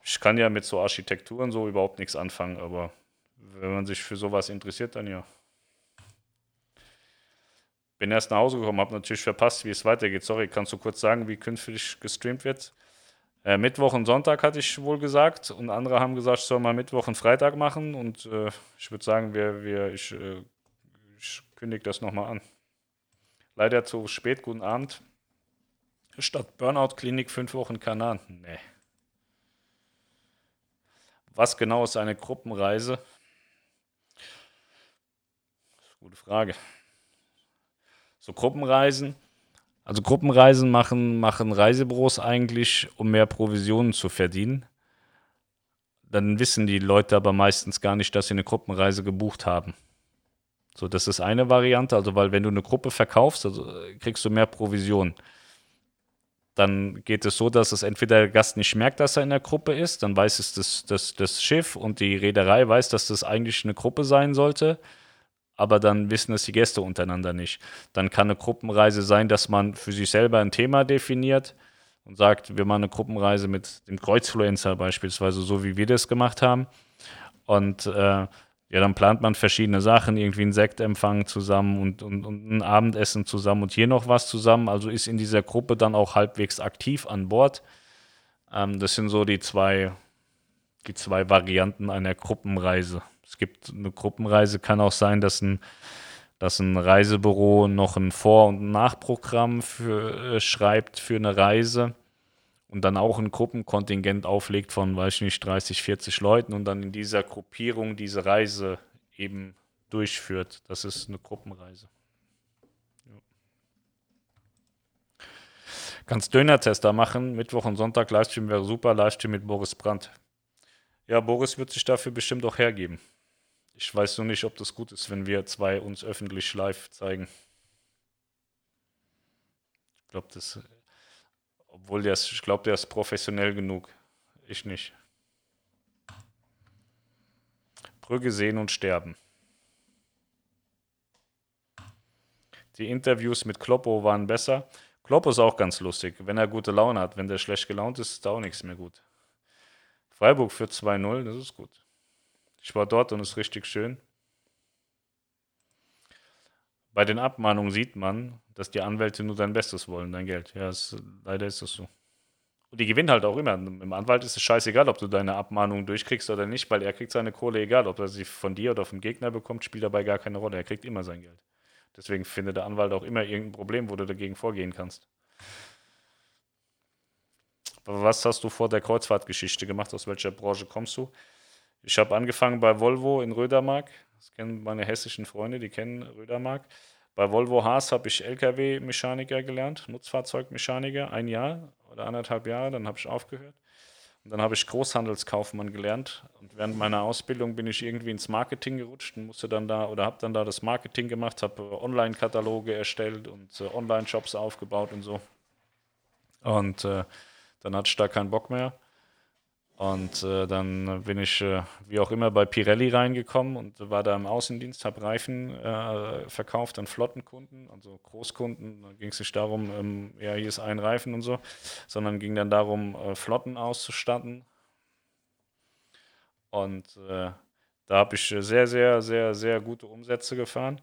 Ich kann ja mit so Architekturen so überhaupt nichts anfangen, aber wenn man sich für sowas interessiert, dann ja. Bin erst nach Hause gekommen, habe natürlich verpasst, wie es weitergeht. Sorry, kannst du kurz sagen, wie künftig gestreamt wird? Äh, Mittwoch und Sonntag hatte ich wohl gesagt und andere haben gesagt, ich soll mal Mittwoch und Freitag machen und äh, ich würde sagen, wir, wir, ich, äh, ich kündige das nochmal an. Leider zu spät, guten Abend. Statt Burnout-Klinik fünf Wochen Kanan. Nee. Was genau ist eine Gruppenreise? Gute Frage. So Gruppenreisen. Also Gruppenreisen machen, machen Reisebüros eigentlich, um mehr Provisionen zu verdienen. Dann wissen die Leute aber meistens gar nicht, dass sie eine Gruppenreise gebucht haben. So, das ist eine Variante. Also, weil wenn du eine Gruppe verkaufst, also kriegst du mehr Provision. Dann geht es so, dass es entweder der Gast nicht merkt, dass er in der Gruppe ist, dann weiß es das, das, das Schiff und die Reederei weiß, dass das eigentlich eine Gruppe sein sollte aber dann wissen es die Gäste untereinander nicht. Dann kann eine Gruppenreise sein, dass man für sich selber ein Thema definiert und sagt, wir machen eine Gruppenreise mit dem Kreuzfluencer beispielsweise, so wie wir das gemacht haben. Und äh, ja, dann plant man verschiedene Sachen, irgendwie einen Sektempfang zusammen und, und, und ein Abendessen zusammen und hier noch was zusammen. Also ist in dieser Gruppe dann auch halbwegs aktiv an Bord. Ähm, das sind so die zwei, die zwei Varianten einer Gruppenreise. Es gibt eine Gruppenreise, kann auch sein, dass ein, dass ein Reisebüro noch ein Vor- und Nachprogramm für, äh, schreibt für eine Reise. und dann auch ein Gruppenkontingent auflegt von, weiß ich nicht, 30, 40 Leuten und dann in dieser Gruppierung diese Reise eben durchführt. Das ist eine Gruppenreise. Kannst Döner-Tester machen, Mittwoch und Sonntag Livestream wäre super, Livestream mit Boris Brandt. Ja, Boris wird sich dafür bestimmt auch hergeben. Ich weiß nur nicht, ob das gut ist, wenn wir zwei uns öffentlich live zeigen. Ich glaube, das obwohl der ist, ich glaube, der ist professionell genug. Ich nicht. Brügge sehen und sterben. Die Interviews mit Kloppo waren besser. Kloppo ist auch ganz lustig, wenn er gute Laune hat. Wenn der schlecht gelaunt ist, ist da auch nichts mehr gut. Freiburg für 2-0, das ist gut. Ich war dort und es ist richtig schön. Bei den Abmahnungen sieht man, dass die Anwälte nur dein Bestes wollen, dein Geld. Ja, es, leider ist das so. Und die gewinnen halt auch immer. Im Anwalt ist es scheißegal, ob du deine Abmahnung durchkriegst oder nicht, weil er kriegt seine Kohle egal. Ob er sie von dir oder vom Gegner bekommt, spielt dabei gar keine Rolle. Er kriegt immer sein Geld. Deswegen findet der Anwalt auch immer irgendein Problem, wo du dagegen vorgehen kannst. Was hast du vor der Kreuzfahrtgeschichte gemacht? Aus welcher Branche kommst du? Ich habe angefangen bei Volvo in Rödermark. Das kennen meine hessischen Freunde, die kennen Rödermark. Bei Volvo Haas habe ich LKW-Mechaniker gelernt, Nutzfahrzeugmechaniker, ein Jahr oder anderthalb Jahre, dann habe ich aufgehört. Und dann habe ich Großhandelskaufmann gelernt. Und während meiner Ausbildung bin ich irgendwie ins Marketing gerutscht und musste dann da oder habe dann da das Marketing gemacht, habe Online-Kataloge erstellt und äh, Online-Shops aufgebaut und so. Und äh, dann hatte ich da keinen Bock mehr und äh, dann bin ich, äh, wie auch immer, bei Pirelli reingekommen und war da im Außendienst, habe Reifen äh, verkauft an Flottenkunden, also Großkunden. Da ging es nicht darum, ähm, ja, hier ist ein Reifen und so, sondern ging dann darum, äh, Flotten auszustatten. Und äh, da habe ich sehr, sehr, sehr, sehr gute Umsätze gefahren.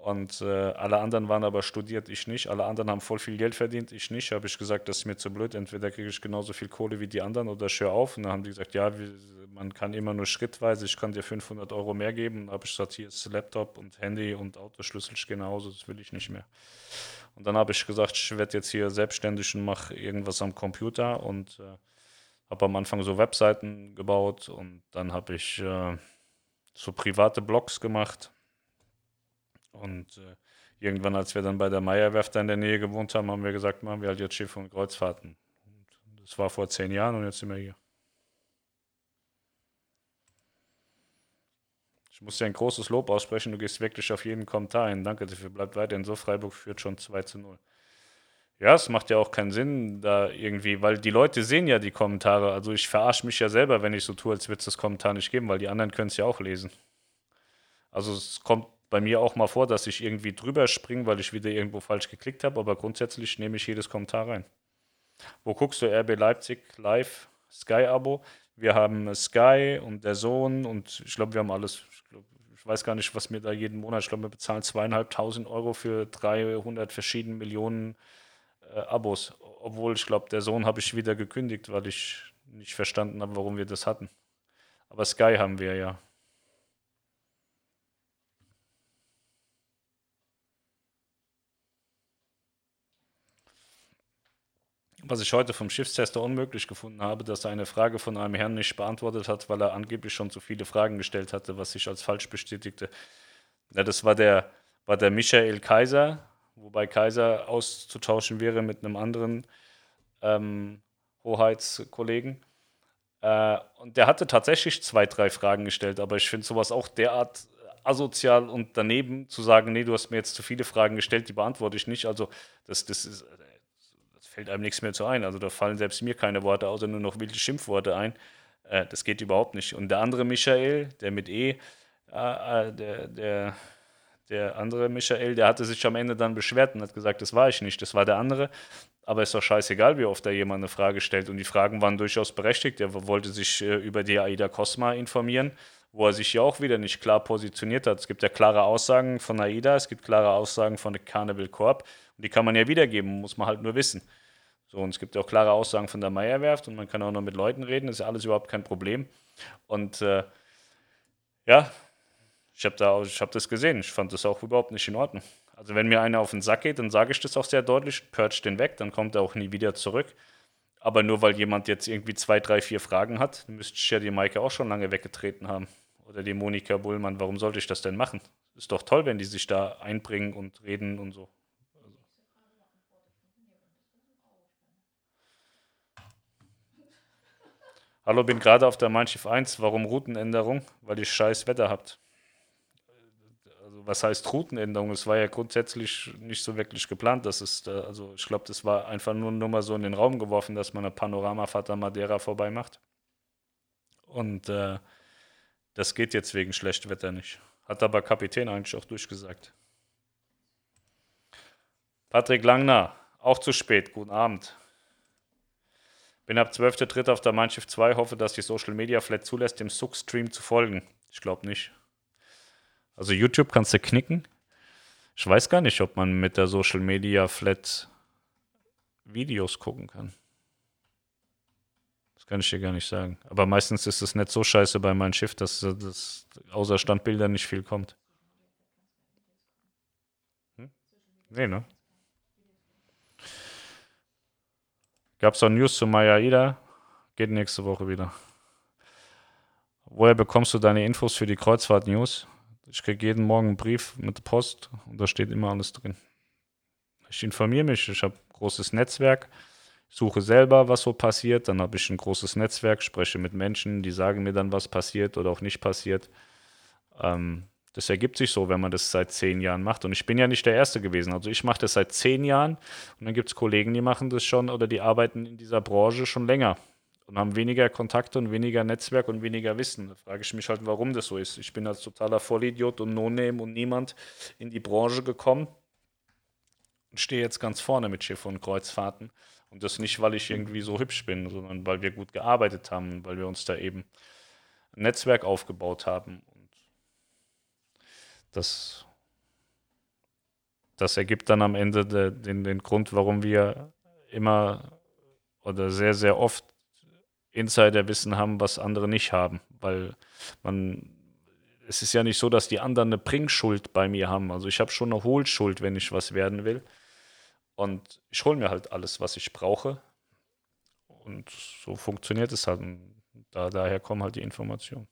Und äh, alle anderen waren aber studiert, ich nicht. Alle anderen haben voll viel Geld verdient, ich nicht. Habe ich gesagt, das ist mir zu blöd. Entweder kriege ich genauso viel Kohle wie die anderen oder ich höre auf. Und dann haben die gesagt, ja, wie, man kann immer nur schrittweise. Ich kann dir 500 Euro mehr geben. Und habe ich gesagt, hier ist Laptop und Handy und Autoschlüssel genauso. Das will ich nicht mehr. Und dann habe ich gesagt, ich werde jetzt hier selbstständig und mache irgendwas am Computer. Und äh, habe am Anfang so Webseiten gebaut. Und dann habe ich äh, so private Blogs gemacht und äh, irgendwann, als wir dann bei der Meierwerft in der Nähe gewohnt haben, haben wir gesagt, machen wir halt jetzt Schiffe und Kreuzfahrten. Und das war vor zehn Jahren und jetzt sind wir hier. Ich muss dir ein großes Lob aussprechen. Du gehst wirklich auf jeden Kommentar ein. Danke dafür. Bleibt weiterhin so. Freiburg führt schon 2 zu 0. Ja, es macht ja auch keinen Sinn, da irgendwie, weil die Leute sehen ja die Kommentare. Also ich verarsche mich ja selber, wenn ich so tue, als würde es das Kommentar nicht geben, weil die anderen können es ja auch lesen. Also es kommt bei mir auch mal vor, dass ich irgendwie drüber springe, weil ich wieder irgendwo falsch geklickt habe, aber grundsätzlich nehme ich jedes Kommentar rein. Wo guckst du RB Leipzig live? Sky-Abo. Wir haben Sky und der Sohn und ich glaube, wir haben alles. Ich, glaub, ich, weiß gar nicht, was wir da jeden Monat, ich glaube, wir bezahlen zweieinhalbtausend Euro für 300 verschiedene Millionen äh, Abos. Obwohl, ich glaube, der Sohn habe ich wieder gekündigt, weil ich nicht verstanden habe, warum wir das hatten. Aber Sky haben wir ja. Was ich heute vom Schiffstester unmöglich gefunden habe, dass er eine Frage von einem Herrn nicht beantwortet hat, weil er angeblich schon zu viele Fragen gestellt hatte, was sich als falsch bestätigte. Ja, das war der, war der Michael Kaiser, wobei Kaiser auszutauschen wäre mit einem anderen ähm, Hoheitskollegen. Äh, und der hatte tatsächlich zwei, drei Fragen gestellt, aber ich finde sowas auch derart asozial und daneben zu sagen, nee, du hast mir jetzt zu viele Fragen gestellt, die beantworte ich nicht. Also das, das ist fällt einem nichts mehr zu ein. Also da fallen selbst mir keine Worte, außer nur noch wilde Schimpfworte ein. Äh, das geht überhaupt nicht. Und der andere Michael, der mit E, äh, äh, der, der, der andere Michael, der hatte sich am Ende dann beschwert und hat gesagt, das war ich nicht, das war der andere. Aber ist doch scheißegal, wie oft da jemand eine Frage stellt. Und die Fragen waren durchaus berechtigt. Er wollte sich äh, über die AIDA Cosma informieren, wo er sich ja auch wieder nicht klar positioniert hat. Es gibt ja klare Aussagen von AIDA, es gibt klare Aussagen von der Carnival Corp. Und die kann man ja wiedergeben, muss man halt nur wissen. So, und es gibt auch klare Aussagen von der Meierwerft und man kann auch noch mit Leuten reden, das ist alles überhaupt kein Problem. Und äh, ja, ich habe da, hab das gesehen. Ich fand das auch überhaupt nicht in Ordnung. Also wenn mir einer auf den Sack geht, dann sage ich das auch sehr deutlich, purge den weg, dann kommt er auch nie wieder zurück. Aber nur weil jemand jetzt irgendwie zwei, drei, vier Fragen hat, müsste ich ja die Maike auch schon lange weggetreten haben. Oder die Monika Bullmann. Warum sollte ich das denn machen? Ist doch toll, wenn die sich da einbringen und reden und so. Hallo, bin gerade auf der Mein Schiff 1. Warum Routenänderung? Weil ihr scheiß Wetter habt. Also, was heißt Routenänderung? Es war ja grundsätzlich nicht so wirklich geplant. Das ist, also ich glaube, das war einfach nur, nur mal so in den Raum geworfen, dass man eine Panoramafahrt an Madeira vorbei macht. Und äh, das geht jetzt wegen schlechtem Wetter nicht. Hat aber Kapitän eigentlich auch durchgesagt. Patrick Langner, auch zu spät. Guten Abend. Bin ab 12.3. auf der Mein Schiff 2, hoffe, dass die Social Media Flat zulässt, dem Suck-Stream zu folgen. Ich glaube nicht. Also YouTube kannst du knicken. Ich weiß gar nicht, ob man mit der Social Media Flat Videos gucken kann. Das kann ich dir gar nicht sagen. Aber meistens ist es nicht so scheiße bei meinem Schiff, dass das außer Standbildern nicht viel kommt. Hm? Nee, ne? Gab es auch News zu Maya Ida? Geht nächste Woche wieder. Woher bekommst du deine Infos für die Kreuzfahrt-News? Ich kriege jeden Morgen einen Brief mit der Post und da steht immer alles drin. Ich informiere mich, ich habe ein großes Netzwerk, suche selber, was so passiert, dann habe ich ein großes Netzwerk, spreche mit Menschen, die sagen mir dann, was passiert oder auch nicht passiert. Ähm, das ergibt sich so, wenn man das seit zehn Jahren macht. Und ich bin ja nicht der Erste gewesen. Also ich mache das seit zehn Jahren und dann gibt es Kollegen, die machen das schon oder die arbeiten in dieser Branche schon länger und haben weniger Kontakte und weniger Netzwerk und weniger Wissen. Da frage ich mich halt, warum das so ist. Ich bin als totaler Vollidiot und No-Name und niemand in die Branche gekommen und stehe jetzt ganz vorne mit Schiff und Kreuzfahrten. Und das nicht, weil ich irgendwie so hübsch bin, sondern weil wir gut gearbeitet haben, weil wir uns da eben ein Netzwerk aufgebaut haben das, das ergibt dann am Ende de, den, den Grund, warum wir immer oder sehr, sehr oft Insiderwissen haben, was andere nicht haben. Weil man, es ist ja nicht so, dass die anderen eine Bringschuld bei mir haben. Also ich habe schon eine Hohlschuld, wenn ich was werden will. Und ich hole mir halt alles, was ich brauche. Und so funktioniert es halt. Und da, daher kommen halt die Informationen.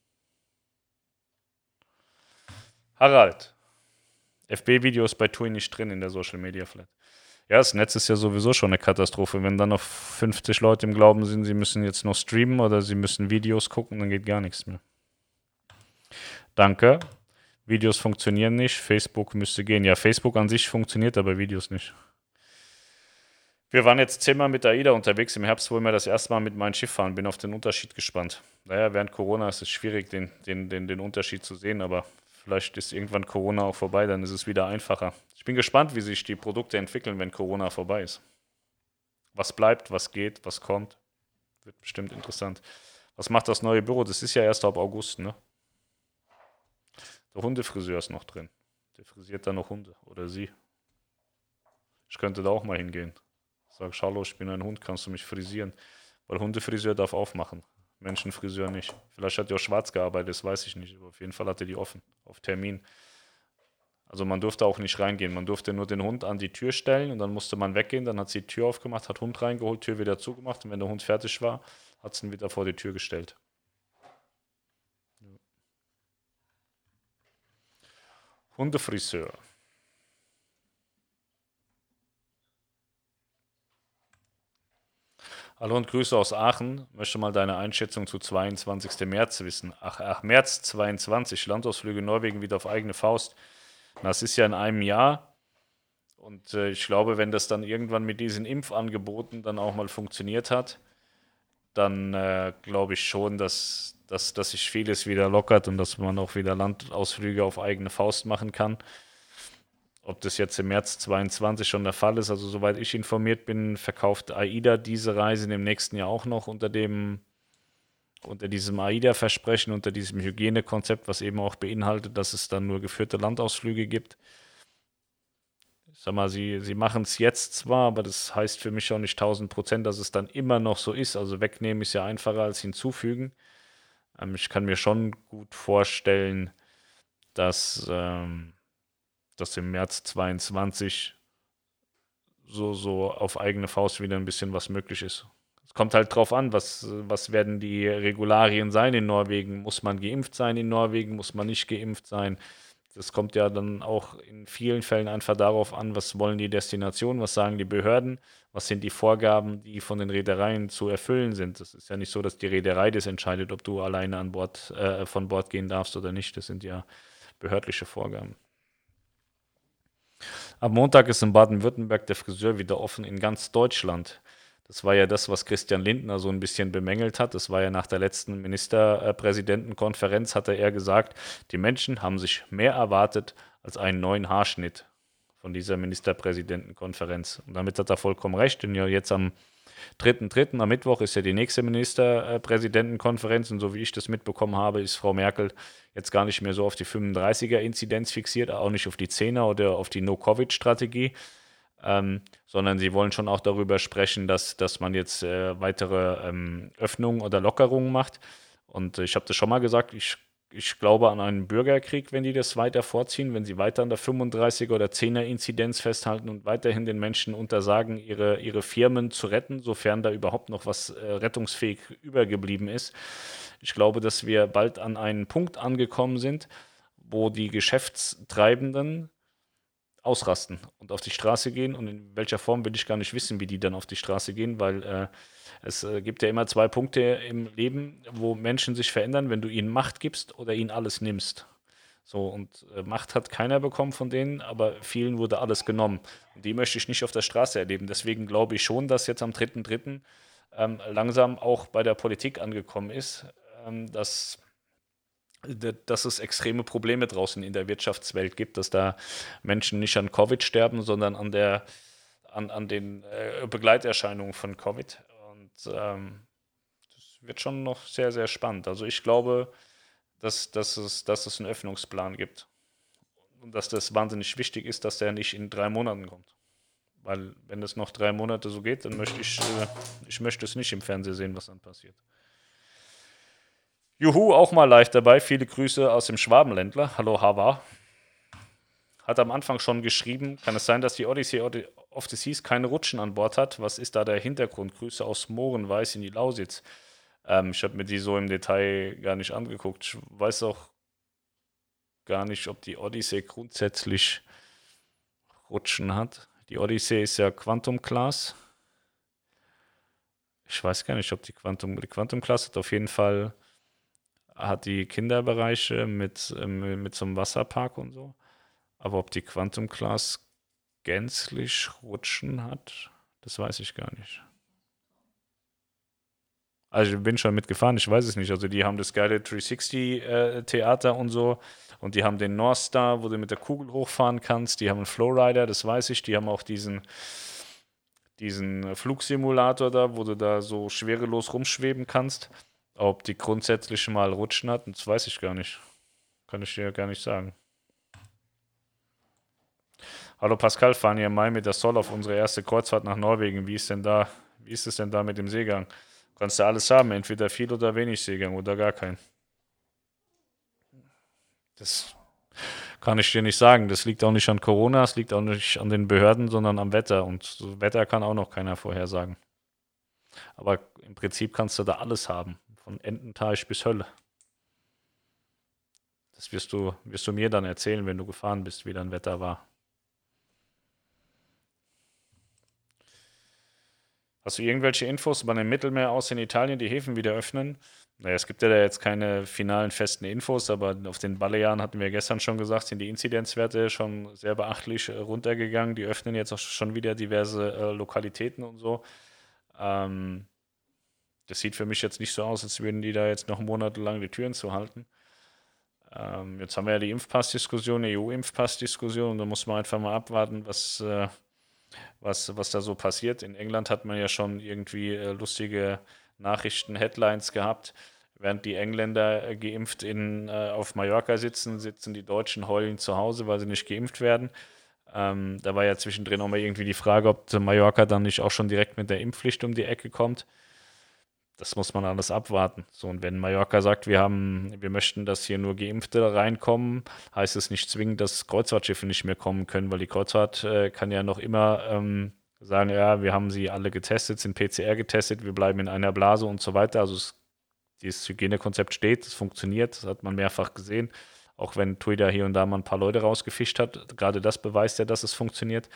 Harald. FB-Video ist bei TUI nicht drin in der Social Media Flat. Ja, das Netz ist ja sowieso schon eine Katastrophe. Wenn dann noch 50 Leute im Glauben sind, sie müssen jetzt noch streamen oder sie müssen Videos gucken, dann geht gar nichts mehr. Danke. Videos funktionieren nicht. Facebook müsste gehen. Ja, Facebook an sich funktioniert, aber Videos nicht. Wir waren jetzt zehnmal mit AIDA unterwegs. Im Herbst wollen wir das erste Mal mit meinem Schiff fahren. Bin auf den Unterschied gespannt. Naja, während Corona ist es schwierig, den, den, den, den Unterschied zu sehen, aber Vielleicht ist irgendwann Corona auch vorbei, dann ist es wieder einfacher. Ich bin gespannt, wie sich die Produkte entwickeln, wenn Corona vorbei ist. Was bleibt, was geht, was kommt. Wird bestimmt interessant. Was macht das neue Büro? Das ist ja erst ab August, ne? Der Hundefriseur ist noch drin. Der frisiert da noch Hunde. Oder sie. Ich könnte da auch mal hingehen. Sag, hallo, ich bin ein Hund, kannst du mich frisieren? Weil Hundefriseur darf aufmachen. Menschenfriseur nicht. Vielleicht hat er auch schwarz gearbeitet, das weiß ich nicht. Aber auf jeden Fall hatte die offen, auf Termin. Also man durfte auch nicht reingehen. Man durfte nur den Hund an die Tür stellen und dann musste man weggehen. Dann hat sie die Tür aufgemacht, hat Hund reingeholt, Tür wieder zugemacht und wenn der Hund fertig war, hat sie ihn wieder vor die Tür gestellt. Hundefriseur. Hallo und Grüße aus Aachen. Möchte mal deine Einschätzung zu 22. März wissen. Ach, ach März 22, Landausflüge Norwegen wieder auf eigene Faust. Das ist ja in einem Jahr. Und äh, ich glaube, wenn das dann irgendwann mit diesen Impfangeboten dann auch mal funktioniert hat, dann äh, glaube ich schon, dass, dass, dass sich vieles wieder lockert und dass man auch wieder Landausflüge auf eigene Faust machen kann. Ob das jetzt im März 22 schon der Fall ist, also soweit ich informiert bin, verkauft AIDA diese Reise im nächsten Jahr auch noch unter dem unter diesem AIDA-Versprechen, unter diesem Hygienekonzept, was eben auch beinhaltet, dass es dann nur geführte Landausflüge gibt. Ich sag mal, sie, sie machen es jetzt zwar, aber das heißt für mich auch nicht 1000 Prozent, dass es dann immer noch so ist. Also wegnehmen ist ja einfacher als hinzufügen. Ähm, ich kann mir schon gut vorstellen, dass ähm, dass im März 22 so, so auf eigene Faust wieder ein bisschen was möglich ist. Es kommt halt drauf an, was, was werden die Regularien sein in Norwegen. Muss man geimpft sein in Norwegen? Muss man nicht geimpft sein? Das kommt ja dann auch in vielen Fällen einfach darauf an, was wollen die Destinationen, was sagen die Behörden, was sind die Vorgaben, die von den Reedereien zu erfüllen sind. Das ist ja nicht so, dass die Reederei das entscheidet, ob du alleine an Bord, äh, von Bord gehen darfst oder nicht. Das sind ja behördliche Vorgaben. Am Montag ist in Baden-Württemberg der Friseur wieder offen in ganz Deutschland. Das war ja das, was Christian Lindner so ein bisschen bemängelt hat. Das war ja nach der letzten Ministerpräsidentenkonferenz, hatte er gesagt, die Menschen haben sich mehr erwartet als einen neuen Haarschnitt von dieser Ministerpräsidentenkonferenz. Und damit hat er vollkommen recht, denn ja jetzt am 3.3. am Mittwoch ist ja die nächste Ministerpräsidentenkonferenz und so wie ich das mitbekommen habe, ist Frau Merkel jetzt gar nicht mehr so auf die 35er-Inzidenz fixiert, auch nicht auf die 10er oder auf die No-Covid-Strategie, ähm, sondern sie wollen schon auch darüber sprechen, dass, dass man jetzt äh, weitere ähm, Öffnungen oder Lockerungen macht. Und ich habe das schon mal gesagt, ich ich glaube an einen Bürgerkrieg, wenn die das weiter vorziehen, wenn sie weiter an der 35er oder 10er Inzidenz festhalten und weiterhin den Menschen untersagen, ihre, ihre Firmen zu retten, sofern da überhaupt noch was äh, rettungsfähig übergeblieben ist. Ich glaube, dass wir bald an einen Punkt angekommen sind, wo die Geschäftstreibenden ausrasten und auf die Straße gehen. Und in welcher Form will ich gar nicht wissen, wie die dann auf die Straße gehen, weil äh, es äh, gibt ja immer zwei Punkte im Leben, wo Menschen sich verändern, wenn du ihnen Macht gibst oder ihnen alles nimmst. So, und äh, Macht hat keiner bekommen von denen, aber vielen wurde alles genommen. Und die möchte ich nicht auf der Straße erleben. Deswegen glaube ich schon, dass jetzt am 3.3. Ähm, langsam auch bei der Politik angekommen ist, ähm, dass, dass es extreme Probleme draußen in der Wirtschaftswelt gibt, dass da Menschen nicht an Covid sterben, sondern an, der, an, an den äh, Begleiterscheinungen von Covid ähm, das wird schon noch sehr, sehr spannend. Also ich glaube, dass, dass, es, dass es einen Öffnungsplan gibt. Und dass das wahnsinnig wichtig ist, dass der nicht in drei Monaten kommt. Weil wenn es noch drei Monate so geht, dann möchte ich, äh, ich möchte es nicht im Fernsehen sehen, was dann passiert. Juhu, auch mal live dabei. Viele Grüße aus dem Schwabenländler. Hallo Hava. Hat am Anfang schon geschrieben, kann es sein, dass die Odyssey of the Seas keine Rutschen an Bord hat. Was ist da der Hintergrund? Grüße aus Mohrenweiß in die Lausitz. Ähm, ich habe mir die so im Detail gar nicht angeguckt. Ich weiß auch gar nicht, ob die Odyssey grundsätzlich Rutschen hat. Die Odyssey ist ja Quantum Class. Ich weiß gar nicht, ob die Quantum, die Quantum Class hat auf jeden Fall hat die Kinderbereiche mit, ähm, mit so einem Wasserpark und so. Aber ob die Quantum Class gänzlich rutschen hat, das weiß ich gar nicht. Also ich bin schon mitgefahren, ich weiß es nicht. Also die haben das geile 360-Theater äh, und so. Und die haben den North Star, wo du mit der Kugel hochfahren kannst. Die haben einen Flowrider, das weiß ich. Die haben auch diesen, diesen Flugsimulator da, wo du da so schwerelos rumschweben kannst. Ob die grundsätzlich mal rutschen hat, das weiß ich gar nicht. Kann ich dir gar nicht sagen. Hallo Pascal, fahren hier im Mai mit der Sol auf unsere erste Kreuzfahrt nach Norwegen. Wie ist denn da, wie ist es denn da mit dem Seegang? kannst du alles haben, entweder viel oder wenig Seegang oder gar keinen. Das kann ich dir nicht sagen. Das liegt auch nicht an Corona, es liegt auch nicht an den Behörden, sondern am Wetter. Und Wetter kann auch noch keiner vorhersagen. Aber im Prinzip kannst du da alles haben, von Ententeich bis Hölle. Das wirst du, wirst du mir dann erzählen, wenn du gefahren bist, wie dein Wetter war. Hast du irgendwelche Infos über dem Mittelmeer aus in Italien, die Häfen wieder öffnen? Naja, es gibt ja da jetzt keine finalen festen Infos, aber auf den Balearen hatten wir gestern schon gesagt, sind die Inzidenzwerte schon sehr beachtlich äh, runtergegangen. Die öffnen jetzt auch schon wieder diverse äh, Lokalitäten und so. Ähm, das sieht für mich jetzt nicht so aus, als würden die da jetzt noch monatelang die Türen zu halten. Ähm, jetzt haben wir ja die Impfpassdiskussion, EU-Impfpassdiskussion, und da muss man einfach mal abwarten, was. Äh, was, was da so passiert. In England hat man ja schon irgendwie äh, lustige Nachrichten, Headlines gehabt. Während die Engländer äh, geimpft in, äh, auf Mallorca sitzen, sitzen die Deutschen heulen zu Hause, weil sie nicht geimpft werden. Ähm, da war ja zwischendrin auch mal irgendwie die Frage, ob Mallorca dann nicht auch schon direkt mit der Impfpflicht um die Ecke kommt das muss man alles abwarten. So, und wenn Mallorca sagt, wir haben, wir möchten, dass hier nur Geimpfte reinkommen, heißt es nicht zwingend, dass Kreuzfahrtschiffe nicht mehr kommen können, weil die Kreuzfahrt äh, kann ja noch immer ähm, sagen, ja, wir haben sie alle getestet, sind PCR getestet, wir bleiben in einer Blase und so weiter. Also es, dieses Hygienekonzept steht, es funktioniert, das hat man mehrfach gesehen. Auch wenn Twitter hier und da mal ein paar Leute rausgefischt hat, gerade das beweist ja, dass es funktioniert.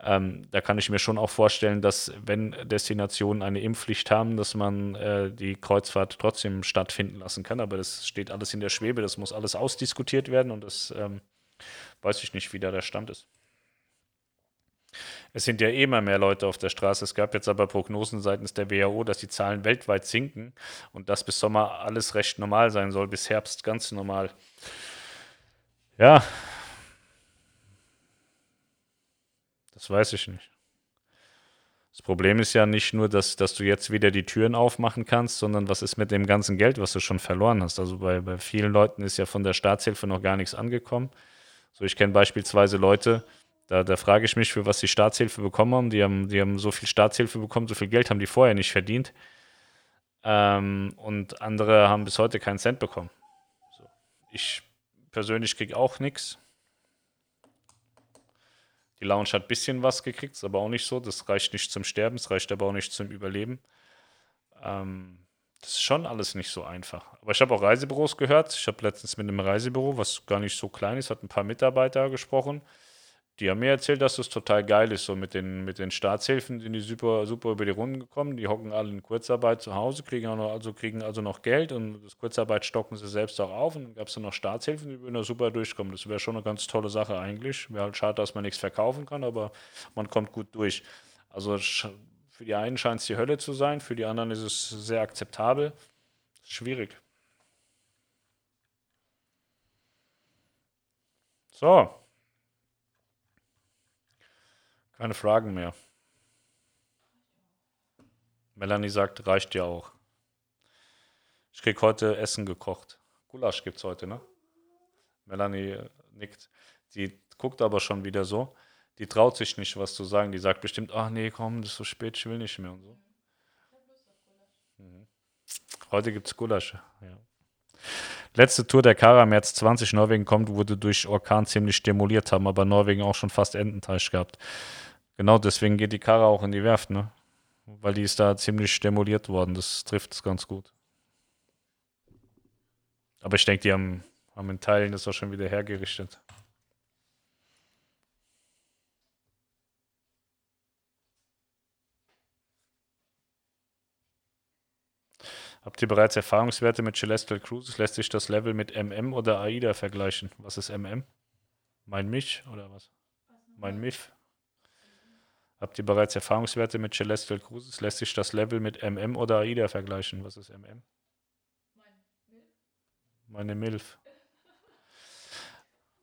Ähm, da kann ich mir schon auch vorstellen, dass wenn Destinationen eine Impfpflicht haben, dass man äh, die Kreuzfahrt trotzdem stattfinden lassen kann. Aber das steht alles in der Schwebe, das muss alles ausdiskutiert werden und das ähm, weiß ich nicht, wie da der Stand ist. Es sind ja immer mehr Leute auf der Straße. Es gab jetzt aber Prognosen seitens der WHO, dass die Zahlen weltweit sinken und dass bis Sommer alles recht normal sein soll, bis Herbst ganz normal. Ja, das weiß ich nicht. Das Problem ist ja nicht nur, dass, dass du jetzt wieder die Türen aufmachen kannst, sondern was ist mit dem ganzen Geld, was du schon verloren hast. Also bei, bei vielen Leuten ist ja von der Staatshilfe noch gar nichts angekommen. So, ich kenne beispielsweise Leute, da, da frage ich mich, für was sie Staatshilfe bekommen haben. Die, haben. die haben so viel Staatshilfe bekommen, so viel Geld haben die vorher nicht verdient. Ähm, und andere haben bis heute keinen Cent bekommen. So. Ich persönlich kriege auch nichts. Die Lounge hat ein bisschen was gekriegt, ist aber auch nicht so. Das reicht nicht zum Sterben, es reicht aber auch nicht zum Überleben. Ähm, das ist schon alles nicht so einfach. Aber ich habe auch Reisebüros gehört. Ich habe letztens mit einem Reisebüro, was gar nicht so klein ist, hat ein paar Mitarbeiter gesprochen die haben mir erzählt, dass das total geil ist, so mit den, mit den Staatshilfen sind die super, super über die Runden gekommen. Die hocken alle in Kurzarbeit zu Hause, kriegen, auch noch, also, kriegen also noch Geld und das Kurzarbeit stocken sie selbst auch auf. Und dann gab es dann noch Staatshilfen, die würden da super durchkommen. Das wäre schon eine ganz tolle Sache eigentlich. Wäre halt schade, dass man nichts verkaufen kann, aber man kommt gut durch. Also für die einen scheint es die Hölle zu sein, für die anderen ist es sehr akzeptabel. Schwierig. So. Keine Fragen mehr. Melanie sagt, reicht ja auch. Ich krieg heute Essen gekocht. Gulasch gibt's heute, ne? Melanie nickt. Die guckt aber schon wieder so. Die traut sich nicht, was zu sagen. Die sagt bestimmt, ach nee, komm, das ist so spät, ich will nicht mehr und so. Mhm. Heute gibt's Gulasch, ja. Letzte Tour der Kara März 20 Norwegen kommt, wurde durch Orkan ziemlich demoliert haben, aber Norwegen auch schon fast Ententeich gehabt. Genau, deswegen geht die Karre auch in die Werft, ne? Weil die ist da ziemlich demoliert worden. Das trifft es ganz gut. Aber ich denke, die haben, haben in Teilen das auch schon wieder hergerichtet. Habt ihr bereits Erfahrungswerte mit Celestial Cruises? Lässt sich das Level mit MM oder AIDA vergleichen? Was ist MM? Mein Mich oder was? Mein MIF? Habt ihr bereits Erfahrungswerte mit Celestial Cruises? Lässt sich das Level mit MM oder AIDA vergleichen? Was ist MM? Meine Milf.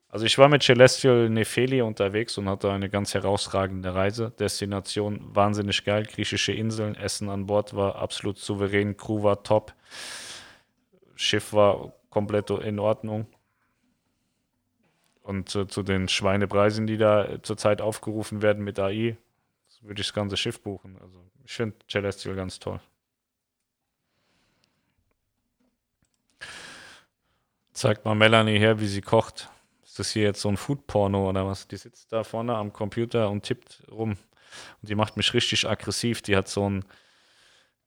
Also ich war mit Celestial Nefeli unterwegs und hatte eine ganz herausragende Reise. Destination wahnsinnig geil, griechische Inseln, Essen an Bord war absolut souverän, Crew war top, Schiff war komplett in Ordnung. Und äh, zu den Schweinepreisen, die da zurzeit aufgerufen werden mit AI, würde ich das ganze Schiff buchen. Also ich finde Celestial ganz toll. Zeigt mal Melanie her, wie sie kocht. Ist das hier jetzt so ein Food-Porno oder was? Die sitzt da vorne am Computer und tippt rum. Und die macht mich richtig aggressiv. Die hat so ein,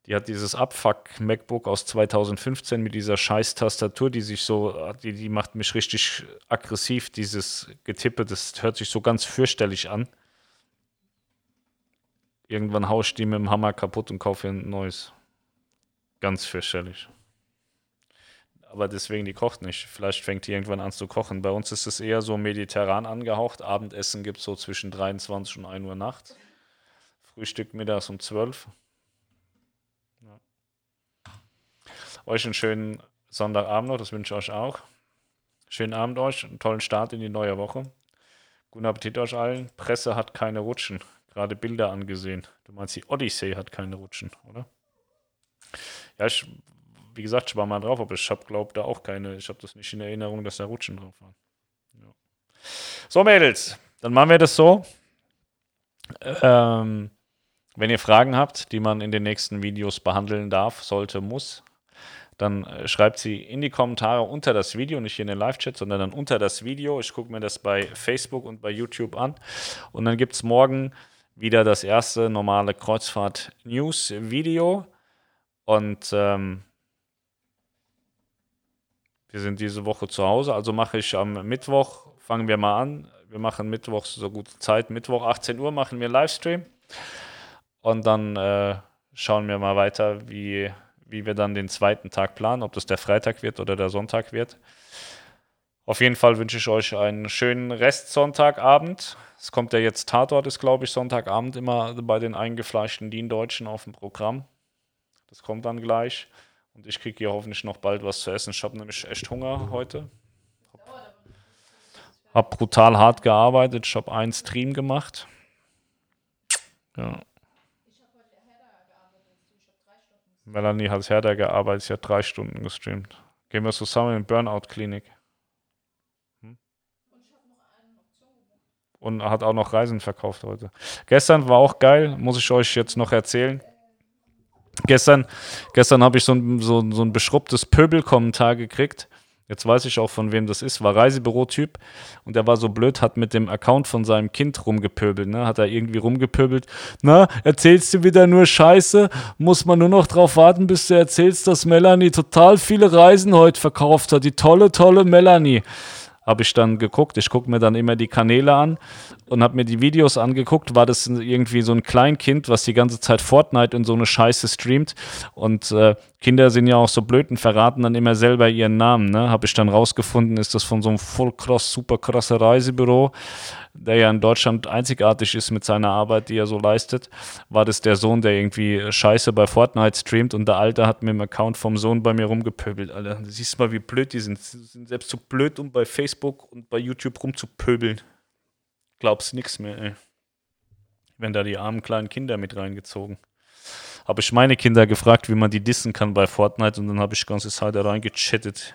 die hat dieses Abfuck-MacBook aus 2015 mit dieser scheiß Tastatur, die sich so, die, die macht mich richtig aggressiv. Dieses Getippe, das hört sich so ganz fürchterlich an. Irgendwann haue ich die mit dem Hammer kaputt und kaufe ein neues. Ganz fürchterlich. Aber deswegen, die kocht nicht. Vielleicht fängt die irgendwann an zu kochen. Bei uns ist es eher so mediterran angehaucht. Abendessen gibt es so zwischen 23 und 1 Uhr nachts. Frühstück mittags um 12. Ja. Euch einen schönen Sonntagabend noch, das wünsche ich euch auch. Schönen Abend euch, einen tollen Start in die neue Woche. Guten Appetit euch allen. Presse hat keine Rutschen gerade Bilder angesehen. Du meinst, die Odyssey hat keine Rutschen, oder? Ja, ich, wie gesagt, ich war mal drauf, aber ich habe, glaube da auch keine, ich habe das nicht in Erinnerung, dass da Rutschen drauf waren. Ja. So, Mädels, dann machen wir das so. Ähm, wenn ihr Fragen habt, die man in den nächsten Videos behandeln darf, sollte, muss, dann äh, schreibt sie in die Kommentare unter das Video, nicht hier in den Live-Chat, sondern dann unter das Video. Ich gucke mir das bei Facebook und bei YouTube an. Und dann gibt es morgen wieder das erste normale Kreuzfahrt-News-Video. Und ähm, wir sind diese Woche zu Hause, also mache ich am Mittwoch, fangen wir mal an. Wir machen Mittwoch so gute Zeit. Mittwoch 18 Uhr machen wir Livestream. Und dann äh, schauen wir mal weiter, wie, wie wir dann den zweiten Tag planen, ob das der Freitag wird oder der Sonntag wird. Auf jeden Fall wünsche ich euch einen schönen Restsonntagabend. Es kommt ja jetzt Tatort, ist glaube ich Sonntagabend immer bei den eingefleischten DIN-Deutschen auf dem Programm. Das kommt dann gleich. Und ich kriege hier hoffentlich noch bald was zu essen. Ich habe nämlich echt Hunger heute. Habe brutal hart gearbeitet. Ich habe einen Stream gemacht. Ja. Melanie hat härter gearbeitet. Sie hat drei Stunden gestreamt. Gehen wir zusammen in Burnout-Klinik. Und hat auch noch Reisen verkauft heute. Gestern war auch geil, muss ich euch jetzt noch erzählen. Gestern, gestern habe ich so ein, so, so ein beschrubbtes Pöbel-Kommentar gekriegt. Jetzt weiß ich auch, von wem das ist. War Reisebüro-Typ und der war so blöd, hat mit dem Account von seinem Kind rumgepöbelt. Ne? Hat er irgendwie rumgepöbelt. Na, erzählst du wieder nur Scheiße? Muss man nur noch drauf warten, bis du erzählst, dass Melanie total viele Reisen heute verkauft hat. Die tolle, tolle Melanie habe ich dann geguckt. Ich gucke mir dann immer die Kanäle an und habe mir die Videos angeguckt. War das irgendwie so ein Kleinkind, was die ganze Zeit Fortnite in so eine Scheiße streamt. Und äh, Kinder sind ja auch so blöd und verraten dann immer selber ihren Namen. Ne? Habe ich dann rausgefunden, ist das von so einem voll krass, super krasse Reisebüro der ja in Deutschland einzigartig ist mit seiner Arbeit, die er so leistet, war das der Sohn, der irgendwie Scheiße bei Fortnite streamt und der Alte hat mit dem Account vom Sohn bei mir rumgepöbelt, Alter. Du siehst mal, wie blöd die sind. Die sind selbst zu blöd, um bei Facebook und bei YouTube rumzupöbeln. Glaubst nichts mehr, ey. Wenn da die armen kleinen Kinder mit reingezogen. Habe ich meine Kinder gefragt, wie man die dissen kann bei Fortnite und dann habe ich ganze Zeit da reingechattet.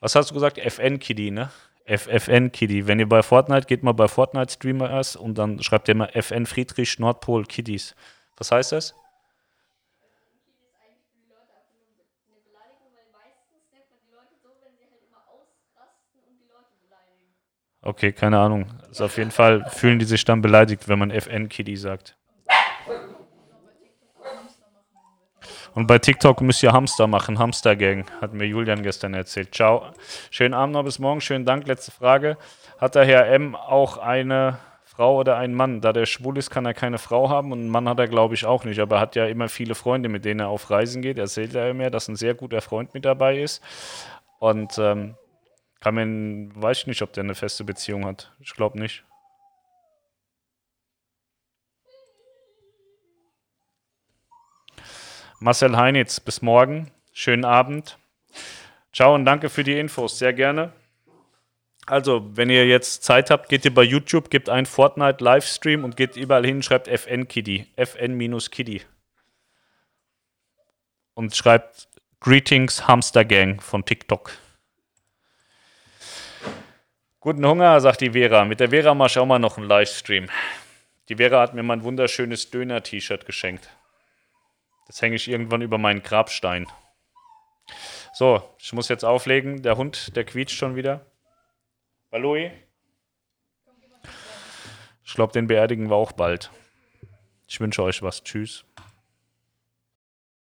Was hast du gesagt? FN-Kiddy, ne? FFN Kitty. Wenn ihr bei Fortnite geht mal bei Fortnite Streamers und dann schreibt ihr mal FN Friedrich Nordpol Kiddies. Was heißt das? Okay, keine Ahnung. Also auf jeden Fall fühlen die sich dann beleidigt, wenn man FN Kitty sagt. Und bei TikTok müsst ihr Hamster machen, Hamster Gang, hat mir Julian gestern erzählt. Ciao. Schönen Abend noch bis morgen. Schönen Dank. Letzte Frage. Hat der Herr M auch eine Frau oder einen Mann? Da der schwul ist, kann er keine Frau haben und einen Mann hat er, glaube ich, auch nicht. Aber er hat ja immer viele Freunde, mit denen er auf Reisen geht. Erzählt er mir, dass ein sehr guter Freund mit dabei ist. Und ähm, kann man, weiß ich nicht, ob der eine feste Beziehung hat. Ich glaube nicht. Marcel Heinitz, bis morgen. Schönen Abend. Ciao und danke für die Infos. Sehr gerne. Also, wenn ihr jetzt Zeit habt, geht ihr bei YouTube, gebt ein Fortnite Livestream und geht überall hin, schreibt FN Kiddy, FN-Kiddy. Und schreibt Greetings Hamster Gang von TikTok. Guten Hunger, sagt die Vera. Mit der Vera mache ich auch mal noch einen Livestream. Die Vera hat mir mein wunderschönes Döner-T-Shirt geschenkt. Das hänge ich irgendwann über meinen Grabstein. So, ich muss jetzt auflegen. Der Hund, der quietscht schon wieder. Baloi? Ich glaube, den beerdigen wir auch bald. Ich wünsche euch was. Tschüss.